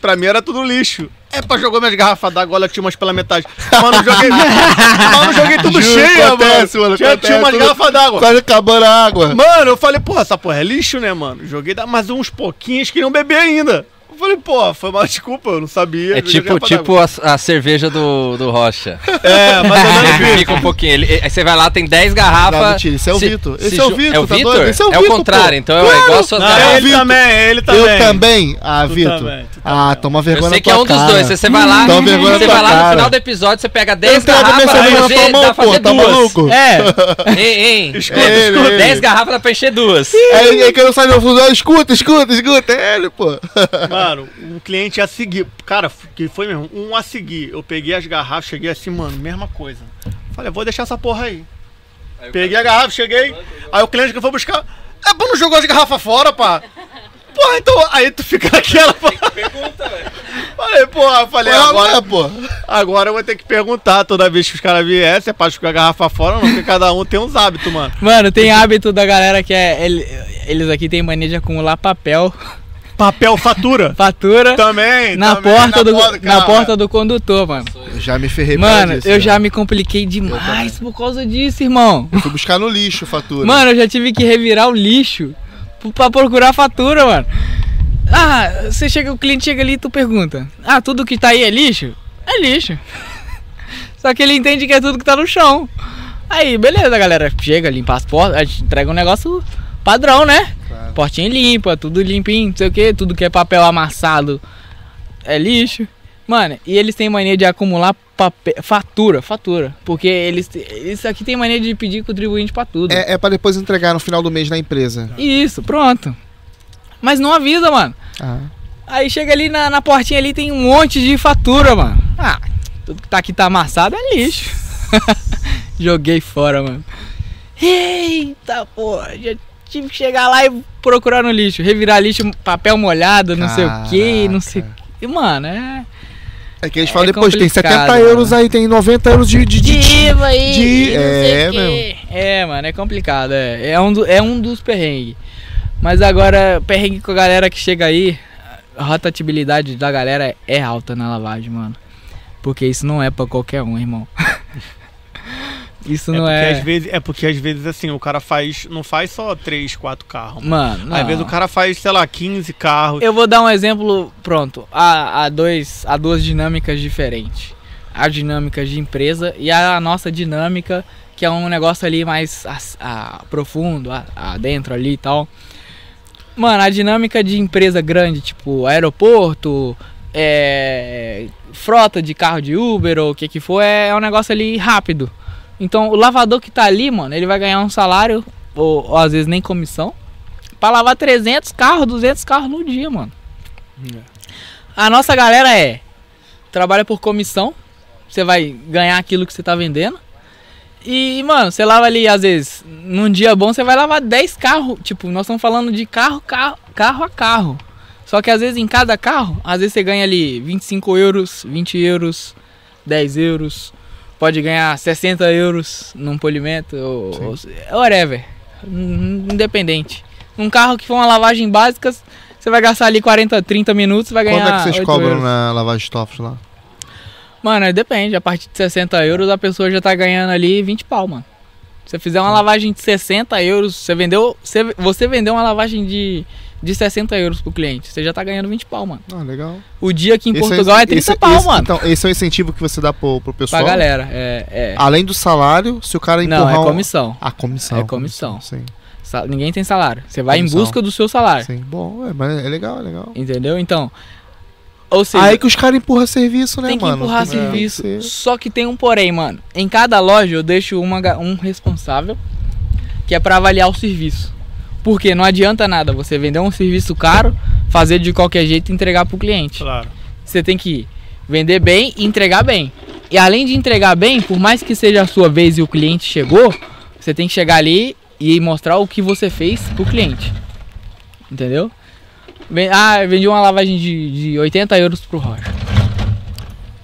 pra mim era tudo lixo. É pra jogar minhas garrafas d'água, olha, tinha umas pela metade. Mano, joguei. mano, joguei tudo Juro, cheia, acontece, mano. mano, Tinha, acontece, tinha umas garrafas d'água. Quase acabando a água. Mano, eu falei, porra, essa porra é lixo, né, mano? Joguei, mas uns pouquinhos queriam beber ainda. Eu falei, porra, foi uma desculpa, eu não sabia. É tipo, tipo a, a cerveja do, do Rocha. É, mais ou menos isso. Fica um pouquinho. Ele, aí você vai lá, tem 10 Não, garrafas. mentira, esse é o se- Vitor. se Esse é o Vitor, É o tá Vitor? doido? Esse é o É o Vitor, contrário, pô. então é igual suas Não, garrafas. ele Vitor. também, ele também. Eu também? Ah, Tu Vitor. também, tu Ah, também. toma Eu vergonha sei na que é tua um dos cara. dois. Você vai lá, Toma vergonha você na vai tua lá no cara. final do episódio, você pega Eu 10 entrego a minha garrafas pra na encher, tua dá mão, pra pô, fazer tá duas. maluco? É, Ei, ei, Escuta, Ele, escuta. ele. 10 garrafas dá pra encher duas. É, é que eu não do fundo. Escuta, escuta, escuta. É ele, pô. Mano, um cliente a seguir. Cara, que foi mesmo, um a seguir. Eu peguei as garrafas, cheguei assim, mano, mesma coisa. Falei, vou deixar essa porra aí. Peguei a garrafa, cheguei. Aí o cliente que foi buscar. É bom não jogar as garrafas fora, pá. Porra, então. Aí tu fica naquela. Pergunta, velho. Falei, porra, falei, É, agora. pô. Agora eu vou ter que perguntar toda vez que os caras viessem se é pra jogar a garrafa fora ou não, porque cada um tem uns hábitos, mano. mano, tem hábito da galera que é. ele- Eles aqui têm mania de acumular papel, Papel fatura. fatura Também. na, também, porta do, porta, na porta do condutor, mano. Eu já me ferrei Mano, disso, eu já me compliquei demais por causa disso, irmão. Eu fui buscar no lixo a fatura. Mano, eu já tive que revirar o lixo pra procurar a fatura, mano. Ah, você chega, o cliente chega ali e tu pergunta: Ah, tudo que tá aí é lixo? É lixo. Só que ele entende que é tudo que tá no chão. Aí, beleza, galera. Chega, limpa as portas, a gente entrega um negócio padrão, né? Portinha limpa, tudo limpinho, não sei o que, tudo que é papel amassado é lixo. Mano, e eles têm mania de acumular papel, fatura, fatura. Porque eles, eles aqui tem mania de pedir contribuinte pra tudo. É, é pra depois entregar no final do mês na empresa. Isso, pronto. Mas não avisa, mano. Ah. Aí chega ali na, na portinha ali, tem um monte de fatura, mano. Ah, tudo que tá aqui tá amassado é lixo. Joguei fora, mano. Eita, porra, já tive que chegar lá e procurar no lixo. Revirar lixo, papel molhado, não sei o que, não sei o Caraca. que. Mano, é. É que eles É falam depois, tem complicado, 70 euros aí, tem 90 euros de. de, de- Diva aí, de- é, quê. É, mano, é complicado. É, é, um, do- é um dos perrengues. Mas agora, perrengue com a galera que chega aí, a rotatibilidade da galera é alta na lavagem, mano. Porque isso não é pra qualquer um, irmão. isso É não porque, é. às vezes, é porque às vezes assim, o cara faz. Não faz só 3, 4 carros. Mano, não. Às vezes o cara faz, sei lá, 15 carros. Eu vou dar um exemplo, pronto. Há, há, dois, há duas dinâmicas diferentes. A dinâmica de empresa e a nossa dinâmica, que é um negócio ali mais as- a- profundo, a- adentro ali e tal. Mano, a dinâmica de empresa grande, tipo aeroporto, é, frota de carro de Uber ou o que que for, é, um negócio ali rápido. Então o lavador que tá ali, mano, ele vai ganhar um salário, ou, ou às vezes nem comissão, pra lavar 300 carros, 200 carros no dia, mano. A nossa galera é trabalha por comissão, você vai ganhar aquilo que você tá vendendo. E, mano, você lava ali, às vezes, num dia bom, você vai lavar 10 carros. Tipo, nós estamos falando de carro, carro, carro a carro. Só que às vezes em cada carro, às vezes você ganha ali 25 euros, 20 euros, 10 euros. Pode ganhar 60 euros num polimento, ou, ou whatever. Independente. Um carro que for uma lavagem básica, você vai gastar ali 40, 30 minutos, vai ganhar. Quanto é que vocês 8 cobram euros. na lavagem de lá? Mano, depende. A partir de 60 euros a pessoa já tá ganhando ali 20 pau, mano. Se você fizer uma lavagem de 60 euros, você vendeu. Você, você vendeu uma lavagem de, de 60 euros pro cliente. Você já tá ganhando 20 pau, mano. Ah, legal. O dia aqui em Esse Portugal é, 30 esse- pau, esse- mano. Então, esse é o incentivo que você dá pro, pro pessoal. pra galera. É, é. Além do salário, se o cara empurrar Não, é um- comissão. Ah, comissão. É comissão. Sim, Sa- Ninguém tem salário. Você vai Comissão. em busca do seu salário. sim. Bom, é, mas é legal, é legal. Entendeu? Então. Ou seja, Aí que os caras empurram serviço, né, tem que mano? empurrar Tem que serviço. ser. Só que tem um porém, mano. Em cada loja eu deixo uma, um responsável que é pra avaliar o serviço. Porque não adianta nada você vender um serviço caro, fazer de qualquer jeito e entregar pro cliente. Claro. Você tem que vender bem e entregar bem. E além de entregar bem, por mais que seja a sua vez e o cliente chegou, você tem que chegar ali e mostrar o que você fez pro cliente. Entendeu? Ah, eu vendi uma lavagem de, de 80 euros pro Rocha.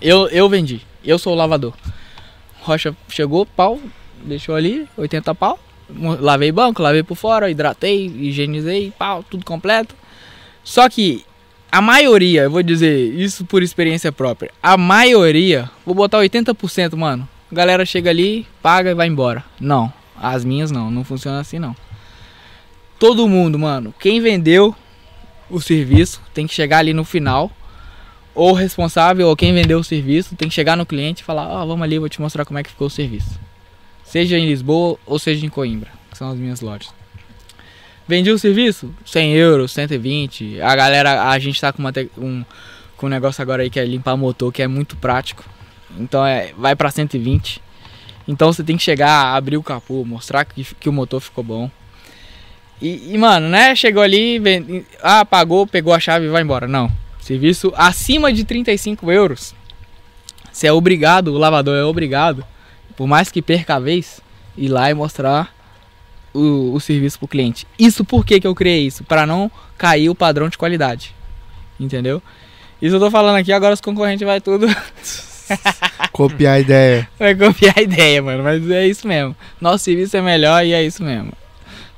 Eu, eu vendi. Eu sou o lavador. Rocha chegou, pau, deixou ali, 80 pau. Lavei banco, lavei por fora, hidratei, higienizei, pau, tudo completo. Só que a maioria, eu vou dizer isso por experiência própria, a maioria, vou botar 80%, mano. A galera chega ali, paga e vai embora. Não, as minhas não, não funciona assim não. Todo mundo, mano, quem vendeu o serviço tem que chegar ali no final. Ou responsável, ou quem vendeu o serviço, tem que chegar no cliente e falar: Ó, vamos ali, vou te mostrar como é que ficou o serviço. Seja em Lisboa ou seja em Coimbra, que são as minhas lojas. Vendi o serviço? 100 euros, 120. A galera, a gente tá com, uma um, com um negócio agora aí que é limpar motor, que é muito prático. Então é, vai pra 120. Então você tem que chegar, abrir o capô, mostrar que, que o motor ficou bom. E, e, mano, né? Chegou ali, vende, ah, pagou, pegou a chave e vai embora. Não. Serviço acima de 35 euros. Você é obrigado, o lavador é obrigado, por mais que perca a vez, ir lá e mostrar o, o serviço pro cliente. Isso por que, que eu criei isso? Pra não cair o padrão de qualidade. Entendeu? Isso eu tô falando aqui, agora os concorrentes vai tudo. Copiar a ideia. vai copiar a ideia, mano. Mas é isso mesmo. Nosso serviço é melhor e é isso mesmo.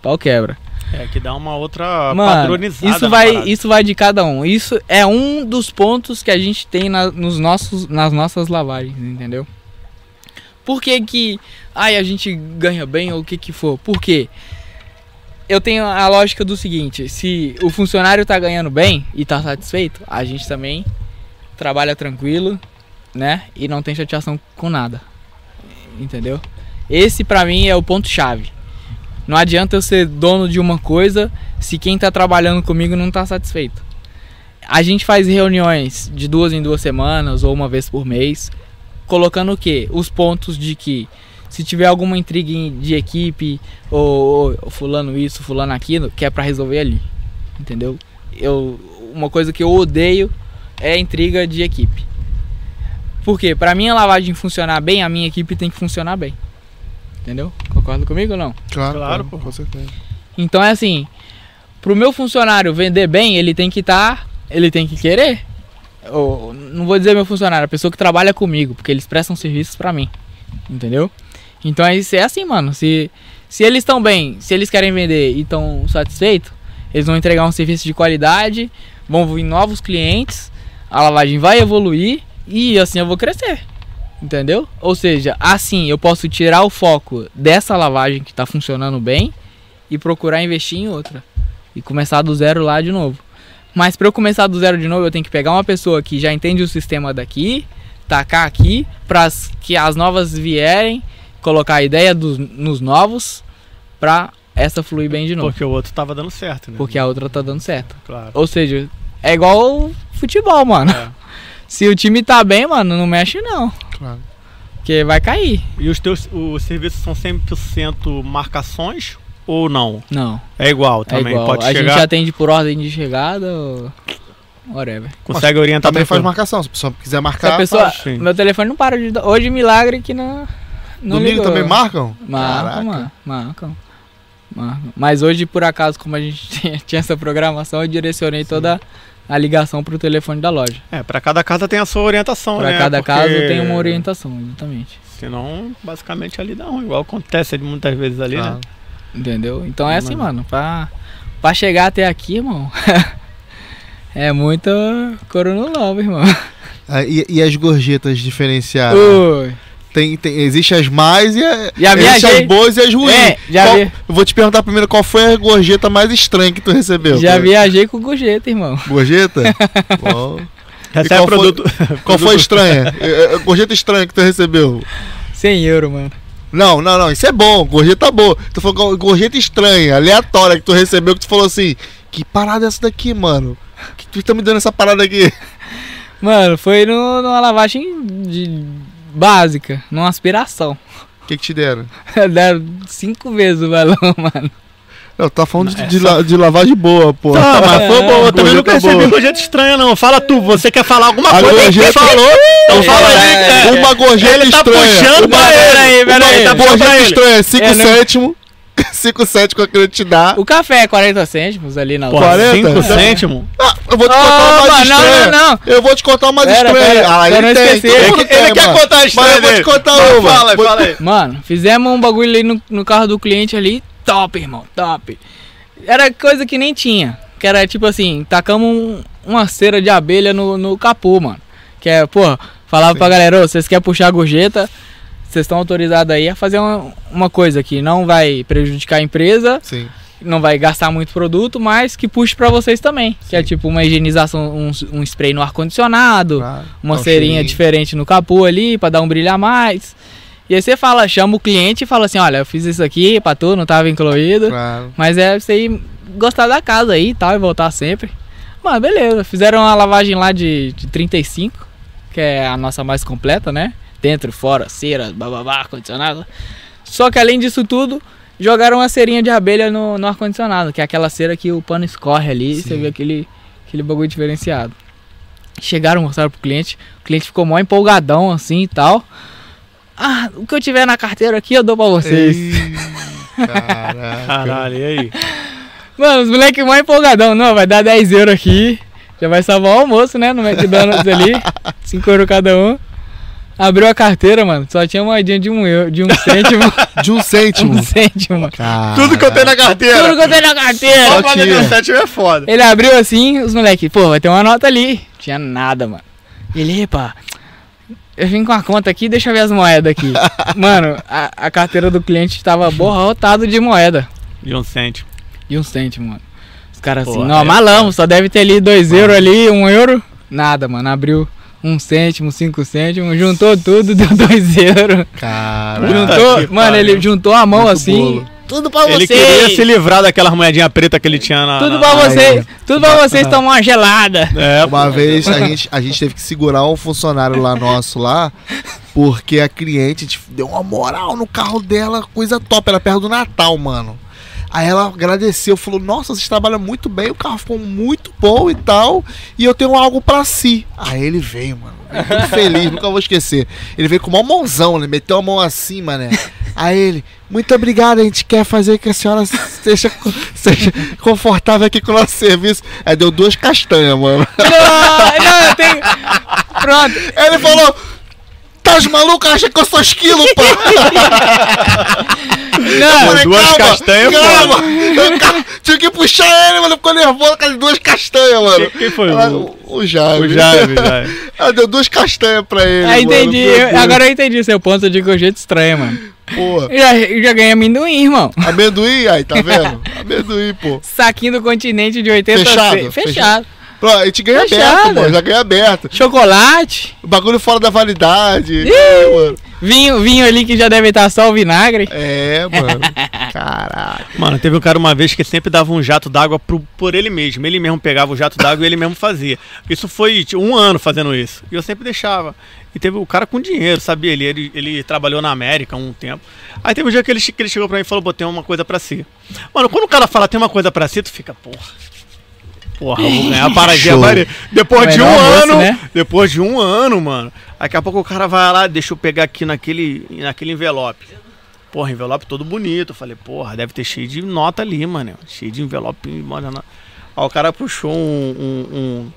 Pau quebra. É que dá uma outra Mano, padronizada. isso vai, parada. isso vai de cada um. Isso é um dos pontos que a gente tem na- nos nossos, nas nossas lavagens, entendeu? Por que que ai, a gente ganha bem ou o que que for? Por quê? eu tenho a lógica do seguinte: se o funcionário tá ganhando bem e tá satisfeito, a gente também trabalha tranquilo, né? E não tem chateação com nada. Entendeu? Esse pra mim é o ponto chave. Não adianta eu ser dono de uma coisa se quem tá trabalhando comigo não tá satisfeito. A gente faz reuniões de duas em duas semanas ou uma vez por mês, colocando o quê? Os pontos de que se tiver alguma intriga de equipe ou, ou fulano isso, fulano aquilo, que é pra resolver ali. Entendeu? Eu uma coisa que eu odeio é intriga de equipe. Por quê? Pra minha lavagem funcionar bem, a minha equipe tem que funcionar bem. Entendeu? Concorda comigo ou não? Claro, Claro, pô, pô. com certeza. Então é assim, pro meu funcionário vender bem, ele tem que estar, ele tem que querer. Ou, não vou dizer meu funcionário, a pessoa que trabalha comigo, porque eles prestam serviços pra mim. Entendeu? Então é é assim, mano. Se se eles estão bem, se eles querem vender e estão satisfeitos, eles vão entregar um serviço de qualidade, vão vir novos clientes, a lavagem vai evoluir e assim eu vou crescer. Entendeu? Ou seja, assim eu posso tirar o foco dessa lavagem que tá funcionando bem e procurar investir em outra e começar do zero lá de novo. Mas para eu começar do zero de novo, eu tenho que pegar uma pessoa que já entende o sistema daqui, tacar aqui, para que as novas vierem, colocar a ideia dos, nos novos, pra essa fluir bem de novo. Porque o outro tava dando certo, né? Porque a outra tá dando certo. Claro. Ou seja, é igual futebol, mano. É. Se o time tá bem, mano, não mexe não. Claro. Porque vai cair. E os teus os serviços são 100% marcações ou não? Não. É igual É também. igual. Pode a chegar, gente atende por ordem de chegada ou. Whatever. consegue orientar Também faz marcação. Se a pessoa quiser Se a marcar, pessoa. faz. sim. Meu telefone não para de. dar- Hoje, milagre que não. não Domingo ligou. também marcam? Marcam. Marcam. Marcam. Mas hoje, por acaso, como a gente tinha, tinha essa programação, eu direcionei toda a ligação pro telefone da loja. É, pra cada casa tem a sua orientação, Pra né? cada Porque caso tem uma orientação, exatamente. Senão, basicamente ali dá ruim. Igual acontece muitas vezes ali, Ah, né? Entendeu? Então é assim, Mano. Pra, pra chegar até aqui, irmão. é muito Corona Love, irmão. ah, e, e as gorjetas diferenciadas? Ui. Tem, tem, existe as mais e, a, Já existe viajei. as boas e as ruins. É, já Qual- vi. Eu vou te perguntar primeiro qual foi a gorjeta mais estranha que tu recebeu. Já cara? viajei com gorjeta, irmão. Gorjeta? Bom. Recebe qual foi- produto. Qual foi a estranha? É, é, Gorjeta estranha que tu recebeu? 100 euros, mano. Não, não, não, isso é bom, gorjeta boa. Tu falou go- gorjeta estranha, aleatória que tu recebeu, que tu falou assim, que parada é essa daqui, mano? Que tu tá me dando essa parada aqui? Mano, foi no, numa lavagem de, básica, numa aspiração. O que que te deram? Deram cinco vezes o balão, mano. Não, tá falando de, Não, de, la- de lavagem boa, pô. Tá, mas foi boa. Eu também recebi boa. gorjeta estranha, não. Fala tu, você quer falar alguma A coisa? gorjeta- Você falou. Então fala aí. É, Uma gorjeta Ele tá estranha. puxando uma, pra ele. Peraí. Tá uma puxando pra gorjeta ele. estranha, 5 É, não- sétimo. 5 sétimo que eu queria te dar. O café é 40 cêntimos ali na Pô, 40? 5 cêntimos. Ah, eu vou te contar uma mais mano, não, estranha. não, não. Eu vou te contar uma mais Pera, estranha. pera, ah, ele não tem. esquecer. todo Ele, ele tem, quer mano. contar a Mas história eu vou te contar Vai, uma. Fala aí, fala aí. Mano, fizemos um bagulho ali no, no carro do cliente ali, top, irmão, top. Era coisa que nem tinha. Que era tipo assim, tacamos um- uma cera de abelha no, no capô, mano. Que é, pô, falava Sim. pra galera, ô, vocês querem puxar a gorjeta, vocês estão autorizados aí a fazer uma, uma coisa que não vai prejudicar a empresa, Sim. não vai gastar muito produto, mas que puxe pra vocês também. Que é tipo uma higienização, um, um spray no ar-condicionado, Claro. uma um cerinha diferente no capô ali pra dar um brilho a mais. E aí você fala, chama o cliente e fala assim, olha, eu fiz isso aqui pra tu, não tava incluído. Claro. Mas é você ir gostar da casa aí e tal, e voltar sempre. Mano, beleza. Fizeram uma lavagem lá de, de 35, que é a nossa mais completa, né? Dentro, fora, cera, bababá, ar-condicionado. Só que além disso tudo, jogaram uma cerinha de abelha no, no ar-condicionado, que é aquela cera que o pano escorre ali, e você Sim. vê aquele, aquele bagulho diferenciado. Chegaram, mostraram pro cliente, o cliente ficou mó empolgadão assim e tal. Ah, o que eu tiver na carteira aqui eu dou pra vocês. Ei, Caraca. Caralho, e aí? Mano, os moleques mó empolgadão. Não, vai dar 10 euros aqui. Já vai salvar o almoço, né? No McDonald's ali. 5 euros cada um. Abriu a carteira, mano. Só tinha moedinha de um, euro, de um cêntimo. De um cêntimo. um cêntimo. Tudo que eu tenho na carteira. Tudo que eu tenho na carteira. Só pra um sétimo é foda. Ele abriu assim, os moleques, pô, vai ter uma nota ali. Tinha nada, mano. Ele, epa, eu vim com a conta aqui, deixa eu ver as moedas aqui. mano, a, a carteira do cliente tava borrotado de moeda. De um cêntimo. e uns cêntimos, mano. Os caras assim, não, é, malamos, só deve ter ali 2 euros ali, 1 um euro. Nada, mano, abriu um cêntimo, cinco cêntimos, juntou tudo, deu 2 euros. Cara. Juntou, mano, pariu. ele juntou a mão Muito assim. bolo. Tudo pra Ele vocês. queria se livrar daquelas moedinhas preta que ele tinha na. Tudo na- pra vocês. Tudo pra vocês tomar uma gelada. É, Uma vez a gente, a gente teve que segurar um funcionário lá nosso lá, porque a cliente tipo, deu uma moral no carro dela, coisa top, era perto do Natal, mano. Aí ela agradeceu, falou: Nossa, vocês trabalham muito bem, o carro ficou muito bom e tal, e eu tenho algo pra si. Aí ele veio, mano, todo feliz, nunca vou esquecer. Ele veio com uma mãozão, ele meteu a mão assim, mané. Aí ele, muito obrigado, a gente quer fazer que a senhora seja, seja confortável aqui com o nosso serviço. Aí deu duas castanhas, mano. Não, não, eu tenho. Pronto. Ele falou: Tá os malucos? Acha que eu sou esquilo, pá? Não, falei, duas calma, castanhas, calma. Eu, que puxar ele, mano. Ficou nervoso com as duas castanhas, mano. Quem- foi Ela- o- o, o Jaime. O Jaime, Jaime. Ela deu duas castanhas pra ele. mano. entendi. Eu- agora eu entendi seu ponto de o jeito estranho, mano. Porra. Eu já, eu já ganhei amendoim, irmão. Amendoim, aí, tá vendo? Amendoim, pô. Saquinho do continente de 80 Fechado, ce- Fechado. Pronto, a gente ganha Fechado. aberto, mano. Já ganha aberto. Chocolate. O bagulho fora da validade. Ih. É, mano. Vinho, vinho ali que já deve estar só o vinagre. É, mano. Caraca. Mano, teve um cara uma vez que sempre dava um jato d'água por ele mesmo. Ele mesmo pegava o jato d'água e ele mesmo fazia. Isso foi tipo, um ano fazendo isso. E eu sempre deixava. E teve o cara com dinheiro, sabia? Ele, ele, ele trabalhou na América há um tempo. Aí teve um dia que ele, que ele chegou pra mim e falou: botei uma coisa pra si. Mano, quando o cara fala tem uma coisa pra si, tu fica, porra. Porra, vou ganhar a paradinha. Maria. Depois de um almoço, ano. né? Depois de um ano, mano. Daqui a pouco o cara vai lá, deixa eu pegar aqui naquele, naquele envelope. Porra, envelope todo bonito. Eu falei, porra, deve ter cheio de nota ali, mano. Cheio de envelope. Mano, Ó, o cara puxou um. um- um-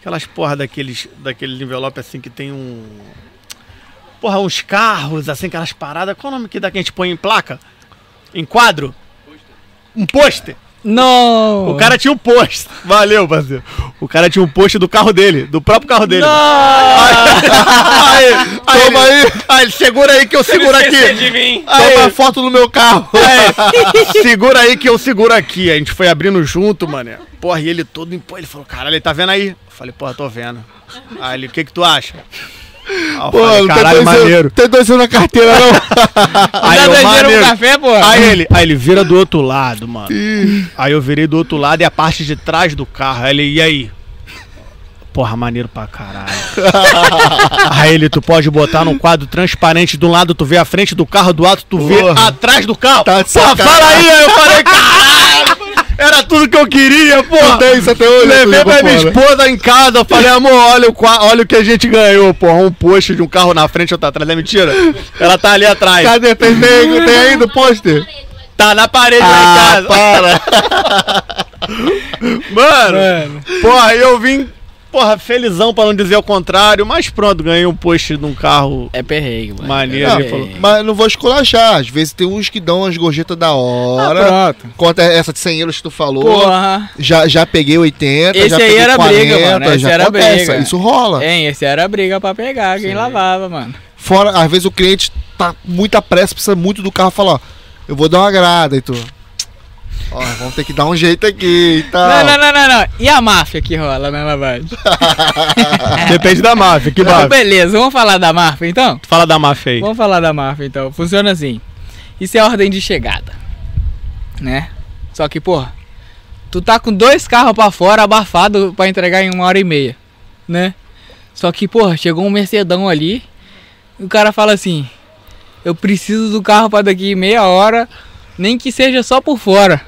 aquelas porra daqueles, daqueles envelopes assim que tem um. Porra, uns carros, assim, aquelas paradas. Qual o nome que dá que a gente põe em placa? Em quadro? Um pôster. Não. O cara tinha um post. Valeu, parceiro. O cara tinha um post do carro dele, do próprio carro dele. Aí, aí, Toma aí. Aí, segura aí que eu seguro aqui. Aí, Toma a foto no meu carro. aí, segura aí que eu seguro aqui. A gente foi abrindo junto, mano. Porra, e ele todo. ele falou, caralho, ele tá vendo aí? Eu falei, porra, tô vendo. Aí ele, o que que tu acha? Pô, falei, não tem caralho, dois euros- maneiro. Tem dois euros na carteira, não. Aí Dá eu, dois maneiro. pro café, pô. Aí ele, aí ele vira do outro lado, mano. Aí eu virei do outro lado e a parte de trás do carro. Aí ele, e aí? Porra, maneiro pra caralho. aí ele, tu pode botar num quadro transparente, de um lado tu vê a frente do carro, do outro tu vê Porra. atrás do carro. Tá de Porra, sacanagem. fala aí, aí eu falei, caralho, era tudo que eu queria, porra. Não tem isso até hoje. Levei pra minha esposa em casa, eu falei, amor, olha o, olha o que a gente ganhou, porra. Um post de um carro na frente outro atrás. É mentira? Ela tá ali atrás. Cadê? Tem, tem, tem ainda o pôster? Tá na parede lá Ah, em casa. para. Mano, Mano. porra, aí eu vim, porra, felizão pra não dizer o contrário, mas pronto, ganhei um post de um carro É perrengue, mano. maneiro. Não, ele falou, mas não vou esculachar. Às vezes tem uns que dão umas gorjetas da Ah, hora. pronto. Conta essa de 100 euros que tu falou. Porra. Já, já peguei 80, Esse já aí era 40, briga, mano, esse já era acontece, briga. Isso rola. Hein, esse era a briga pra pegar quem lavava, mano. Fora, às vezes o cliente tá com muita pressa, precisa muito do carro, fala, ó, eu vou dar uma grada e tu. Ó, vamos ter que dar um jeito aqui e tal. Não, não, não, não, não. E a máfia que rola na lavagem? Depende da máfia, que Então, máfia? beleza, vamos falar da máfia então? Fala da máfia aí. Vamos falar da máfia então. Funciona assim. Isso é ordem de chegada. Né? Só que, porra, tu tá com dois carros pra fora, abafado pra entregar em uma hora e meia. Né? Só que, porra, chegou um Mercedão ali. E o cara fala assim: Eu preciso do carro pra daqui meia hora, nem que seja só por fora.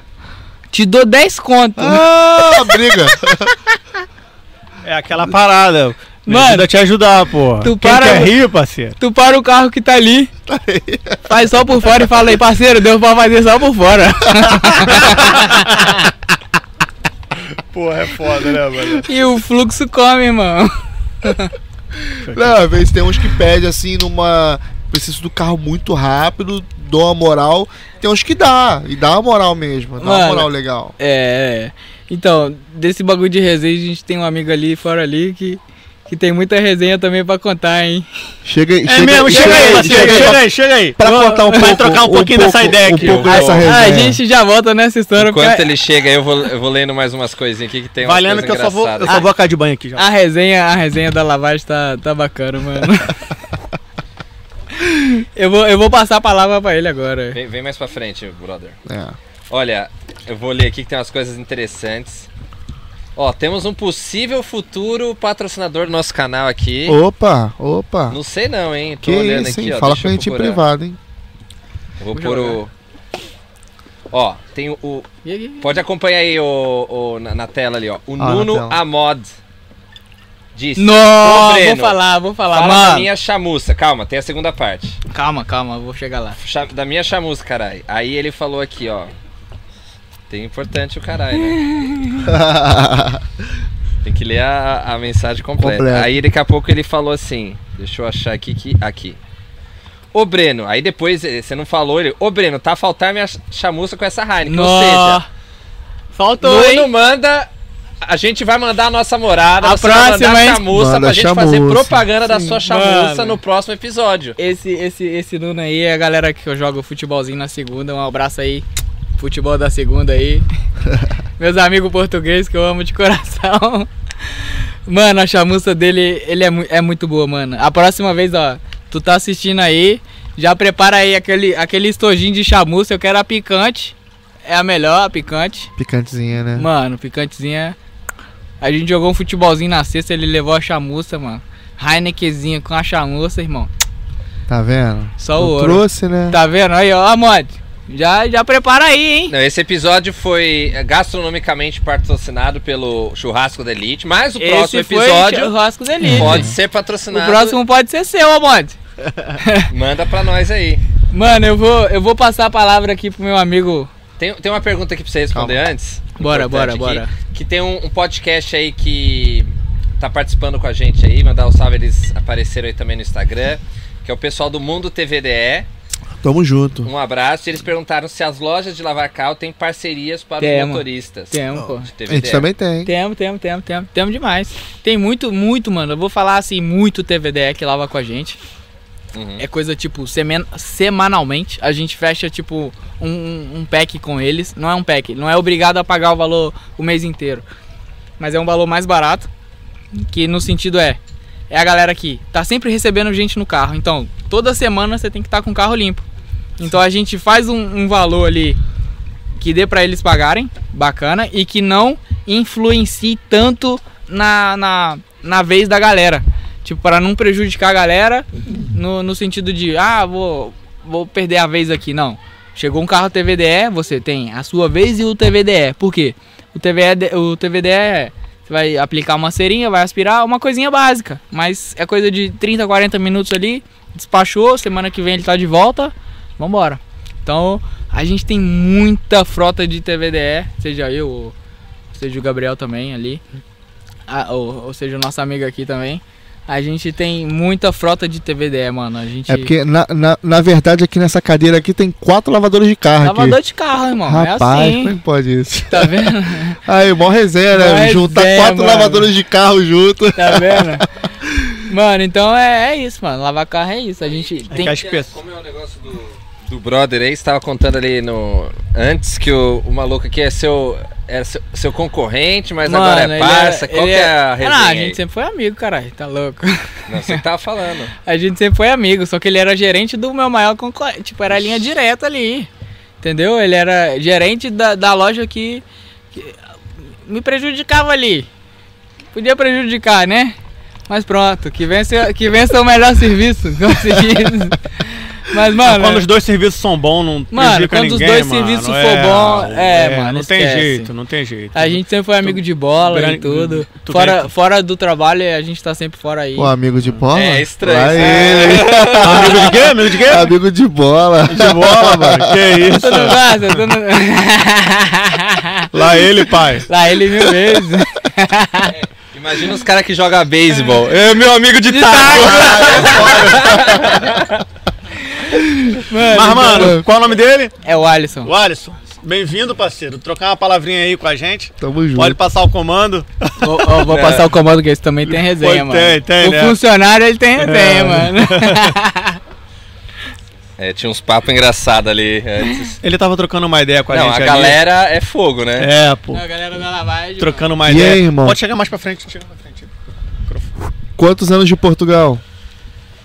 Te dou 10 conto. Ah, briga. É aquela parada. Me Mano, ajuda a te ajudar, porra. tu Quem para- quer rir, parceiro? Tu para o carro que tá ali, faz só por fora e fala aí, parceiro, deu pra fazer só por fora. Porra, é foda, né, mano? e o fluxo come, irmão. Não, às vezes tem uns que pedem assim numa. Preciso do carro muito rápido, dou uma moral. Tem uns que dá, e dá uma moral mesmo, dá uma Mano. moral legal. É, é. Então, desse bagulho de resenha, a gente tem um amigo ali fora ali que que tem muita resenha também pra contar, hein? Chega, É mesmo, chega aí, parceiro, chega aí, chega aí. Pra Vamos- contar um vai pouco. trocar um pouquinho dessa pouco- ideia aqui. Um pouco dessa resenha. Ah, a gente já volta nessa história, Enquanto porque ele chega aí, eu vou, eu vou lendo mais umas coisinhas aqui que tem umas Valendo que eu só vou, eu só vou a de banho aqui já. a resenha, a resenha da lavagem tá, tá bacana, mano. eu, vou, eu vou passar a palavra pra ele agora. Vem, vem mais pra frente, brother. É. Olha, eu vou ler aqui que tem umas coisas interessantes. Ó, temos um possível futuro patrocinador do nosso canal aqui. Opa, opa. Não sei não, hein? Tô que olhando isso, aqui, hein? ó. Fala com a eu gente em privado, hein? Vou Vou pôr o... Ó, tem o... Pode acompanhar aí o, o- na, na tela ali, ó. O Ah, Nuno. Amod. Disse. Não, vou falar, vou falar. Fala mano, da minha chamuça. Calma, tem a segunda parte. calma, calma, vou chegar lá. Cha- Da minha chamuça, caralho. Aí ele falou aqui, ó. Tem importante o caralho, né? Tem que ler a, a mensagem completa. Completa. Aí daqui a pouco ele falou assim. Deixa eu achar aqui que. Aqui. Ô Breno, aí depois eh, você não falou, ele. Ô Breno, tá a faltar minha ch- chamuça com essa Heineken. Ou seja, Nó. Faltou, Nuno hein? manda. A gente vai mandar a nossa morada, A você vai próxima, mandar a chamuça Manda pra a gente fazer chamuça. propaganda da sua chamuça Mano. no próximo episódio. Esse, esse, esse Nuno aí é a galera que eu jogo futebolzinho na segunda. Um abraço aí. Futebol da segunda aí. Meus amigos portugueses que eu amo de coração. Mano, a chamuça dele, ele é, mu- é muito boa, mano. A próxima vez, ó, tu tá assistindo aí, já prepara aí aquele, aquele estojinho de chamuça. Eu quero a picante. É a melhor, a picante. Picantezinha, né? Mano, picantezinha. A gente jogou um futebolzinho na sexta, ele levou a chamuça, mano. Heinekenzinha com a chamuça, irmão. Tá vendo? Só o ouro. trouxe, né? Tá vendo? Aí, ó, mod. Já, já prepara aí, hein? Não, esse episódio foi gastronomicamente patrocinado pelo Churrasco da Elite, mas o próximo Esse foi episódio o churrasco delícia. pode ser O patrocinado. próximo pode ser seu, ó, mod. Manda pra nós aí. Mano, eu vou, eu vou passar a palavra aqui pro meu amigo. Tem, tem uma pergunta aqui pra você responder antes. Bora, bora, bora. Que tem um, um podcast aí que tá participando com a gente aí, mandar um salve, eles apareceram aí também no Instagram, que é o pessoal do Mundo TVDE. Tamo junto. Um abraço. E eles perguntaram se as lojas de lavar carro têm parcerias para os Temos. motoristas. Temos, pô. A gente também tem. Temos, temos, temos, temos. Temos demais. Tem muito, muito, mano. Eu vou falar assim, muito TVDE que lava com a gente. Uhum. É coisa tipo, semen- semanalmente. A gente fecha tipo um, um pack com eles. Não é um pack, não é obrigado a pagar o valor o mês inteiro. Mas é um valor mais barato. Que no sentido é. É a galera que tá sempre recebendo gente no carro. Então, toda semana você tem que estar com o carro limpo. Então a gente faz um, um valor ali que dê pra eles pagarem, bacana, e que não influencie tanto na, na, na vez da galera. Tipo, para não prejudicar a galera no, no sentido de, ah, vou, vou perder a vez aqui. Não. Chegou um carro TVDE, você tem a sua vez e o TVDE. Por quê? O TVDE, o TVDE você vai aplicar uma cerinha, vai aspirar, uma coisinha básica. Mas é coisa de 30, 40 minutos ali, despachou, semana que vem ele tá de volta, vambora. Então, a gente tem muita frota de TVDE, seja eu, ou seja o Gabriel também ali, ou seja o nosso amigo aqui também. A gente tem muita frota de TVDE, mano. A gente. É porque, na, na, na verdade, aqui nessa cadeira aqui tem quatro lavadores de carro Lavador aqui. de carro, irmão. Rapaz, é como é assim. que pode isso? Tá vendo? Aí, mó resenha, né? Mó Juntar resenha, quatro mano. lavadores de carro junto. Tá vendo? Mano, então é, é isso, mano. Lavar carro é isso. A gente É tem. que as pessoas. Como é o negócio do, do brother aí, você tava contando ali no. Antes que o, o maluco aqui é seu. É seu, seu concorrente, mas agora Mano, é ele parça. é- Qual que é a Ah, resenha? a aí? gente sempre foi amigo, caralho. Tá louco. Não, você tava falando. A gente sempre foi amigo, só que ele era gerente do meu maior concorrente. Tipo, era linha direta ali. Entendeu? Ele era gerente da, da loja que, que me prejudicava ali. Podia prejudicar, né? Mas pronto, que vença, que vença o melhor serviço. Consegui. Mas, mano. quando os dois serviços são bons, não Mano, prejudica quando os ninguém, dois mano. serviços É, for bom, é, mano, Não tem esquece. jeito, não tem jeito. A gente sempre foi amigo de bola e tudo. tu Fora, fora do trabalho, a gente tá sempre fora aí. Pô, amigo de bola? É estranho. Lá É. ele. Amigo de quê? Amigo de quê? amigo de bola. De bola, mano. Que isso? Tu não gosta? Tu não... Lá ele, pai. Lá ele mil vezes. Imagina os caras que jogam beisebol. É meu amigo de, taco. Mano, Mas, mano, qual é o nome dele? É o Alisson. O Alisson. Bem-vindo, parceiro. Trocar uma palavrinha aí com a gente. Tamo junto. Pode passar o comando. Vou, ó, vou passar o comando que esse também tem resenha, Pô, mano. tem, tem, o né? funcionário ele tem resenha, É. mano. É, tinha uns papos engraçados ali antes. Ele tava trocando uma ideia com a Não, gente a ali. galera é fogo, né? É, pô. a galera da lavagem. Trocando uma E ideia. aí, irmão? Pode chegar mais pra frente. Chega pra frente. Quantos anos de Portugal?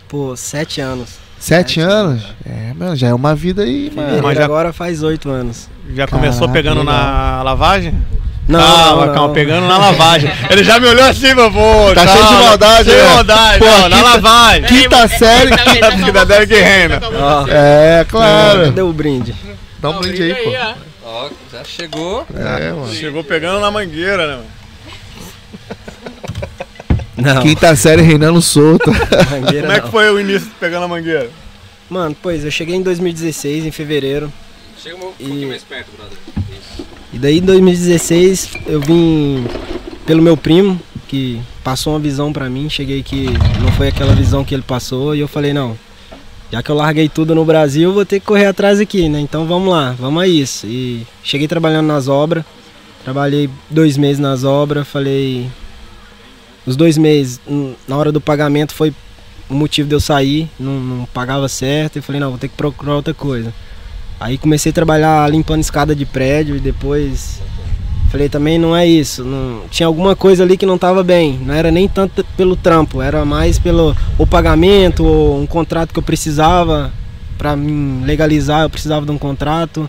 Pô, sete anos. Sete Sete anos? É, mano, já é uma vida aí, mano. Mas já- agora faz oito anos. Já começou Caraca, pegando legal. na lavagem? Não, calma, não, calma, não. pegando na lavagem. Ele já me olhou assim, meu pô. Tá cheio de maldade, Cheio de né? maldade. Pô, não, na lavagem. Quinta série. Vida dela que reina. É, claro. cadê o brinde? Dá um brinde aí, pô. ó. Ó, já chegou. É, mano. Chegou pegando na mangueira, né? mano? Não, Quinta série reinando solto. mangueira Como é que foi o início pegando a mangueira? Mano, pois, eu cheguei em 2016, em fevereiro. Chega um E- pouquinho mais perto, brother. Isso. E daí em 2016 eu vim pelo meu primo, que passou uma visão pra mim. Cheguei que não foi aquela visão que ele passou. E eu falei, não, já que eu larguei tudo no Brasil, eu vou ter que correr atrás aqui, né? Então vamos lá, vamos a isso. E cheguei trabalhando nas obras. Trabalhei dois meses nas obras, falei. Os dois meses, hum, na hora do pagamento, foi o motivo de eu sair, não, não pagava certo. E falei, não, vou ter que procurar outra coisa. Aí comecei a trabalhar limpando escada de prédio e depois falei também não é isso, não tinha alguma coisa ali que não estava bem, não era nem tanto pelo trampo, era mais pelo o pagamento ou um contrato que eu precisava para me legalizar, eu precisava de um contrato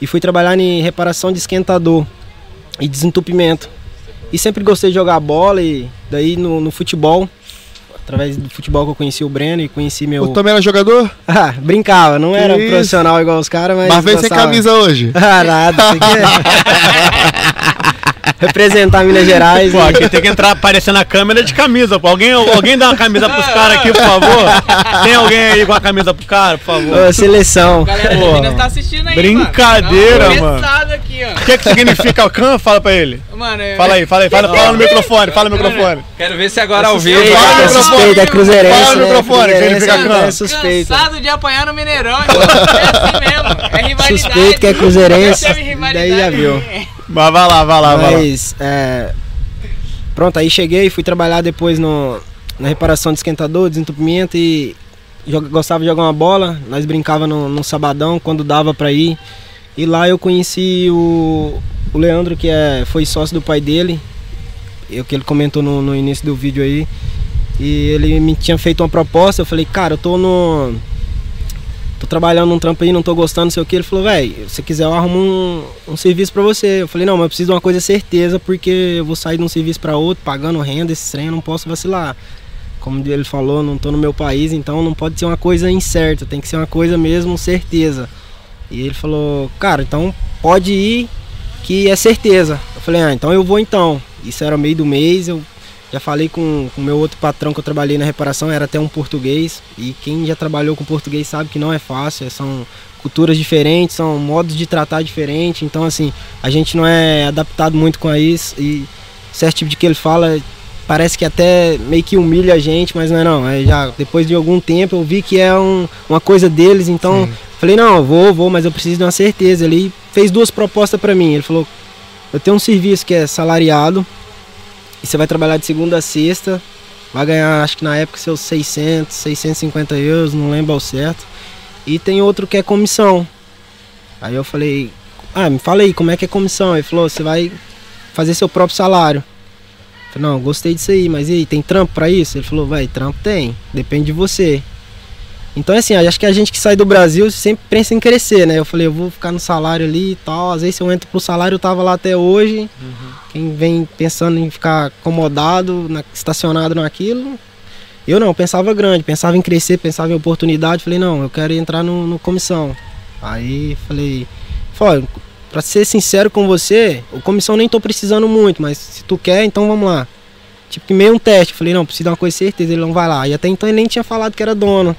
e fui trabalhar em reparação de esquentador e desentupimento. E sempre gostei de jogar bola e daí no, no futebol, através do futebol que eu conheci o Breno e conheci meu O Tomé era jogador? ah, brincava, não era isso? profissional igual os caras, mas. Mas vem sem camisa hoje. Ah, nada, você quer? Representar Minas Gerais. Pô, né? aqui tem que entrar aparecer na câmera de camisa, pô. Alguém, alguém dá uma camisa pros caras aqui, por favor? Tem alguém aí com a camisa pro cara, por favor? Ô, seleção. Galera de Pô. Minas tá assistindo aí, Brincadeira, mano. Tá mano. ó. O que, que significa o can? Fala pra ele. Mano, é- Fala aí, fala aí, fala, fala no microfone, fala no microfone. Quero ver se agora ao vivo. Suspeito, Fala no é microfone. é cruzeirense. Fala no né? microfone, que ele Cruzeirense fica é- é suspeito. Cansado de apanhar no Mineirão. É assim mesmo. É rivalidade. Suspeito que é cruzeirense, daí já viu. Mas vai lá, vai lá, vai lá. Mas, é, pronto, aí cheguei, fui trabalhar depois no, na reparação de esquentador, desentupimento e gostava de jogar uma bola. Nós brincava no, no sabadão quando dava pra ir. E lá eu conheci o, o Leandro, que é, foi sócio do pai dele, eu, que ele comentou no, no início do vídeo aí. E ele me tinha feito uma proposta, eu falei, cara, eu tô no. Tô trabalhando num trampo aí, não tô gostando, não sei o que. Ele falou, velho, se quiser eu arrumo um, um serviço pra você. Eu falei, não, mas eu preciso de uma coisa certeza, porque eu vou sair de um serviço pra outro, pagando renda, esse trem, eu não posso vacilar. Como ele falou, não tô no meu país, então não pode ser uma coisa incerta, tem que ser uma coisa mesmo certeza. E ele falou, cara, então pode ir que é certeza. Eu falei, ah, então eu vou então. Isso era meio do mês, eu já falei com o meu outro patrão que eu trabalhei na reparação, era até um português. E quem já trabalhou com português sabe que não é fácil, são culturas diferentes, são modos de tratar diferentes. Então, assim, a gente não é adaptado muito com isso. E certo tipo de que ele fala parece que até meio que humilha a gente, mas não é não. É já, depois de algum tempo eu vi que é um- uma coisa deles, então Sim. falei, não, vou, vou, mas eu preciso de uma certeza. Ele fez duas propostas pra mim. Ele falou, eu tenho um serviço que é salariado, e você vai trabalhar de segunda a sexta, vai ganhar, acho que na época, seus 600, 650 euros, não lembro ao certo. E tem outro que é comissão. Aí eu falei, ah, me fala aí, como é que é comissão? Ele falou, você vai fazer seu próprio salário. Eu falei, não, gostei disso aí, mas e aí, tem trampo pra isso? Ele falou, vai, trampo tem, depende de você. Então, assim, acho que a gente que sai do Brasil sempre pensa em crescer, né? Eu falei, eu vou ficar no salário ali e tal. Às vezes, se eu entro pro salário, eu tava lá até hoje. Quem vem pensando em ficar acomodado, na- estacionado naquilo. Eu não, pensava grande, pensava em crescer, pensava em oportunidade. Falei, não, eu quero entrar no, no comissão. Aí, falei, olha, pra ser sincero com você, o comissão nem tô precisando muito, mas se tu quer, então vamos lá. Tipo, que meio um teste. Falei, não, preciso de uma coisa certeza, ele não vai lá. E até então ele nem tinha falado que era dono.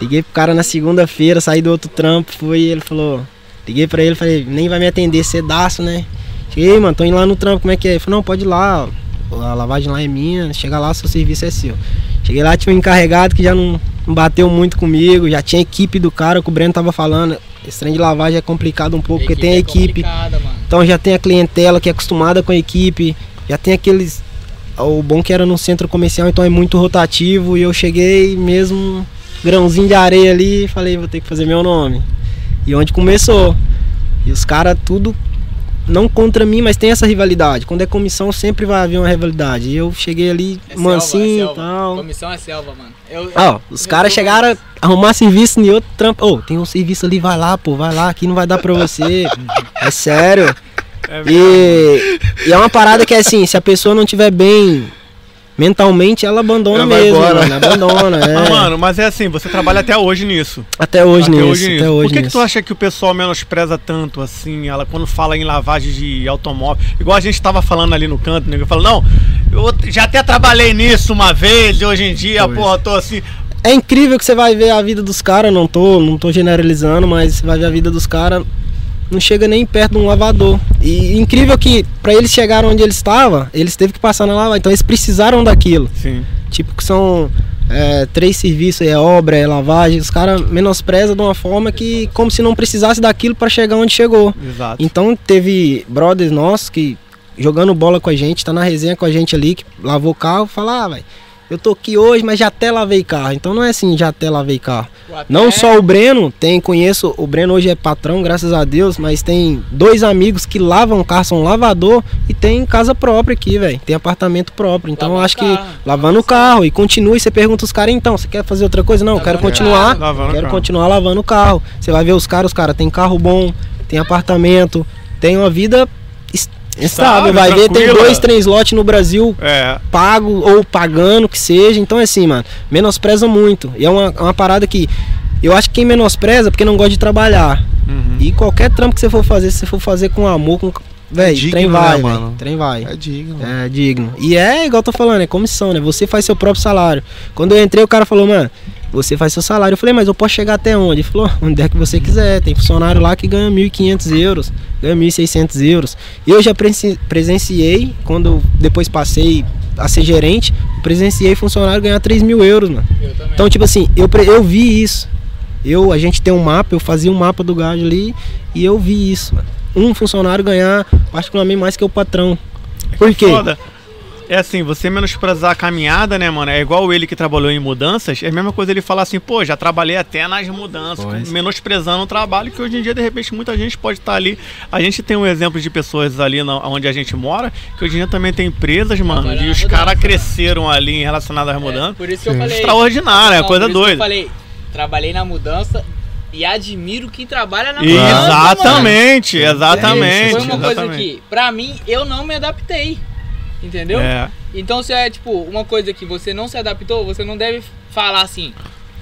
Liguei pro cara na segunda-feira, saí do outro trampo, fui e ele falou. Liguei pra ele, falei, nem vai me atender cedaço, né? Cheguei, mano, tô indo lá no trampo, como é que é? Ele falou, não, pode ir lá, a lavagem lá é minha, chega lá, seu serviço é seu. Cheguei lá, tinha um encarregado que já não, não bateu muito comigo, já tinha equipe do cara, que o Breno tava falando. Esse trem de lavagem é complicado um pouco, porque tem a é equipe. Então já tem a clientela que é acostumada com a equipe, já tem aqueles. O bom que era no centro comercial, então é muito rotativo. E eu cheguei mesmo, grãozinho de areia ali, e falei, vou ter que fazer meu nome. E onde começou. E os caras tudo, não contra mim, mas tem essa rivalidade. Quando é comissão, sempre vai haver uma rivalidade. E eu cheguei ali É mansinho selva, e tal. Comissão é selva, mano. Eu, Ó, os caras chegaram a arrumar serviço em outro trampo. Ô, tem um serviço ali, vai lá, pô, vai lá, aqui não vai dar pra você. é sério. É E, e é uma parada que é assim, se a pessoa não tiver bem mentalmente, ela abandona Ela mesmo, embora. mano, abandona, é. Mas, mano, mas é assim, você trabalha até hoje nisso. até hoje até nisso, hoje nisso. até hoje Por que, que nisso. tu acha que o pessoal menospreza tanto, assim, ela quando fala em lavagem de automóvel? Igual a gente tava falando ali no canto, né? Eu falo, não, eu já até trabalhei nisso uma vez, e hoje em dia, Pois. porra, tô assim. É incrível que você vai ver a vida dos caras, não tô, não tô generalizando, mas você vai ver a vida dos caras, não chega nem perto de um lavador. E incrível que pra eles chegarem onde eles estavam, eles teve que passar na lavagem, então eles precisaram daquilo. Sim. Tipo, que são é, três serviços, é obra, é lavagem, os caras menosprezam de uma forma que como se não precisasse daquilo pra chegar onde chegou. Exato. Então teve brothers nossos que jogando bola com a gente, tá na resenha com a gente ali, que lavou o carro, fala, ah, velho, eu tô aqui hoje, mas já até lavei carro. Então não é assim, já até lavei carro. até- Não só o Breno, tem, conheço, o Breno hoje é patrão, graças a Deus, mas tem dois amigos que lavam carro, são lavador e tem casa própria aqui, velho. Tem apartamento próprio. Então eu Lavando acho que carro. lavando o carro e continua e você pergunta os caras, então, você quer fazer outra coisa? Não, eu quero continuar. carro. Quero carro. continuar lavando o carro. Você vai ver os caras, os caras tem carro bom, tem apartamento, tem uma vida estável. Vai ver, tem dois, três lotes no Brasil É, pago ou pagando, que seja. Então, é assim, mano, menospreza muito. E é uma, uma parada que eu acho que quem menospreza é porque não gosta de trabalhar. uhum. E qualquer trampo que você for fazer, se você for fazer com amor, com. Véi, digno, trem né, vai, mano? véi, trem vai. É digno. É digno. E é igual eu tô falando, é comissão, né? Você faz seu próprio salário. Quando eu entrei, o cara falou, mano, você faz seu salário. Eu falei, mas eu posso chegar até onde? Ele falou, onde é que você quiser. Tem funcionário lá que ganha 1.500 euros, ganha 1.600 euros. Eu já presen- presenciei, quando depois passei a ser gerente, presenciei funcionário ganhar 3 mil euros, mano. Eu também. Então, tipo assim, eu, eu vi isso. Eu, a gente tem um mapa, eu fazia um mapa do gado ali e eu vi isso, mano. Um funcionário ganhar particularmente mais que o patrão. Por quê? Foda. É assim, você menosprezar a caminhada, né, mano? É igual ele que trabalhou em mudanças. É a mesma coisa ele falar assim, pô, já trabalhei até nas mudanças, Pois. menosprezando o trabalho, que hoje em dia, de repente, muita gente pode estar ali. A gente tem um exemplo de pessoas ali na, onde a gente mora, que hoje em dia também tem empresas, mano, e os caras né? cresceram ali em relacionado às É, mudanças. por isso que eu Sim. falei. Extraordinário, é Não, coisa por isso que Eu doida. falei, trabalhei na mudança e admiro quem trabalha na mudança. mano. Exatamente, exatamente. Foi uma coisa exatamente. que, pra mim, eu não me adaptei. Entendeu? É, Então, se é tipo uma coisa que você não se adaptou, você não deve falar assim: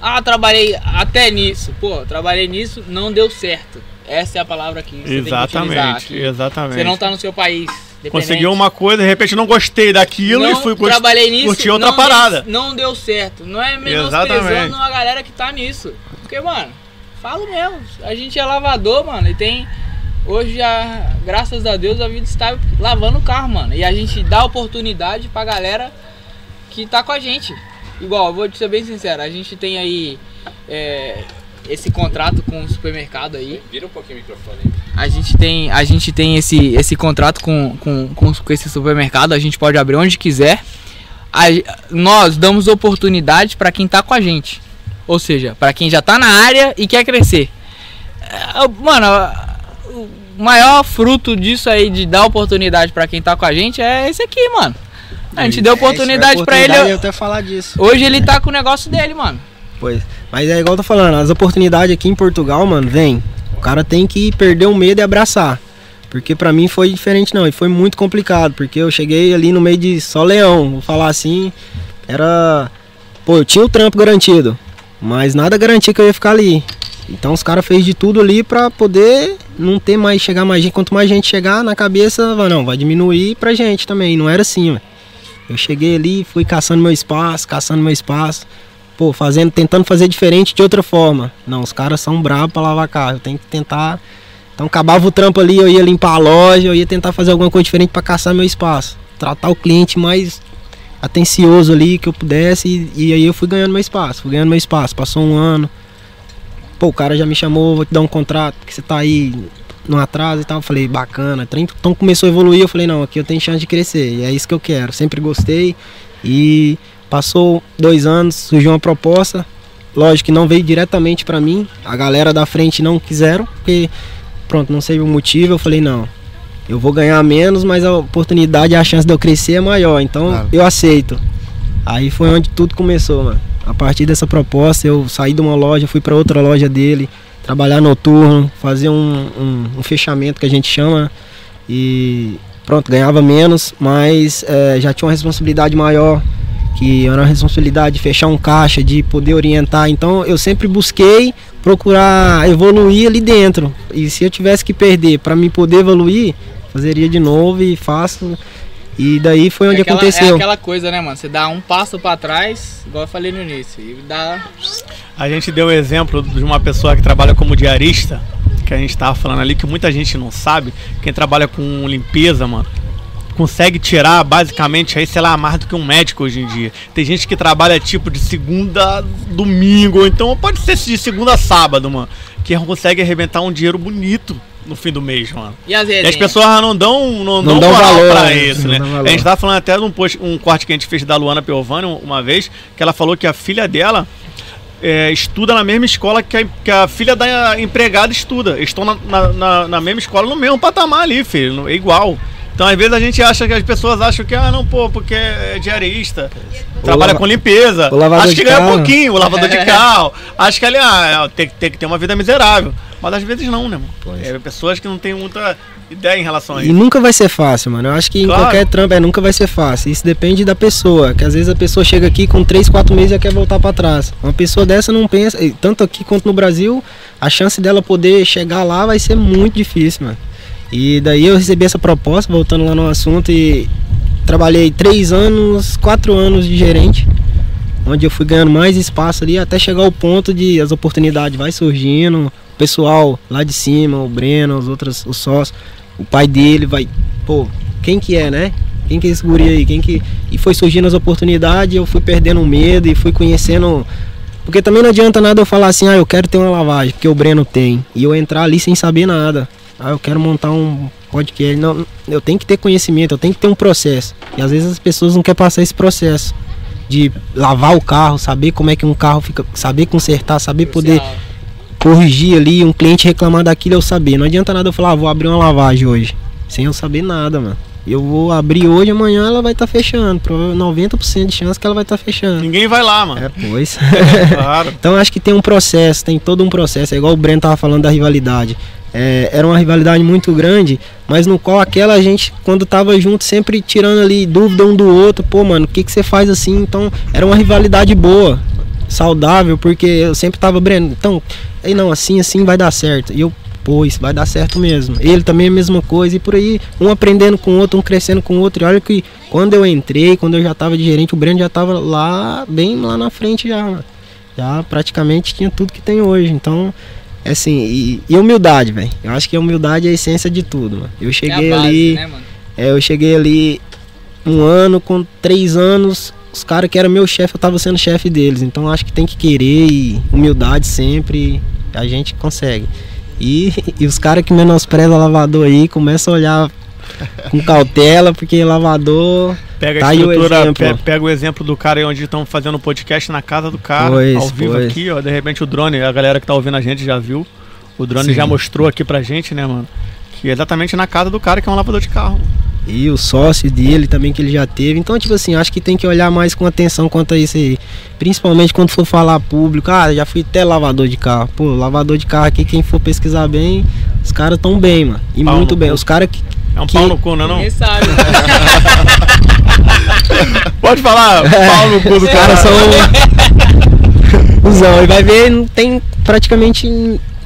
Ah, trabalhei até nisso. Pô, trabalhei nisso, não deu certo. Essa é a palavra que você tem que utilizar. exatamente, que exatamente. Você não tá no seu país. Conseguiu uma coisa, de repente não gostei daquilo e não fui curtir trabalhei nisso, curti outra não parada. Deu, não deu certo. Não é menosprezando a galera que tá nisso. Porque, mano, falo mesmo. A gente é lavador, mano, e tem. Hoje, já, graças a Deus, a vida está lavando o carro, mano. E a gente dá oportunidade pra galera que tá com a gente. Igual, vou te ser bem sincero, a gente tem aí é, esse contrato com o supermercado aí. Vira um pouquinho o microfone aí. A gente tem, a gente tem esse, esse contrato com, com, com, com esse supermercado, a gente pode abrir onde quiser. A- nós damos oportunidade para quem tá com a gente. Ou seja, para quem já tá na área e quer crescer. É, Mano, o maior fruto disso aí de dar oportunidade para quem tá com a gente é esse aqui, mano. A gente deu oportunidade para ele. É, Eu até falar disso. Hoje ele tá com o negócio dele, mano. Pois. Mas é igual eu tô falando, as oportunidades aqui em Portugal, mano, vem. O cara tem que perder o medo e abraçar. Porque pra mim foi diferente não, e foi muito complicado, porque eu cheguei ali no meio de só leão, vou falar assim, era pô, eu tinha o trampo garantido, mas nada garantia que eu ia ficar ali. Então os caras fez de tudo ali pra poder não ter mais chegar mais gente, quanto mais gente chegar na cabeça, vai não, vai diminuir pra gente também, não era assim. Eu cheguei ali, fui caçando meu espaço, caçando meu espaço pô, fazendo, tentando fazer diferente de outra forma. Não, os caras são bravos pra lavar carro. Eu tenho que tentar. Então acabava o trampo ali, eu ia limpar a loja, eu ia tentar fazer alguma coisa diferente pra caçar meu espaço. Tratar o cliente mais atencioso ali que eu pudesse e, e aí eu fui ganhando meu espaço, fui ganhando meu espaço. Passou um ano, pô, o cara já me chamou, vou te dar um contrato, que você tá aí no atraso e tal. Eu falei, bacana. Então começou a evoluir, eu falei, não, aqui eu tenho chance de crescer. E é isso que eu quero. Sempre gostei. E passou dois anos, surgiu uma proposta. Lógico que não veio diretamente para mim. A galera da frente não quiseram, porque pronto, não sei o motivo. Eu falei, não, eu vou ganhar menos, mas a oportunidade, a chance de eu crescer é maior. Então claro. eu aceito. Aí foi onde tudo começou, mano. A partir dessa proposta, eu saí de uma loja, fui para outra loja dele, trabalhar noturno, fazer um, um, um, fechamento que a gente chama. E pronto, ganhava menos, mas é, já tinha uma responsabilidade maior, que era uma responsabilidade de fechar um caixa, de poder orientar. Então eu sempre busquei procurar evoluir ali dentro. E se eu tivesse que perder para me poder evoluir, fazeria de novo e faço. E daí foi onde é aquela, aconteceu. É aquela coisa, né, mano? Você dá um passo para trás, igual eu falei no início, e dá. A gente deu o exemplo de uma pessoa que trabalha como diarista, que a gente tava falando ali, que muita gente não sabe. Quem trabalha com limpeza, mano, consegue tirar basicamente aí, sei lá, mais do que um médico hoje em dia. Tem gente que trabalha tipo de segunda a domingo, ou então pode ser de segunda a sábado, mano, que consegue arrebentar um dinheiro bonito no fim do mês, mano. E, as, e as pessoas não dão, não, não dão valor pra né? isso, né? A gente tava falando até de um, post, um corte que a gente fez da Luana Piovani uma vez, que ela falou que a filha dela é, estuda na mesma escola que a, que a, filha da empregada estuda. Estão na, na, na, na mesma escola, no mesmo patamar ali, filho. É igual. Então, às vezes, a gente acha que as pessoas acham que, ah, não, pô, porque é diarista, o trabalha lava... com limpeza. Acho que ganha um pouquinho, o lavador de carro. Acho que ali, ah, tem, tem que ter uma vida miserável. Mas às vezes não, né, mano? É, pessoas que não têm muita ideia em relação a isso. E nunca vai ser fácil, mano. Eu acho que claro. em qualquer trampo é, nunca vai ser fácil. Isso depende da pessoa. Que às vezes a pessoa chega aqui com 3, 4 meses e quer voltar para trás. Uma pessoa dessa não pensa, tanto aqui quanto no Brasil, a chance dela poder chegar lá vai ser muito difícil, mano. E daí eu recebi essa proposta, voltando lá no assunto, e trabalhei três anos, quatro anos de gerente, onde eu fui ganhando mais espaço ali, até chegar ao ponto de as oportunidades vai surgindo, pessoal lá de cima, o Breno, os outros, os sócios, o pai dele vai, pô, quem que é, né? Quem que é esse guri aí? Quem que... E foi surgindo as oportunidades, eu fui perdendo o medo e fui conhecendo porque também não adianta nada eu falar assim, ah, eu quero ter uma lavagem, porque o Breno tem. E eu entrar ali sem saber nada ah, eu quero montar um podcast. Não, eu tenho que ter conhecimento, eu tenho que ter um processo. E às vezes as pessoas não querem passar esse processo de lavar o carro, saber como é que um carro fica, saber consertar, saber poder corrigir ali, um cliente reclamar daquilo eu saber. Não adianta nada eu falar, ah, vou abrir uma lavagem hoje, sem eu saber nada, mano. Eu vou abrir hoje, amanhã ela vai estar tá fechando. Provavelmente 90% de chance que ela vai estar tá fechando. Ninguém vai lá, mano. É, pois. claro. então acho que tem um processo, tem todo um processo. É igual o Breno tava falando da rivalidade. É, era uma rivalidade muito grande, mas no qual aquela gente, quando tava junto, sempre tirando ali dúvida um do outro, pô, mano, o que, que você faz assim? Então, era uma rivalidade boa, saudável, porque eu sempre tava, Breno, então, aí não, assim, assim vai dar certo. E eu, pô, isso vai dar certo mesmo. Ele também é a mesma coisa, e por aí, um aprendendo com o outro, um crescendo com o outro. E olha que quando eu entrei, quando eu já tava de gerente, o Breno já tava lá, bem lá na frente já, já praticamente tinha tudo que tem hoje. Então, é assim, e, e humildade, velho. Eu acho que a humildade é a essência de tudo, mano. Eu cheguei é base, ali. Né, é, eu cheguei ali um ano, com três anos, os caras que eram meu chefe, eu tava sendo chefe deles. Então acho que tem que querer e humildade sempre, a gente consegue. E, e os caras que menosprezam lavador aí começam a olhar com cautela, porque lavador. Pega tá a estrutura, o pe pega o exemplo do cara aí onde estão fazendo podcast na casa do cara, pois, ao vivo pois. aqui, ó. De repente o drone, a galera que tá ouvindo a gente já viu. O drone Sim. já mostrou aqui pra gente, né, mano? Que é exatamente na casa do cara que é um lavador de carro. E o sócio dele também que ele já teve. Então, tipo assim, acho que tem que olhar mais com atenção quanto a isso aí. Principalmente quando for falar público. Ah, já fui até lavador de carro. Pô, lavador de carro aqui, quem for pesquisar bem, os caras tão bem, mano. E Pau muito bem. Cu. Os caras que. É um que... pau no cu, não é não? Ninguém sabe. Pode falar, pau no cu do cara. são. Usão, e vai ver, não tem praticamente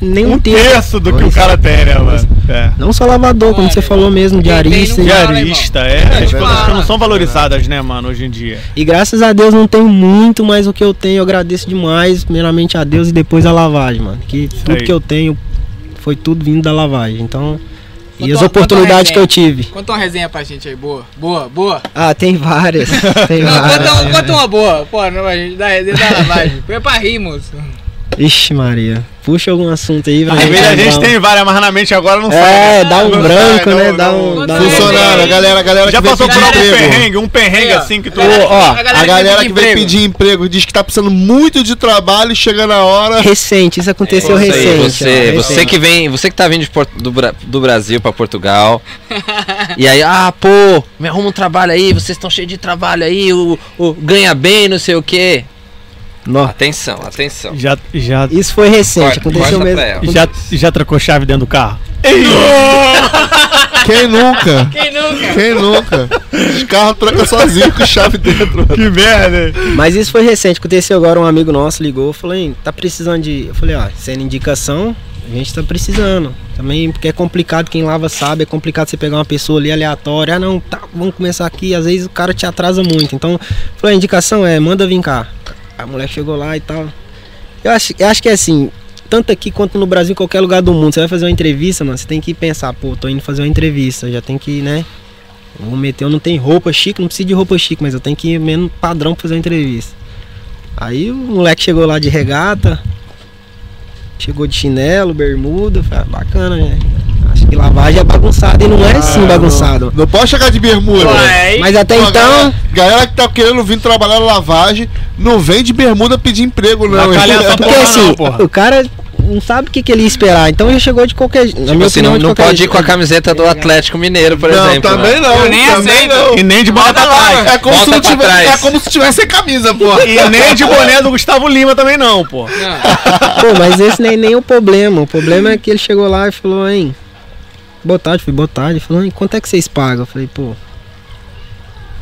nem um terço do que o cara tem, né, mano? É. Não só lavador, como você falou mesmo, diarista. Diarista, é. é as coisas que não são valorizadas, né, mano, hoje em dia. E graças a Deus não tem muito mais o que eu tenho. Eu agradeço demais, primeiramente a Deus e depois a lavagem, mano. Que tudo que eu tenho foi tudo vindo da lavagem. Então, E as oportunidades que eu tive. Conta uma resenha pra gente aí, boa. Boa, boa. Ah, tem várias. Tem Não, várias. conta, uma- conta uma boa. Pô, não, a gente dá resenha da lavagem. Foi pra rir, moço. Ixi, Maria. Puxa algum assunto aí pra Às gente vezes a gente um. tem várias, mas na mente agora não sai. É, dá um Não branco, né? não, Dá um. Dá um... Funcionário, a galera, a galera Já que passou por emprego. perrengue? Um perrengue assim que tu. Ô, ó, A galera a que galera vem que pedir vem emprego. pedir emprego diz que tá precisando muito de trabalho e chega na hora. Recente, isso aconteceu Você, recente. você, ó, você recente. que vem, você que tá vindo do, do Brasil pra Portugal. e aí, ah, pô, me arruma um trabalho aí, vocês estão cheios de trabalho aí, o, o ganha bem, não sei o quê. Nó. Atenção, atenção. Já, já, Isso foi recente, Corta- aconteceu corta mesmo. já, já trocou chave dentro do carro? Quem nunca? Quem nunca? Quem nunca? Os carros trocam sozinho com chave dentro. Que merda! Mas isso foi recente, aconteceu agora, um amigo nosso ligou, falou, hein, tá precisando de. Eu falei, ó, sendo indicação, a gente tá precisando. Também porque é complicado, quem lava sabe, é complicado você pegar uma pessoa ali aleatória, ah não, tá, vamos começar aqui, às vezes o cara te atrasa muito. Então, falou, a indicação é, manda vir cá. A mulher chegou lá e tal. Eu acho, eu acho que é assim, tanto aqui quanto no Brasil, qualquer lugar do mundo, você vai fazer uma entrevista, mano, você tem que pensar, pô, tô indo fazer uma entrevista, já tem que, né? Vou meter, eu não tenho roupa chique, não preciso de roupa chique, mas eu tenho que ir menos padrão pra fazer uma entrevista. Aí o moleque chegou lá de regata, chegou de chinelo, bermuda, falei, ah, bacana, né? Acho que lavagem é bagunçada e não é assim Ah, bagunçado. Não pode chegar de bermuda. Ué, Mas até Pô, então, Galera, galera que tá querendo vir trabalhar na lavagem, não vem de bermuda pedir emprego, não. Essa porque porra assim, não, porra. o cara não sabe o que, que ele ia esperar, então já chegou de qualquer jeito. Tipo assim, opinião, não, não pode ir com a jeito. camiseta do Atlético Mineiro, por não, exemplo. também né? não. Eu nem também aceito. não. E nem de bola pra trás. É como, se não tivesse, trás. é como se tivesse sem camisa, pô. E nem de boné do Gustavo Lima também não, pô. Não. Pô, mas esse nem, nem o problema. O problema é que ele chegou lá e falou, hein, boa tarde, fui boa tarde. Falou, quanto é que vocês pagam? Eu falei, pô.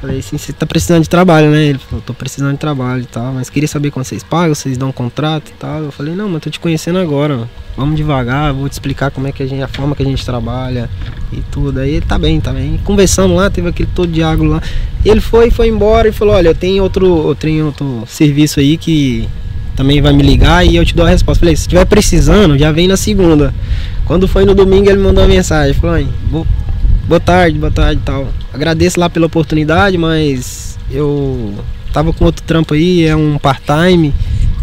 Falei assim, você tá precisando de trabalho, né? Ele falou, tô precisando de trabalho e tal, mas queria saber quanto vocês pagam, vocês dão um contrato e tal. Eu falei, não, mas tô te conhecendo agora, vamos devagar, vou te explicar como é que a gente, a forma que a gente trabalha e tudo. Aí ele tá bem, tá bem. Conversando lá, teve aquele todo diálogo lá. Ele foi, foi embora e falou, olha, eu tenho outro, eu tenho outro serviço aí que também vai me ligar e eu te dou a resposta. Falei, se estiver precisando, já vem na segunda. Quando foi no domingo, ele mandou uma mensagem. Falou, "Ai, bo- boa tarde, boa tarde e tal. Agradeço lá pela oportunidade, mas eu tava com outro trampo aí, é um part-time.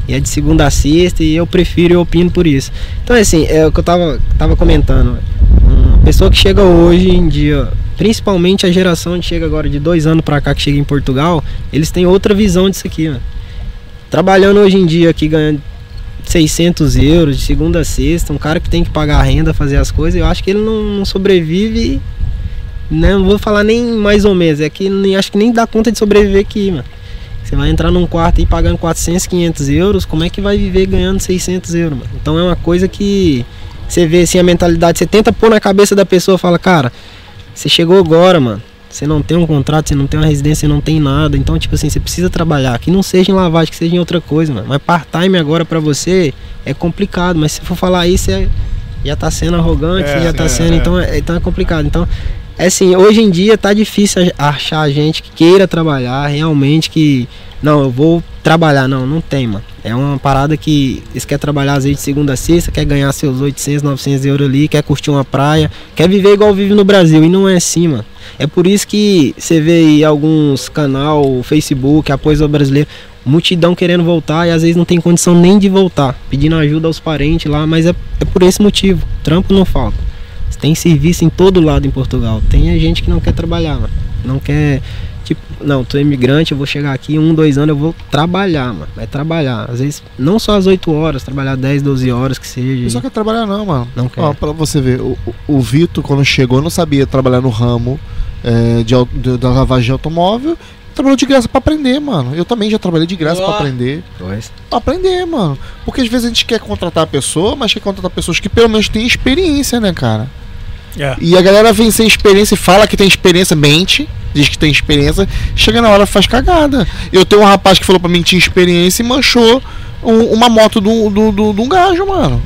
E é de segunda a sexta e eu prefiro e opino por isso. Então, assim, é o que eu tava, tava comentando. Uma pessoa que chega hoje em dia, principalmente a geração que chega agora de dois anos pra cá, que chega em Portugal, eles têm outra visão disso aqui, mano. Trabalhando hoje em dia aqui, ganhando 600 euros de segunda a sexta, um cara que tem que pagar a renda, fazer as coisas, eu acho que ele não, não sobrevive, né, não vou falar nem mais ou menos, é que nem, acho que nem dá conta de sobreviver aqui, mano. Você vai entrar num quarto aí pagando 400, 500 euros, como é que vai viver ganhando 600 euros, mano? Então é uma coisa que você vê assim a mentalidade, você tenta pôr na cabeça da pessoa, fala, cara, você chegou agora, mano. Você não tem um contrato, você não tem uma residência, você não tem nada. Então, tipo assim, você precisa trabalhar. Que não seja em lavagem, que seja em outra coisa, mano. Mas part-time agora pra você é complicado. Mas se for falar isso, é, já tá sendo arrogante, É, já tá é, sendo. é. Então, é, então é complicado. Então, é assim, hoje em dia tá difícil achar gente que queira trabalhar, realmente que. Não, eu vou trabalhar. Não, não tem, mano. É uma parada que eles querem trabalhar às vezes de segunda a sexta, quer ganhar seus 800, 900 euros ali, quer curtir uma praia, quer viver igual vive no Brasil. E não é assim, mano. É por isso que você vê aí alguns canal, Facebook, apoio ao brasileiro, multidão querendo voltar e às vezes não tem condição nem de voltar, pedindo ajuda aos parentes lá, mas é, é por esse motivo. Trampo não falta. Tem serviço em todo lado em Portugal. Tem gente que não quer trabalhar, mano. Não quer. Tipo, não, tô imigrante, eu vou chegar aqui um, dois anos, eu vou trabalhar, mano. Vai trabalhar. Às vezes, não só às 8 horas, trabalhar 10, 12 horas que seja. Só quer trabalhar não, mano. Não quer. Ó, pra você ver, o, o- Vitor, quando chegou, não sabia trabalhar no ramo é, de, de- da lavagem de automóvel. Trabalhou de graça pra aprender, mano. Eu também já trabalhei de graça pra Ó. aprender. Pois. Pra aprender, mano. Porque às vezes a gente quer contratar a pessoa, mas quer contratar pessoas que pelo menos têm experiência, né, cara? É. E a galera vem sem experiência e fala que tem experiência, mente, diz que tem experiência, chega na hora faz cagada. Eu tenho um rapaz que falou pra mim que tinha experiência e manchou um- uma moto do, do, do, de um gajo, mano.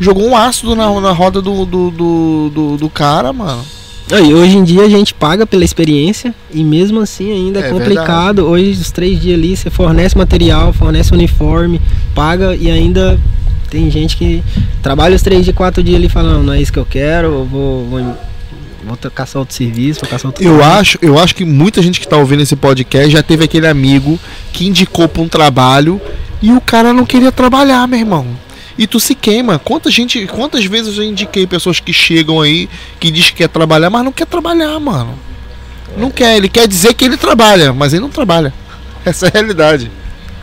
Jogou um ácido na, na roda do, do, do, do, do cara, mano. Aí, hoje em dia a gente paga pela experiência e mesmo assim ainda é, É complicado. Hoje os três dias ali você fornece material, fornece uniforme, paga e ainda tem gente que trabalha os três dias, quatro dias ali falando, não é isso que eu quero, eu vou, vou, vou caçar outro serviço, vou caçar outro Eu trabalho. acho, eu acho que muita gente que tá ouvindo esse podcast já teve aquele amigo que indicou pra um trabalho e o cara não queria trabalhar, meu irmão. E tu se queima. Quanta gente, quantas vezes eu indiquei pessoas que chegam aí que diz que quer trabalhar, mas não quer trabalhar, mano. Não quer, ele quer dizer que ele trabalha, mas ele não trabalha. Essa é a realidade.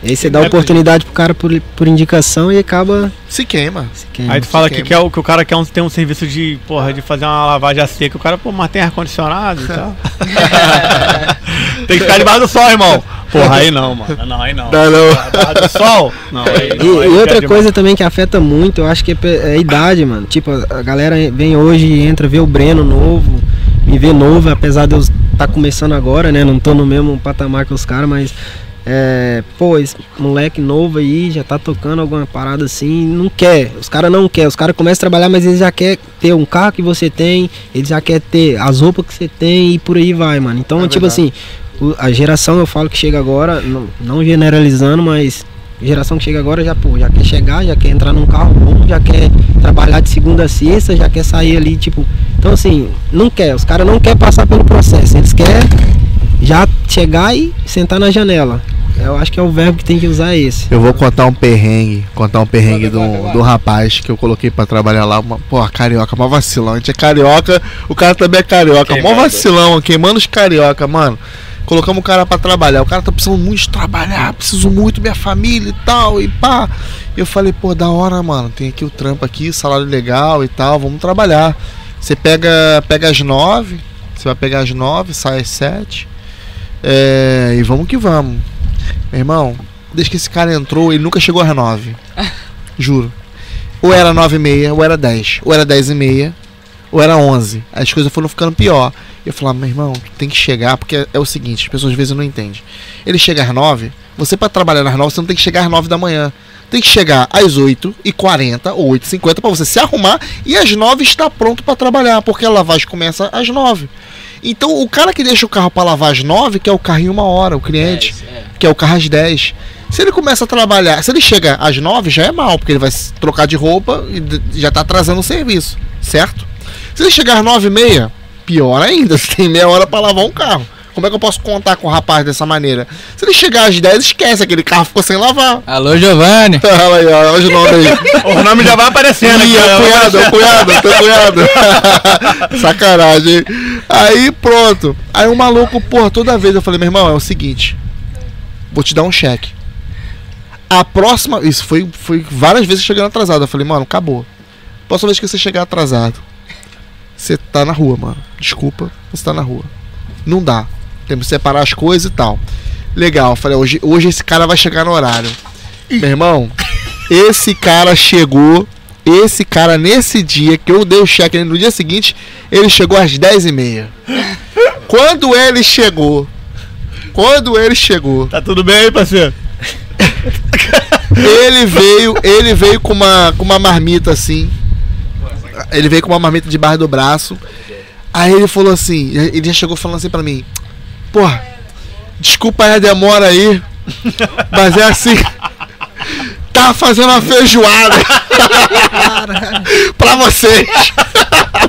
Aí você dá oportunidade pro cara por, por indicação e acaba Se queima. se queima. Aí tu fala que, quer, o- que o cara quer um, tem um serviço de, porra, de fazer uma lavagem a seca. O cara, pô, mas tem ar-condicionado e tal. tem que ficar debaixo do sol, irmão. Porra, aí não, mano. Não, aí não. Não, não. Debaixo do sol? Não, aí E, não. aí e quer outra demais. coisa também que afeta muito, eu acho que é é a idade, mano. Tipo, a a galera vem hoje e entra, vê o Breno novo, me vê novo, apesar de eu estar começando agora, né? Não tô no mesmo patamar que os caras, mas. É, pô, esse moleque novo aí já tá tocando alguma parada assim, não quer. Os caras não quer. Os caras começam a trabalhar, mas eles já quer ter um carro que você tem, eles já quer ter as roupas que você tem e por aí vai, mano. Então, É tipo verdade. assim, a geração eu falo que chega agora, não, não generalizando, mas geração que chega agora já, pô, já quer chegar, já quer entrar num carro bom, já quer trabalhar de segunda a sexta, já quer sair ali, tipo. Então assim, não quer, os caras não querem passar pelo processo, eles querem já chegar e sentar na janela. Eu acho que é o verbo que tem que usar esse. Eu vou contar um perrengue, contar um perrengue do, do rapaz que eu coloquei pra trabalhar lá. Uma, porra, carioca, mó vacilão. A gente é carioca, o cara também é carioca. Mó Queimado. vacilão, queimando os carioca, mano. Colocamos o cara pra trabalhar. O cara tá precisando muito de trabalhar, preciso muito minha família e tal, e pá. E eu falei, pô, da hora, mano. Tem aqui o trampo aqui, salário legal e tal, vamos trabalhar. Você pega, pega às nove, você vai pegar às nove, sai às sete. É, e vamos que vamos. Meu irmão, desde que esse cara entrou, ele nunca chegou às 9. Juro. Ou era 9 e meia, ou era 10. Ou era 10 e meia, ou era 11. As coisas foram ficando pior. Eu falava, meu irmão, tu tem que chegar, porque é, é o seguinte, as pessoas às vezes não entendem. Ele chega às 9, você para trabalhar às 9, você não tem que chegar às 9 da manhã. Tem que chegar às 8h40 ou 8h50 para você se arrumar e às 9 estar pronto para trabalhar, porque a lavagem começa às 9. Então o cara que deixa o carro para lavar às 9, que é o carro em uma hora, o cliente É, que é o carro às 10. Se ele começa a trabalhar, se ele chega às 9, já é mal, porque ele vai trocar de roupa e já tá atrasando o serviço, certo? Se ele chegar às 9 e meia, pior ainda, você tem meia hora para lavar um carro. Como é que eu posso contar com o rapaz dessa maneira? Se ele chegar às 10, esquece, aquele carro ficou sem lavar. Alô, Giovanni. Olha aí, olha o nome aí. O nome já vai aparecendo Ih, aqui. é ó. cunhado, é cunhado, teu cunhado. Sacanagem. hein? Aí pronto. Aí o maluco, porra, toda vez eu falei, meu irmão, é o seguinte. Vou te dar um cheque. A próxima. Isso foi, foi várias vezes chegando atrasado. Eu falei, mano, acabou. Próxima vez que você chegar atrasado, você tá na rua, mano. Desculpa, você tá na rua. Não dá. Temos que separar as coisas e tal. Legal, falei, hoje, hoje esse cara vai chegar no horário. Meu irmão, esse cara chegou. Esse cara, nesse dia que eu dei o cheque no dia seguinte, ele chegou às 10h30. Quando ele chegou. Quando ele chegou, Tá tudo bem aí, parceiro? ele veio, ele veio com uma, com uma marmita assim. Ele veio com uma marmita debaixo do braço. Aí ele falou assim, ele já chegou falando assim pra mim, porra, desculpa aí a demora aí, mas é assim, tá fazendo uma feijoada pra vocês.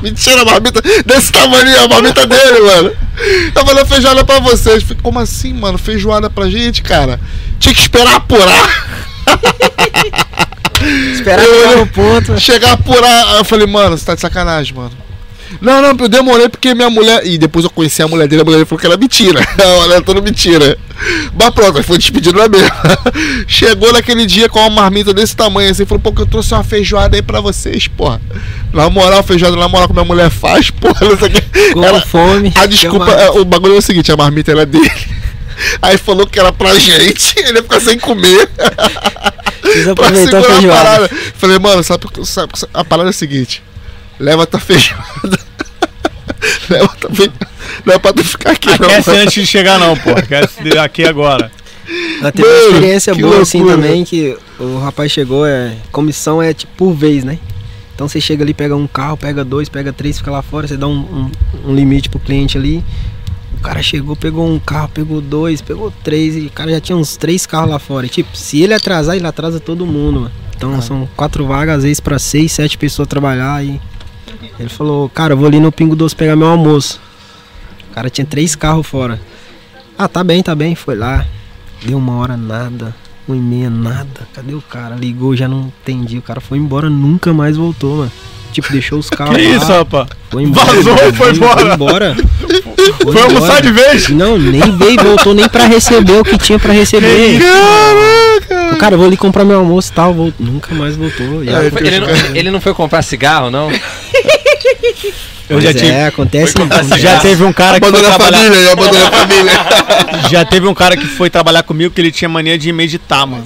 Mentira, a marmita desse tamanho, a marmita dele, mano. Tá fazendo feijoada pra vocês. Falei, Como assim, mano? Feijoada pra gente, cara? Tinha que esperar apurar. Esperar Eu- no ponto. Chegar a apurar. Aí Eu falei, mano, você tá de sacanagem, mano. Não, não, eu demorei porque minha mulher. E depois eu conheci a mulher dele, a mulher dele falou que era mentira. Olha, tudo mentira. Mas pronto, aí foi despedido na mesma. Chegou naquele dia com uma marmita desse tamanho assim, falou, pô, que eu trouxe uma feijoada aí pra vocês, porra. Na moral, feijoada na moral que minha mulher faz, porra, não sei o que. Com Ela- fome. a desculpa, é, o bagulho é o seguinte, a marmita era dele. Aí falou que era pra gente, ele ia ficar sem comer. Pra a segurar a feijoada. parada. Falei, mano, sabe, sabe, a parada é a seguinte: leva tua feijoada. leva tua feijoada. Não é pra tu ficar aqui, não. Aquece antes de chegar, não, pô. Aquece aqui agora. Ela teve Mano, uma experiência boa assim loucura. também, que o rapaz chegou, é. Comissão é tipo por vez, né? Então você chega ali, pega um carro, pega dois, pega três, fica lá fora, você dá um, um, um limite pro cliente ali. O cara chegou, pegou um carro, pegou dois, pegou três, e o cara já tinha uns três carros lá fora. E, tipo, se ele atrasar, ele atrasa todo mundo, mano. Então Ah. são quatro vagas, às vezes pra seis, sete pessoas trabalhar e. Ele falou, cara, eu vou ali no Pingo Doce pegar meu almoço. O cara tinha três carros fora. Ah, tá bem, tá bem. Foi lá. Deu uma hora, nada. Uma e meia, nada. Cadê o cara? Ligou, já não entendi. O cara foi embora, nunca mais voltou, mano. Tipo, deixou os carros Que lá. isso, rapaz? Foi embora. Vazou e foi embora. Foi embora. Foi almoçar de vez? Não, nem veio, voltou nem pra receber o que tinha pra receber. O cara, eu vou ali comprar meu almoço e tal. Voltou. Nunca mais voltou. É, foi. Ele não, ele não foi comprar cigarro, não? Eu já Pois tive. É, acontece. Foi. Já teve um cara que foi Abandonou a trabalhar. família, abandonou a família. Já teve um cara que foi trabalhar comigo que ele tinha mania de meditar, mano.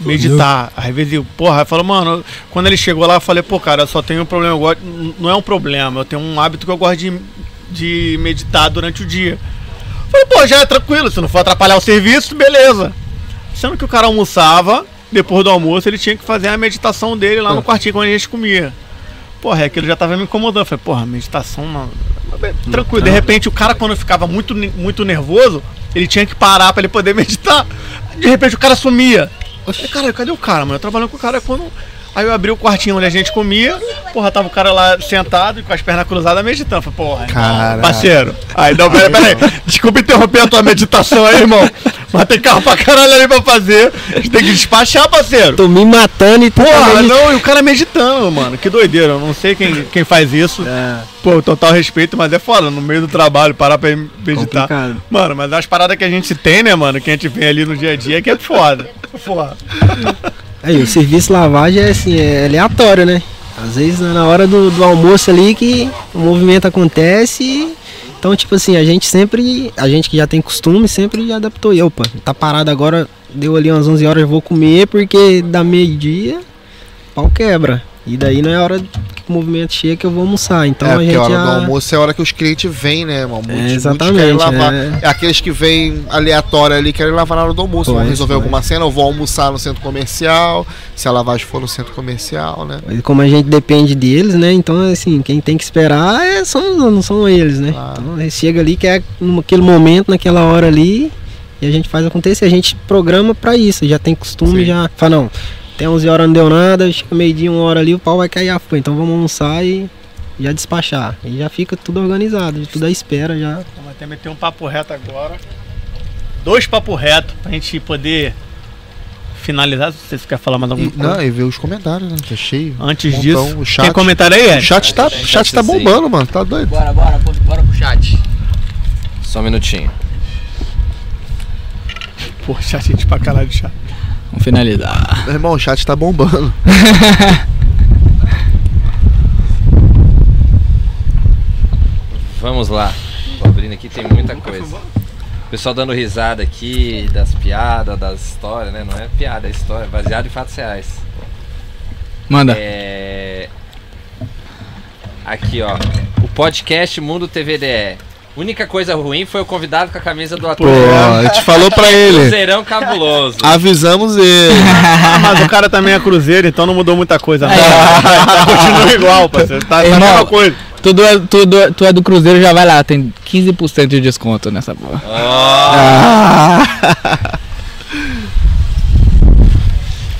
Meditar. Às vezes, eu, porra, falou, mano, quando ele chegou lá, eu falei, pô, cara, eu só tenho um problema. Eu gosto, não é um problema, eu tenho um hábito que eu gosto de, de meditar durante o dia. Eu falei, pô, já é tranquilo, se não for atrapalhar o serviço, beleza. Sendo que o cara almoçava, depois do almoço, ele tinha que fazer a meditação dele lá no quartinho quando a gente comia. Porra, aquilo já tava me incomodando. Eu falei, porra, meditação não. Tranquilo, de repente o cara, quando ficava muito, muito nervoso, ele tinha que parar pra ele poder meditar. De repente o cara sumia. Eu falei, cara, cadê o cara, mano? Eu trabalhando com o cara quando. Aí eu abri o quartinho onde a gente comia, porra, tava o cara lá sentado e com as pernas cruzadas meditando. Falei, porra, Caralho. parceiro. Aí, não, peraí, peraí. Desculpa interromper a tua meditação aí, irmão. Mas tem carro pra caralho ali pra fazer. A gente tem que despachar, parceiro. Tô me matando e tu tá Porra, meditando. não, e o cara meditando, mano. Que doideira. Eu não sei quem, quem faz isso. É. Pô, total respeito, mas é foda. No meio do trabalho, parar pra meditar. Complicado. Mano, mas as paradas que a gente tem, né, mano? Que a gente vem ali no dia a dia, que é foda. Foda. Aí, o serviço lavagem é assim, é aleatório, né? Às vezes na hora do, do almoço ali que o movimento acontece. Então, tipo assim, a gente sempre, a gente que já tem costume, sempre adaptou. E, opa, tá parado agora, deu ali umas 11 horas, eu vou comer, porque da meio-dia, pau quebra. E daí não é hora que o movimento chega que eu vou almoçar. Então é, a porque gente a hora já... do almoço é a hora que os clientes vêm, né, irmão? Muitos, É, muitos exatamente, querem lavar. é. É. aqueles que vêm aleatório ali, querem lavar na hora do almoço. vão resolver pois. alguma cena, ou vão almoçar no centro comercial, se a lavagem for no centro comercial, né? Mas Como a gente depende deles, né? Então, assim, quem tem que esperar é, são, não são eles, né? Então, chega ali, que é naquele momento, naquela hora ali, e a gente faz acontecer. A gente programa pra isso, já tem costume, Sim. já fala, não, até 11 horas não deu nada, chega meio-dia, uma hora ali, o pau vai cair a fã. Então vamos almoçar e já despachar. E já fica tudo organizado, tudo à espera já. Vamos até meter um papo reto agora. Dois papo reto pra gente poder finalizar. Se vocês querem falar mais alguma E, coisa. não, e ver os comentários, né? Que é cheio. Antes Montão, disso, o chat. tem comentário aí, O Ed? chat tá, o chat tá bombando, mano. Tá doido. Bora, bora, bora pro chat. Só um minutinho. Pô, chat, gente pra caralho de chat. Vamos finalizar. Meu irmão, o chat tá bombando. Vamos lá. Tô abrindo aqui, tem muita coisa. O pessoal dando risada aqui, das piadas, das histórias, né? Não é piada, é história, baseado em fatos reais. Manda. É... Aqui, ó. O podcast Mundo TVDE. Única coisa ruim foi o convidado com a camisa do ator. Pô, a gente falou pra ele. Cruzeirão cabuloso. Avisamos ele. Ah, mas o cara também é cruzeiro, então não mudou muita coisa. Tá, continua igual, parceiro. Tá, tá a Irmão, mesma coisa. Tu, do- tu, do- tu é do Cruzeiro, já vai lá, tem 15% de desconto nessa porra.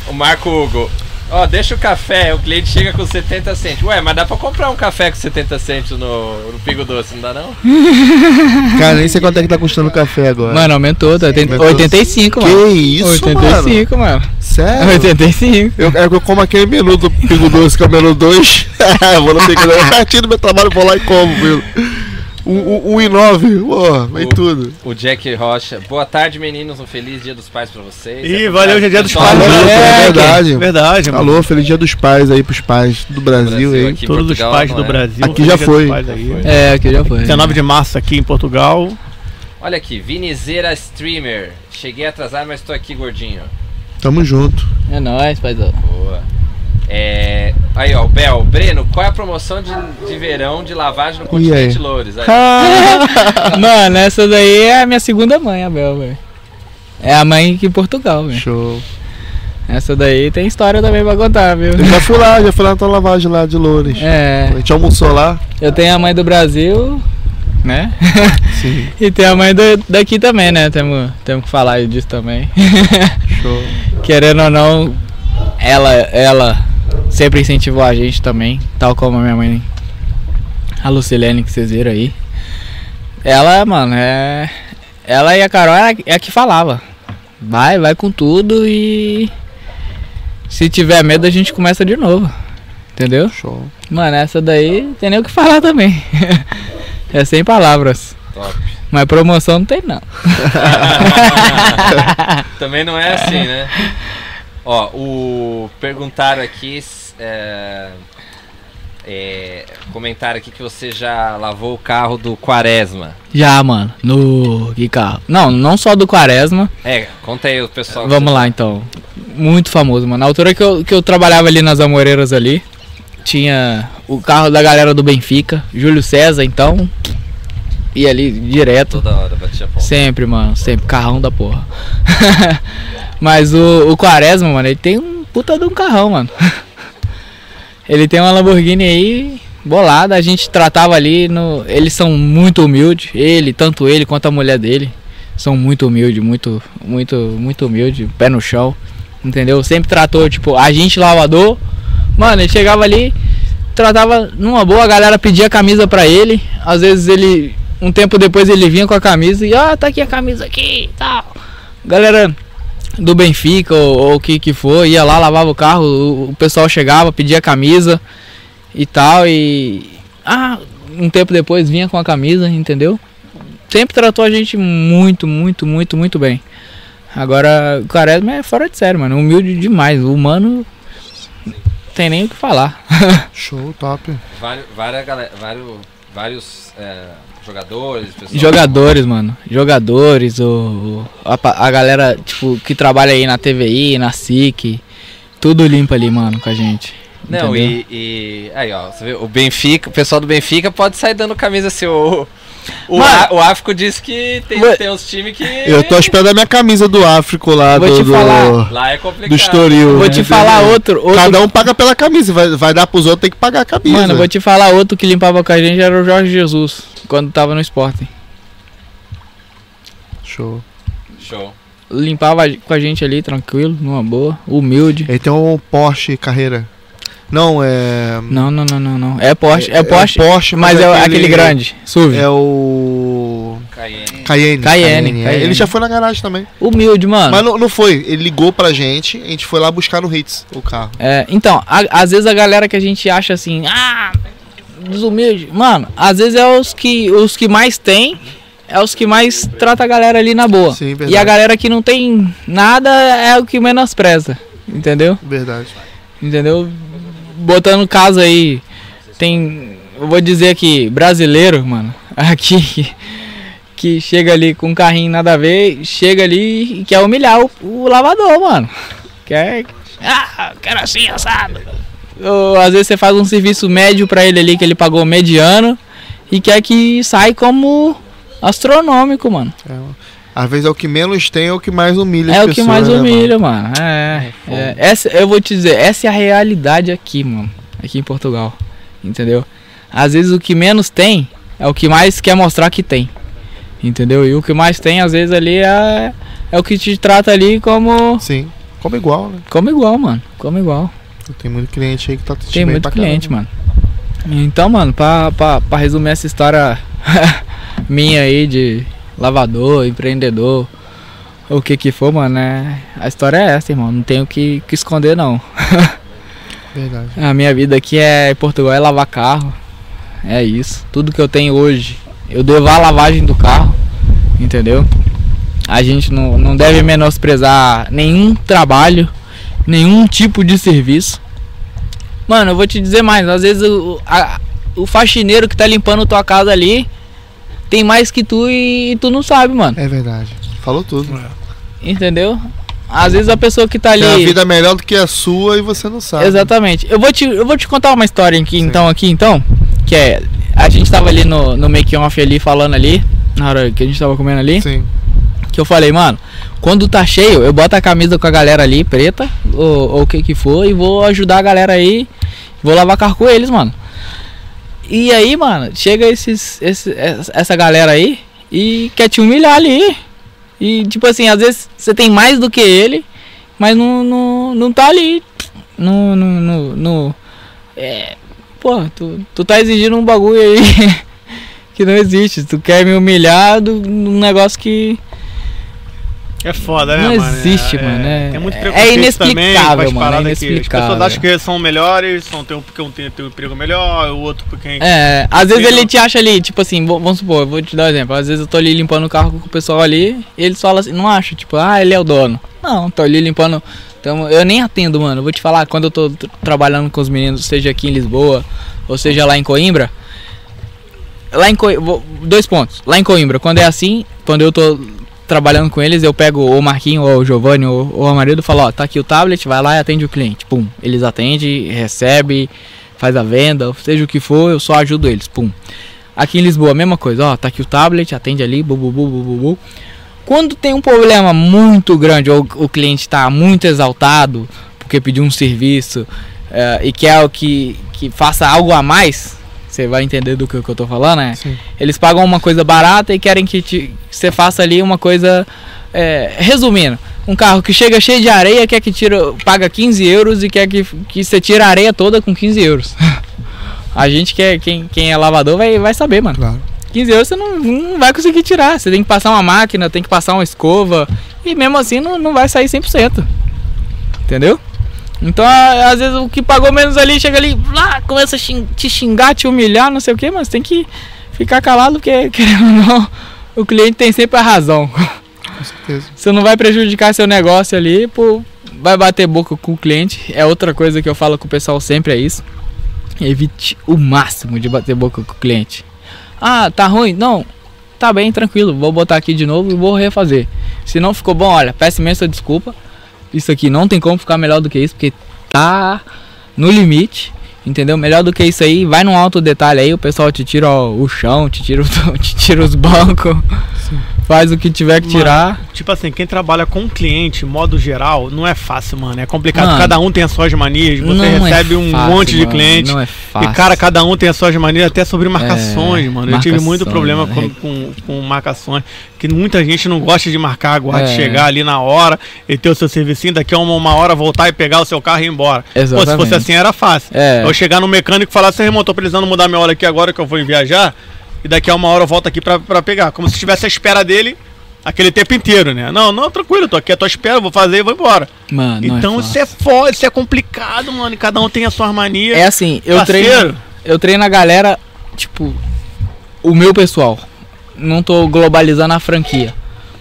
O Marco Hugo. Ó, deixa o café, o cliente chega com 70 centos. Ué, mas dá pra comprar um café com 70 centos no, no Pingo Doce, não dá não? Cara, nem sei quanto é que tá custando o café agora. Mano, aumentou, tá 80, Aumentou. 85, que mano. isso, mano? 85, mano. Sério? 85. Eu, é que eu como aquele menu do Pingo Doce, que é o menu 2. vou no Pingo Doce, pertinho do meu trabalho, vou lá e como, viu? Um, um, um e nove, pô, vem O- tudo. O Jack Rocha. Boa tarde, meninos. Um feliz dia dos pais pra vocês. Ih, É valeu, hoje é dia dos pais. Alô, É, verdade. Verdade, mano. Alô, feliz dia dos pais aí pros pais do Brasil, Brasil aí. Todos os Portugal, pais não do é? Brasil. Aqui já foi. pais. É, aqui já foi. 19 de março aqui em Portugal. Olha aqui, Vinizeira Streamer. Cheguei atrasado, mas tô aqui gordinho. Tamo junto. É nóis, paizão. Boa. É... Aí, ó, o Bel. Breno, qual é a promoção de, de verão de lavagem no continente aí? Loures? Aí. Mano, essa daí é a minha segunda mãe, a Bel, velho. É a mãe aqui em Portugal, velho. Show. Essa daí tem história também pra contar, viu? Eu já fui lá, já fui lá na tua lavagem lá de Loures. É, A gente almoçou lá. eu tenho a mãe do Brasil, né? Sim, E tem a mãe do- daqui também, né? Temos, temos que falar disso também. show. Querendo ou não, ela, ela sempre incentivou a gente também, tal como a minha mãe A Lucilene que vocês viram aí. Ela, mano, é. Ela e a Carol é a, é a que falava. Vai, vai com tudo e. Se tiver medo, a gente começa de novo. Entendeu? Show. Mano, essa daí tem nem o que falar também. é sem palavras. Top. Mas promoção não tem, não. Também não é assim, né? Ó, o perguntaram aqui. s- É, é, comentaram aqui que você já lavou o carro do Quaresma. Já, mano. No. Que carro? Não, não só do Quaresma. É, conta aí o pessoal. Vamos você- lá então. Muito famoso, mano. Na altura que eu, que eu trabalhava ali nas Amoreiras ali, tinha o carro da galera do Benfica, Júlio César, então. Ia ali direto. Toda hora batia ponto. Sempre, mano. Sempre. Carrão da porra. Mas o, o Quaresma, mano, ele tem um puta de um carrão, mano. ele tem uma Lamborghini aí bolada. A gente tratava ali no. Eles são muito humildes. Ele, tanto ele quanto a mulher dele. São muito humildes, muito, muito, muito humilde, pé no chão. Entendeu? Sempre tratou, tipo, a gente lavador. Mano, ele chegava ali, tratava numa boa, a galera pedia camisa pra ele. Às vezes ele. Um tempo depois ele vinha com a camisa e, ah, tá aqui a camisa aqui tal. Galera do Benfica ou o que que for, ia lá, lavava o carro, o, o pessoal chegava, pedia camisa e tal. E. Ah, um tempo depois vinha com a camisa, entendeu? Sempre tratou a gente muito, muito, muito, muito bem. Agora, o Quaresma é fora de sério, mano. Humilde demais. O humano. Tem nem o que falar. Show, top. Vários, várias galera, vários, vários é, jogadores, pessoal. Jogadores, mano. Jogadores, o, a, a galera, tipo, que trabalha aí na TVI, na SIC. Tudo limpo ali, mano, com a gente. Não, e, e. Aí, ó, você vê, o Benfica, o pessoal do Benfica pode sair dando camisa assim. O, o, Mano. A- o Áfrico disse que tem, Vou- tem uns times que. Eu tô esperando a minha camisa do Áfrico lá, Vou do, te do, falar. Lá é complicado. do Estoril. Vou te falar outro. outro Cada um paga pela camisa, vai, vai dar pros outros, tem que pagar a camisa. Mano, vou te falar outro que limpava com a gente era o Jorge Jesus, quando tava no Sporting. Show. Show. Limpava com a gente ali, tranquilo, numa boa, humilde. Ele tem um Porsche carreira. Não, é. Não, não, não, não, não. É Porsche, é, É Porsche, Porsche, mas, mas é aquele- aquele grande, SUV. É o. Cayenne. Cayenne. Cayenne, é. Cayenne. Ele já foi na garagem também. Humilde, mano. Mas não, não foi. Ele ligou pra gente, a gente foi lá buscar no Hits o carro. É, então, a- às vezes a galera que a gente acha assim, ah, desumilde. Mano, às vezes é os que, os que mais tem, é os que mais trata a galera ali na boa. Sim, verdade. e a galera que não tem nada é o que menospreza. Entendeu? Verdade. Entendeu? Botando caso aí, tem. Eu vou dizer aqui, brasileiro, mano, aqui. Que chega ali com um carrinho nada a ver, chega ali e quer humilhar o, o lavador, mano. Quer. Ah, quero assim, assado. Ou, às vezes você faz um serviço médio pra ele ali que ele pagou mediano e quer que sai como astronômico, mano. Às vezes é o que menos tem, é o que mais humilha É o que pessoas, mais né, humilha, mano. É, é. Essa, eu vou te dizer, essa é a realidade aqui, mano. Aqui em Portugal. Entendeu? Às vezes o que menos tem é o que mais quer mostrar que tem. Entendeu? E o que mais tem, às vezes, ali é, é o que te trata ali como. Sim. Como igual, né? Como igual, mano. Como igual. Tem muito cliente aí que tá te Tem muito cliente, caramba. mano. Então, mano, pra, pra, pra resumir essa história minha aí de lavador, empreendedor, o que que for, mano, é... a história é essa, irmão. Não tenho o que, que esconder, não. Verdade. A minha vida aqui é em Portugal é lavar carro. É isso. Tudo que eu tenho hoje, eu devo a lavagem do carro. Entendeu? A gente não, não deve menosprezar nenhum trabalho, nenhum tipo de serviço. Mano, eu vou te dizer mais, às vezes o, a- o faxineiro que tá limpando tua casa ali tem mais que tu e, tu não sabe, mano. É verdade. Falou tudo. Entendeu? Às vezes a pessoa que tá ali. Tem a vida melhor do que a sua e você não sabe. Exatamente. Eu vou te, eu vou te contar uma história aqui, Sim. então, aqui, então. Que é. A gente tava ali no, no make off ali falando ali. Na hora que a gente tava comendo ali. Sim. Que eu falei, mano, quando tá cheio, eu boto a camisa com a galera ali, preta, ou, o que que for, e vou ajudar a galera aí. Vou lavar carro com eles, mano. E aí, mano, chega esses, esse- essa essa galera aí e quer te humilhar ali. E tipo assim, às vezes você tem mais do que ele, mas não, não, não tá ali. No. no, no, no- é, pô, tu, tu tá exigindo um bagulho aí que não existe. Tu quer me humilhar num negócio que é foda, né, não mano? existe, é, mano. É, tem muito é inexplicável, também, mano. É que as inexplicável. pessoas acham que são melhores, são, tem um, porque um tem, tem um emprego melhor, o outro porque... É, às vezes ele te acha ali, tipo assim, vamos supor, vou te dar um exemplo. Às vezes eu tô ali limpando o carro com o pessoal ali, e eles falam assim, não acha, tipo, ah, ele é o dono. Não, tô ali limpando. Então, eu nem atendo, mano. Vou te falar, quando eu tô tr- trabalhando com os meninos, seja aqui em Lisboa, ou seja lá em Coimbra. Lá em Coimbra, dois pontos. Lá em Coimbra, quando é assim, quando eu tô trabalhando com eles, eu pego o Marquinho, ou o Giovanni, ou, o marido e falo, ó, tá aqui o tablet, vai lá e atende o cliente. Pum. Eles atendem, recebe, faz a venda, seja o que for, eu só ajudo eles. Pum. Aqui em Lisboa, a mesma coisa, ó, tá aqui o tablet, atende ali, bu, bu, bu, bu, bu. Quando tem um problema muito grande, ou o cliente tá muito exaltado, porque pediu um serviço, eh, e quer que, que faça algo a mais, você vai entender do que, que eu tô falando, né? Sim. Eles pagam uma coisa barata e querem que, te- que você faça ali uma coisa. é, resumindo, um carro que chega cheio de areia, quer que tira, paga 15 euros e quer que, que você tira a areia toda com 15 euros. a gente que é, quem, quem é lavador vai, vai saber, mano. Claro. 15 euros você não, não vai conseguir tirar. Você tem que passar uma máquina, tem que passar uma escova. E mesmo assim não, não vai sair 100%. Entendeu? Então, às vezes o que pagou menos ali chega ali, lá, começa a xin- te xingar, te humilhar, não sei o que, mas tem que ficar calado, porque, querendo ou não, o cliente tem sempre a razão. Com certeza. Você não vai prejudicar seu negócio ali, pô, vai bater boca com o cliente. É outra coisa que eu falo com o pessoal sempre, é isso. Evite o máximo de bater boca com o cliente. Ah, tá ruim? Não, tá bem, tranquilo. Vou botar aqui de novo e vou refazer. Se não ficou bom, olha, peço imensa desculpa. Isso aqui não tem como ficar melhor do que isso, porque tá no limite. Entendeu? Melhor do que isso aí, vai num alto detalhe aí, o pessoal te tira ó, o chão, te tira, te tira os bancos, faz o que tiver que Mano, tirar. Tipo assim, quem trabalha com cliente, modo geral, não é fácil, mano. É complicado. Mano, cada um tem as suas manias. Você é recebe um fácil, monte de cliente. Não é fácil. E, cara, cada um tem as suas manias, até sobre marcações, É, mano. Eu tive muito problema com, com, com marcações. Que muita gente não gosta de marcar, de É. chegar ali na hora e ter o seu servicinho, daqui a uma, uma hora voltar e pegar o seu carro e ir embora. Pô, se Exatamente. fosse assim, era fácil. É. Eu chegar no mecânico e falar assim, irmão, tô precisando mudar minha hora aqui agora que eu vou viajar. E daqui a uma hora eu volto aqui pra, pra pegar. Como se estivesse à espera dele aquele tempo inteiro, né? Não, não, tranquilo, tô aqui à tua espera, vou fazer e vou embora. Mano, não então é isso é foda, isso é complicado, mano. E cada um tem as suas manias. É assim, eu Parceiro. treino, eu treino a galera, tipo, o meu pessoal. Não tô globalizando a franquia.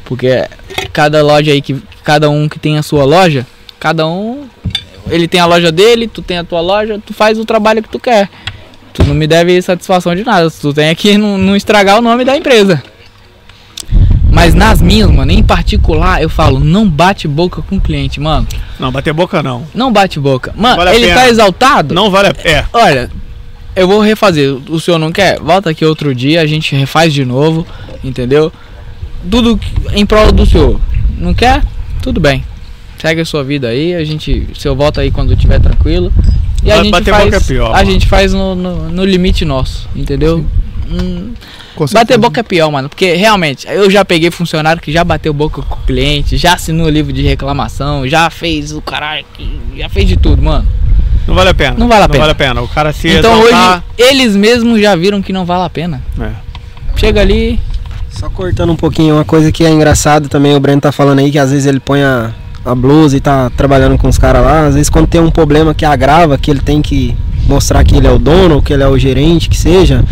Porque cada loja aí que cada um que tem a sua loja, cada um ele tem a loja dele, tu tem a tua loja, tu faz o trabalho que tu quer. Tu não me deve satisfação de nada. Tu tem que não, não estragar o nome da empresa. Mas nas minhas, mano, em particular, eu falo, não bate boca com o cliente, mano. Não, bater boca não. Não bate boca. Mano, Vale ele tá exaltado? Não vale a pena. Olha, eu vou refazer. O senhor não quer? Volta aqui outro dia, a gente refaz de novo, entendeu? Tudo em prol do senhor. Não quer? Tudo bem. Segue a sua vida aí, a gente. O senhor volta aí quando estiver tranquilo. E a gente bater faz. boca é pior, a mano. gente faz no, no, no limite nosso, entendeu? Hum, bater boca é pior, mano. Porque realmente, eu já peguei funcionário que já bateu boca com o cliente, já assinou livro de reclamação, já fez o caralho, que- já fez de tudo, mano. Não vale a pena. Não vale a Não pena. vale a pena. O cara se Então exaltar... hoje eles mesmos já viram que não vale a pena. É. Chega ali, Só cortando um pouquinho, uma coisa que é engraçado também, o Breno tá falando aí, que às vezes ele põe a, a blusa e tá trabalhando com os caras lá, às vezes quando tem um problema que agrava, que ele tem que mostrar que ele é o dono, ou que ele é o gerente, que seja,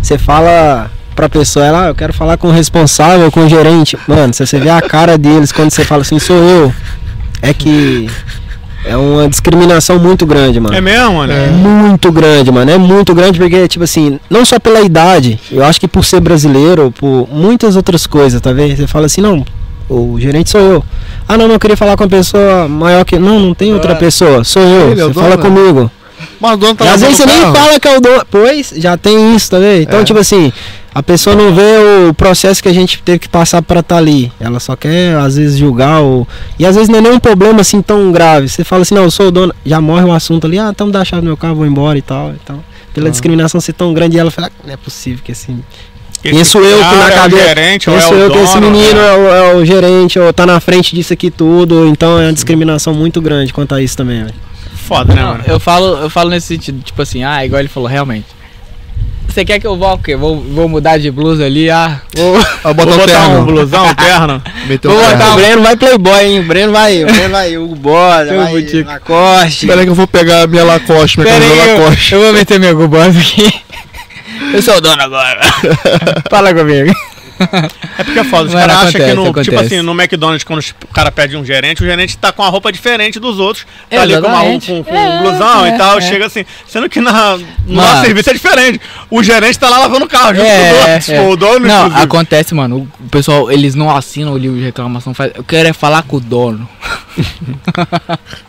você fala pra pessoa, ela, ah, eu quero falar com o responsável, com o gerente. Mano, se você vê a cara deles quando você fala assim, sou eu, é que é uma discriminação muito grande, mano. É mesmo, né? É muito grande, mano. É muito grande porque, tipo assim, não só pela idade, eu acho que por ser brasileiro, por muitas outras coisas, tá vendo? Você fala assim, não, o gerente sou eu. Ah, não, eu queria falar com uma pessoa maior que. Não, não tem outra É. pessoa, sou eu. É Você dono, fala né? comigo. Mas o dono tá E às vezes você nem fala que é o dono. Pois, já tem isso, tá vendo? Então, É. tipo assim, a pessoa não vê o processo que a gente teve que passar pra estar ali. Ela só quer, às vezes, julgar. Ou... E às vezes não é nem um problema assim tão grave. Você fala assim, não, eu sou o dono. Já morre o assunto ali, ah, então me dá a chave do meu carro, vou embora e tal. Então, pela Ah. discriminação ser tão grande, ela fala, ah, não é possível que assim. Esse Penso eu que na é o cabeça- gerente, Penso é o eu que esse dono, menino né? é, o, é o gerente, ou tá na frente disso aqui tudo. Então é uma discriminação muito grande quanto a isso também, velho. foda, né, Não, mano? eu falo, eu falo nesse sentido, tipo assim, ah, igual ele falou, realmente. Você quer que eu vá o quê? Vou, vou mudar de blusa ali, ah, vou, Vou botar o botar terno. um blusão, um terno. Meteu Vou o botar terno. O Breno vai playboy, hein? O Breno vai, o Breno vai, Hugo Boss, vai. Lacoste. Espera aí que eu vou pegar a minha Lacoste, minha camisa Lacoste. eu vou meter meu Gubans aqui. Eu sou o dono agora. Fala comigo. É porque é foda. Os caras acham que acontece, no, tipo assim, no McDonald's, quando os- o cara pede um gerente, o gerente tá com a roupa diferente dos outros. Tá É, ali com, uma, exatamente. com, com É, um blusão é, e tal. é. Chega assim. Sendo que na, no Mano. nosso serviço é diferente. O gerente tá lá lavando o carro junto com o dono. Tipo, o dono, Não, inclusive. acontece, mano. O pessoal, eles não assinam o livro de reclamação. Faz, eu quero é falar com o dono.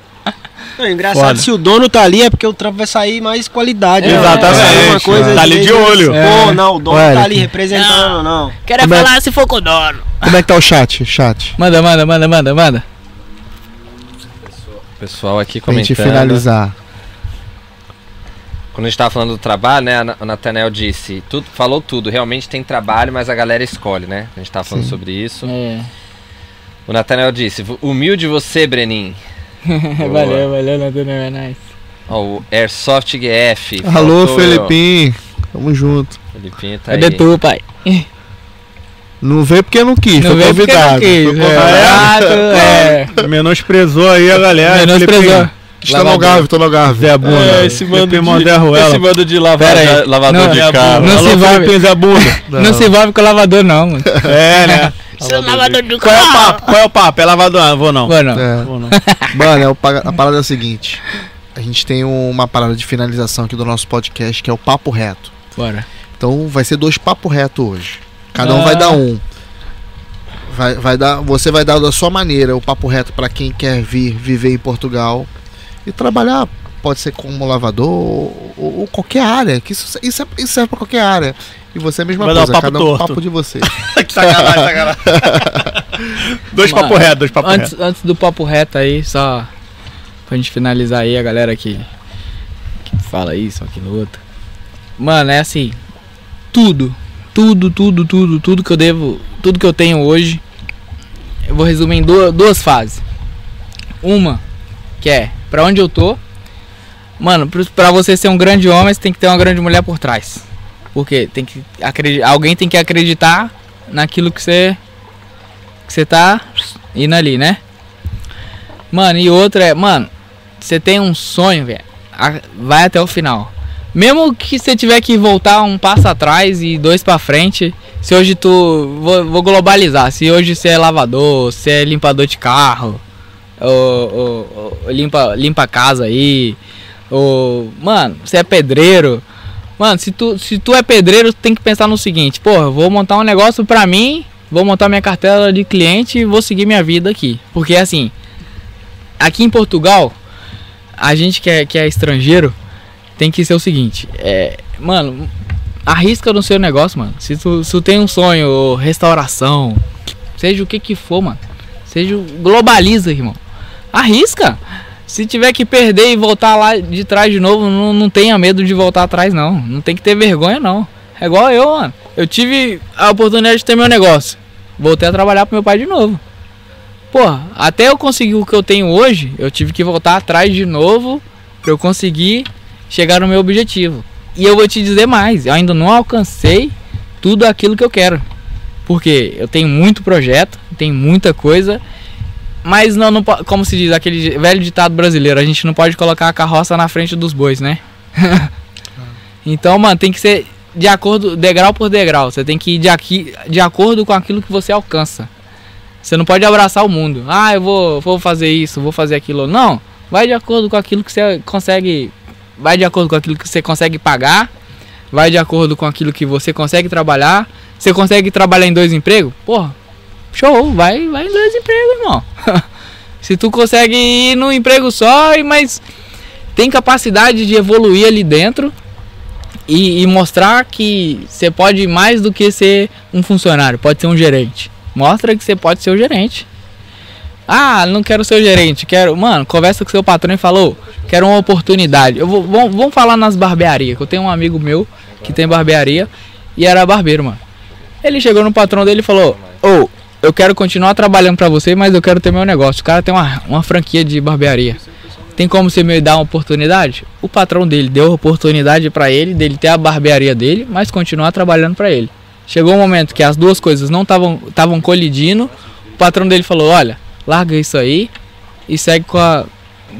Não, engraçado, Foda. se o dono tá ali é porque o trampo vai sair mais qualidade. É, né? exatamente. Uma coisa Tá ali de olho. Pô, É. não, o dono Ué, tá ali que- representando, não. Quero é Como é- falar se for com o dono. Como é que tá o chat? Chat. Manda, manda, manda, manda, manda. Pessoal aqui Pra gente comentando. finalizar. Quando a gente tava falando do trabalho, né? a Nathanael disse, tudo, falou tudo. Realmente tem trabalho, mas a galera escolhe, né? A gente tava falando Sim. sobre isso. É. O Nathanael disse, humilde você, Brenin. valeu, valeu, Nathaniel, é nice. Ó, o Airsoft GF. Alô, faltou. Felipinho. Tamo junto. Felipinho tá Cadê aí. tu, pai? Não veio porque não quis, Não foi convidado. não quis. Foi É, convidado. é. Menosprezou aí a galera. Menosprezou. Filipinho. Está no. Algarve, tô no Algarve. Zé Bunda. É, esse Felipe de-. Esse bando de lava- Pera aí. lavador Não, de é carro. Não Alô, se envolve. Zé Bunda. Não, se envolve com lavador, não, mano. É, né? Seu lavador do Qual é o papo? Qual é o papo? É lavador? Ah, vou não. Mano, É. Vou não. Mano, é a parada é a seguinte. A gente tem uma parada de finalização aqui do nosso podcast, que é o papo reto. bora. Então vai ser dois papo reto hoje. Cada um Ah. vai dar um. Vai, vai dar, você vai dar da sua maneira o papo reto para quem quer vir viver em Portugal e trabalhar. Pode ser como lavador ou, ou- ou qualquer área. Que isso, isso, é- isso serve para qualquer área. E você é a mesma Vai dar coisa. o papo cada um torto. papo de você. Que sacanagem, sacanagem. dois papo reto, dois papo Antes, reto. antes do papo reto aí, só pra gente finalizar aí, a galera que, que fala isso, aquilo outro. Mano, é assim, tudo, tudo, tudo, tudo, tudo que eu devo, tudo que eu tenho hoje, eu vou resumir em duas, duas fases. Uma, que é pra onde eu tô. Mano, pra você ser um grande homem, você tem que ter uma grande mulher por trás. Porque tem que acreditar, alguém tem que acreditar naquilo que você que você tá indo ali, né? Mano, e outra é, mano, você tem um sonho, velho. Vai até o final. Mesmo que você tiver que voltar um passo atrás e dois pra frente, se hoje tu. Vou, vou globalizar. Se hoje você é lavador, você é limpador de carro, ou, ou- ou limpa, limpa a casa aí, ou. Mano, você é pedreiro. Mano, se tu, se tu é pedreiro, tu tem que pensar no seguinte: porra, vou montar um negócio pra mim, vou montar minha cartela de cliente e vou seguir minha vida aqui. Porque assim, aqui em Portugal, a gente que é, que é estrangeiro tem que ser o seguinte: é, mano, arrisca no seu negócio, mano. Se tu, se tu tem um sonho, restauração, seja o que que for, mano, seja globaliza, irmão. Arrisca. Se tiver que perder e voltar lá de trás de novo, não, não tenha medo de voltar atrás, não. Não tem que ter vergonha, não. É igual eu, mano. Eu tive a oportunidade de ter meu negócio. Voltei a trabalhar pro meu pai de novo. Porra, até eu conseguir o que eu tenho hoje, eu tive que voltar atrás de novo pra eu conseguir chegar no meu objetivo. E eu vou te dizer mais, eu ainda não alcancei tudo aquilo que eu quero. Porque eu tenho muito projeto, tenho muita coisa, mas não, não como se diz aquele velho ditado brasileiro, a gente não pode colocar a carroça na frente dos bois, né? então, mano, tem que ser de acordo, degrau por degrau. Você tem que ir de, aqui, de acordo com aquilo que você alcança. Você não pode abraçar o mundo. Ah, eu vou, vou fazer isso, vou fazer aquilo. Não. Vai de acordo com aquilo que você consegue. Vai de acordo com aquilo que você consegue pagar. Vai de acordo com aquilo que você consegue trabalhar. Você consegue trabalhar em dois empregos? Porra, show, vai, vai em dois empregos, irmão. Se tu consegue ir num emprego só, mas tem capacidade de evoluir ali dentro e, e mostrar que você pode mais do que ser um funcionário, pode ser um gerente. Mostra que você pode ser o gerente. Ah, não quero ser o gerente, quero. Mano, conversa com seu patrão e falou, quero uma oportunidade. Eu vou, vamos, falar nas barbearias, que eu tenho um amigo meu que tem barbearia e era barbeiro, mano. Ele chegou no patrão dele e falou: Ô, eu quero continuar trabalhando pra você, mas eu quero ter meu negócio. O cara tem uma, uma franquia de barbearia. Tem como você me dar uma oportunidade? O patrão dele deu a oportunidade para ele, dele ter a barbearia dele, mas continuar trabalhando para ele. Chegou um momento que as duas coisas não estavam colidindo. O patrão dele falou: "Olha, larga isso aí e segue com a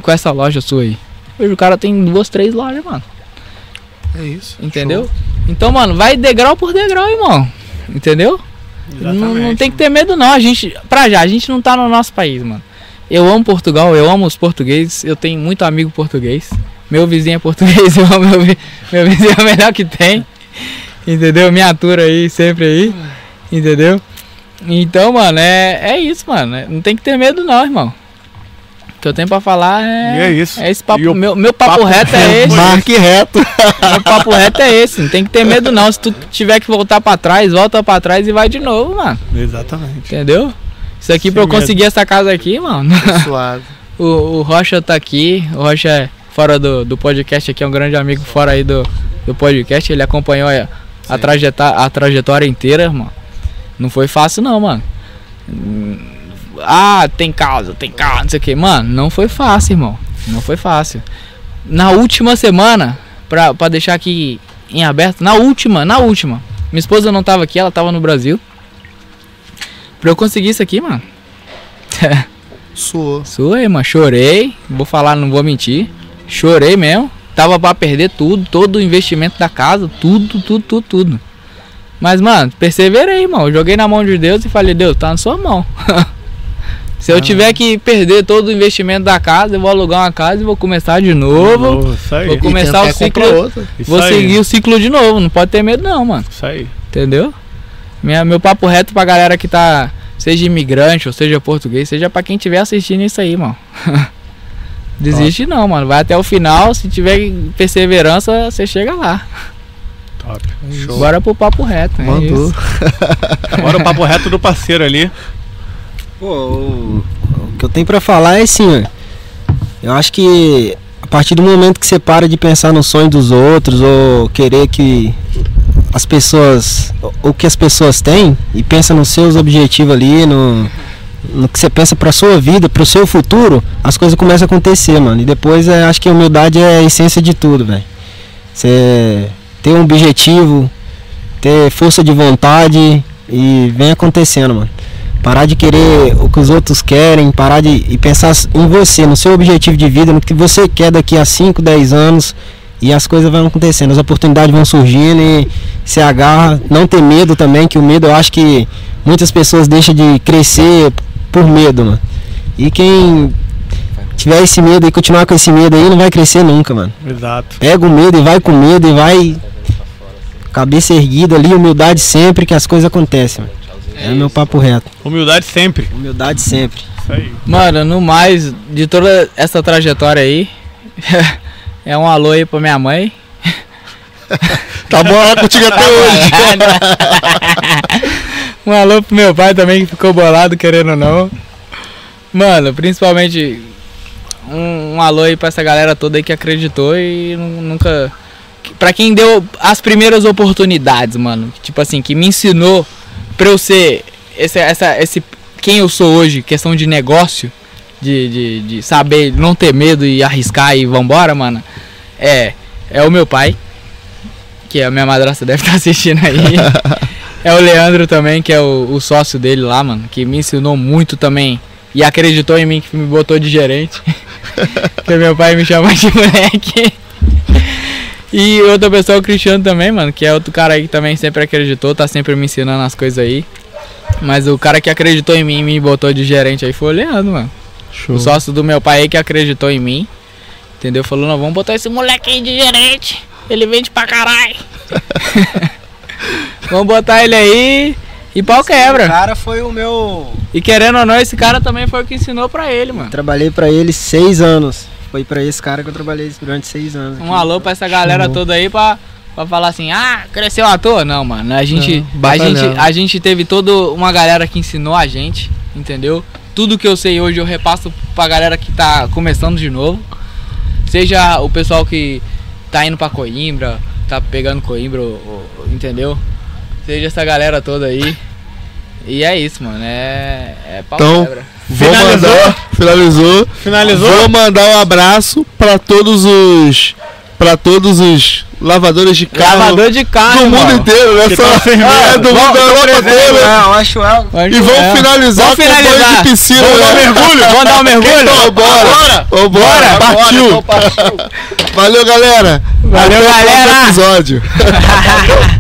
com essa loja sua aí". Hoje o cara tem duas, três lojas, mano. É isso. Entendeu? Então, mano, vai degrau por degrau, irmão. Entendeu? Não, não tem que ter medo não. A gente, pra já, a gente não tá no nosso país, mano. Eu amo Portugal, eu amo os portugueses, eu tenho muito amigo português. Meu vizinho é português, eu amo meu, meu vizinho é o melhor que tem. Entendeu? Me atura aí, sempre aí. Entendeu? Então, mano, é, é isso, mano. Não tem que ter medo não, irmão. O que eu tenho pra falar é. E é isso. É esse papo. O meu, meu papo, papo reto é esse. Marque reto. Meu papo reto é esse, não tem que ter medo não. Se tu tiver que voltar pra trás, volta pra trás e vai de novo, mano. Exatamente. Entendeu? Isso aqui Sem pra eu conseguir essa casa aqui, mano. Suave. O, o Rocha tá aqui. O Rocha é fora do, do podcast aqui, é um grande amigo fora aí do, do podcast. Ele acompanhou a, a, trajeta, a trajetória inteira, mano. Não foi fácil não, mano. Ah, tem casa, tem casa, não sei o que. Mano, não foi fácil, irmão. Não foi fácil. Na última semana, pra, pra deixar aqui em aberto, na última, na última. Minha esposa não tava aqui, ela tava no Brasil. Pra eu conseguir isso aqui, mano. Suou. Suei, mano. Chorei. Vou falar, não vou mentir. Chorei mesmo. Tava pra perder tudo, todo o investimento da casa, tudo, tudo, tudo, tudo. Mas, mano, perseverei, irmão. Joguei na mão de Deus e falei, Deus, tá na sua mão. Se eu tiver que perder todo o investimento da casa, eu vou alugar uma casa e vou começar de novo. Isso aí. Vou começar o ciclo. Vou aí. seguir o ciclo de novo. Não pode ter medo, não, mano. Isso aí. Entendeu? Minha, meu papo reto pra galera que tá, seja imigrante ou seja português, seja pra quem tiver assistindo isso aí, mano. Desiste não, mano. Vai até o final. Se tiver perseverança, você chega lá. Top. Show. Bora pro papo reto. é Mandou. isso. Agora o papo reto do parceiro ali. Pô, o, o que eu tenho pra falar é assim, ó. Eu acho que a partir do momento que você para de pensar no sonho dos outros ou querer que as pessoas, o que as pessoas têm e pensa nos seus objetivos ali, no, no que você pensa pra sua vida, pro seu futuro, as coisas começam a acontecer, mano. E depois é, acho que a humildade é a essência de tudo, velho. Você ter um objetivo, ter força de vontade e vem acontecendo, mano. Parar de querer o que os outros querem, parar de e pensar em você, no seu objetivo de vida, no que você quer daqui a 5, 10 anos e as coisas vão acontecendo, as oportunidades vão surgindo e se agarra, não ter medo também, que o medo eu acho que muitas pessoas deixam de crescer por medo, mano. E quem tiver esse medo e continuar com esse medo aí não vai crescer nunca, mano. Exato. Pega o medo e vai com medo e vai cabeça erguida ali, humildade sempre que as coisas acontecem, mano. É, meu papo reto. Humildade sempre. Humildade sempre. Isso aí. Mano, no mais, de toda essa trajetória aí, é um alô aí pra minha mãe. Tá bom lá contigo até hoje. um alô pro meu pai também que ficou bolado, querendo ou não. Mano, principalmente um, um alô aí pra essa galera toda aí que acreditou e nu- nunca. Pra quem deu as primeiras oportunidades, mano. Tipo assim, que me ensinou pra eu ser esse, essa, esse quem eu sou hoje, questão de negócio, de, de, de saber não ter medo e arriscar e vambora, mano. É, é o meu pai, que a minha madrasta deve estar assistindo aí. É o Leandro também, que é o, o sócio dele lá, mano, que me ensinou muito também e acreditou em mim, que me botou de gerente. que meu pai me chama de moleque. E outra pessoa é o Cristiano também, mano, que é outro cara aí que também sempre acreditou, tá sempre me ensinando as coisas aí. Mas o cara que acreditou em mim e me botou de gerente aí foi o Leandro, mano. O sócio do meu pai aí que acreditou em mim. Entendeu? Falou, não, vamos botar esse moleque aí de gerente. Ele vende pra caralho. vamos botar ele aí e pau O quebra. cara foi o meu. E querendo ou não, esse cara também foi o que ensinou pra ele, mano. Trabalhei pra ele seis anos. Foi pra esse cara que eu trabalhei durante seis anos. Um alô pra essa galera toda aí pra, pra falar assim, ah, cresceu à toa? Não, mano. A gente, Não, a gente, a gente teve toda uma galera que ensinou a gente, entendeu? Tudo que eu sei hoje eu repasso pra galera que tá começando de novo. Seja o pessoal que tá indo pra Coimbra, tá pegando Coimbra, entendeu? Seja essa galera toda aí. E é isso, mano. É, é pau Então, quebra. Vou Finalizou? mandar, Finalizou. Finalizou? Vou mandar um abraço pra todos os. Pra todos os lavadores de carro Lavador de carro, do mundo irmão. inteiro, né? Que Só, é, do mundo da Europa toda. Não, acho ela. E vamos É. finalizar Vamos com banho finalizar. de piscina. Vamos dar um né? mergulho? Vamos dar um mergulho? Então, bora. Ô, bora. Partiu. Valeu, galera. Valeu, Até o próximo galera. episódio.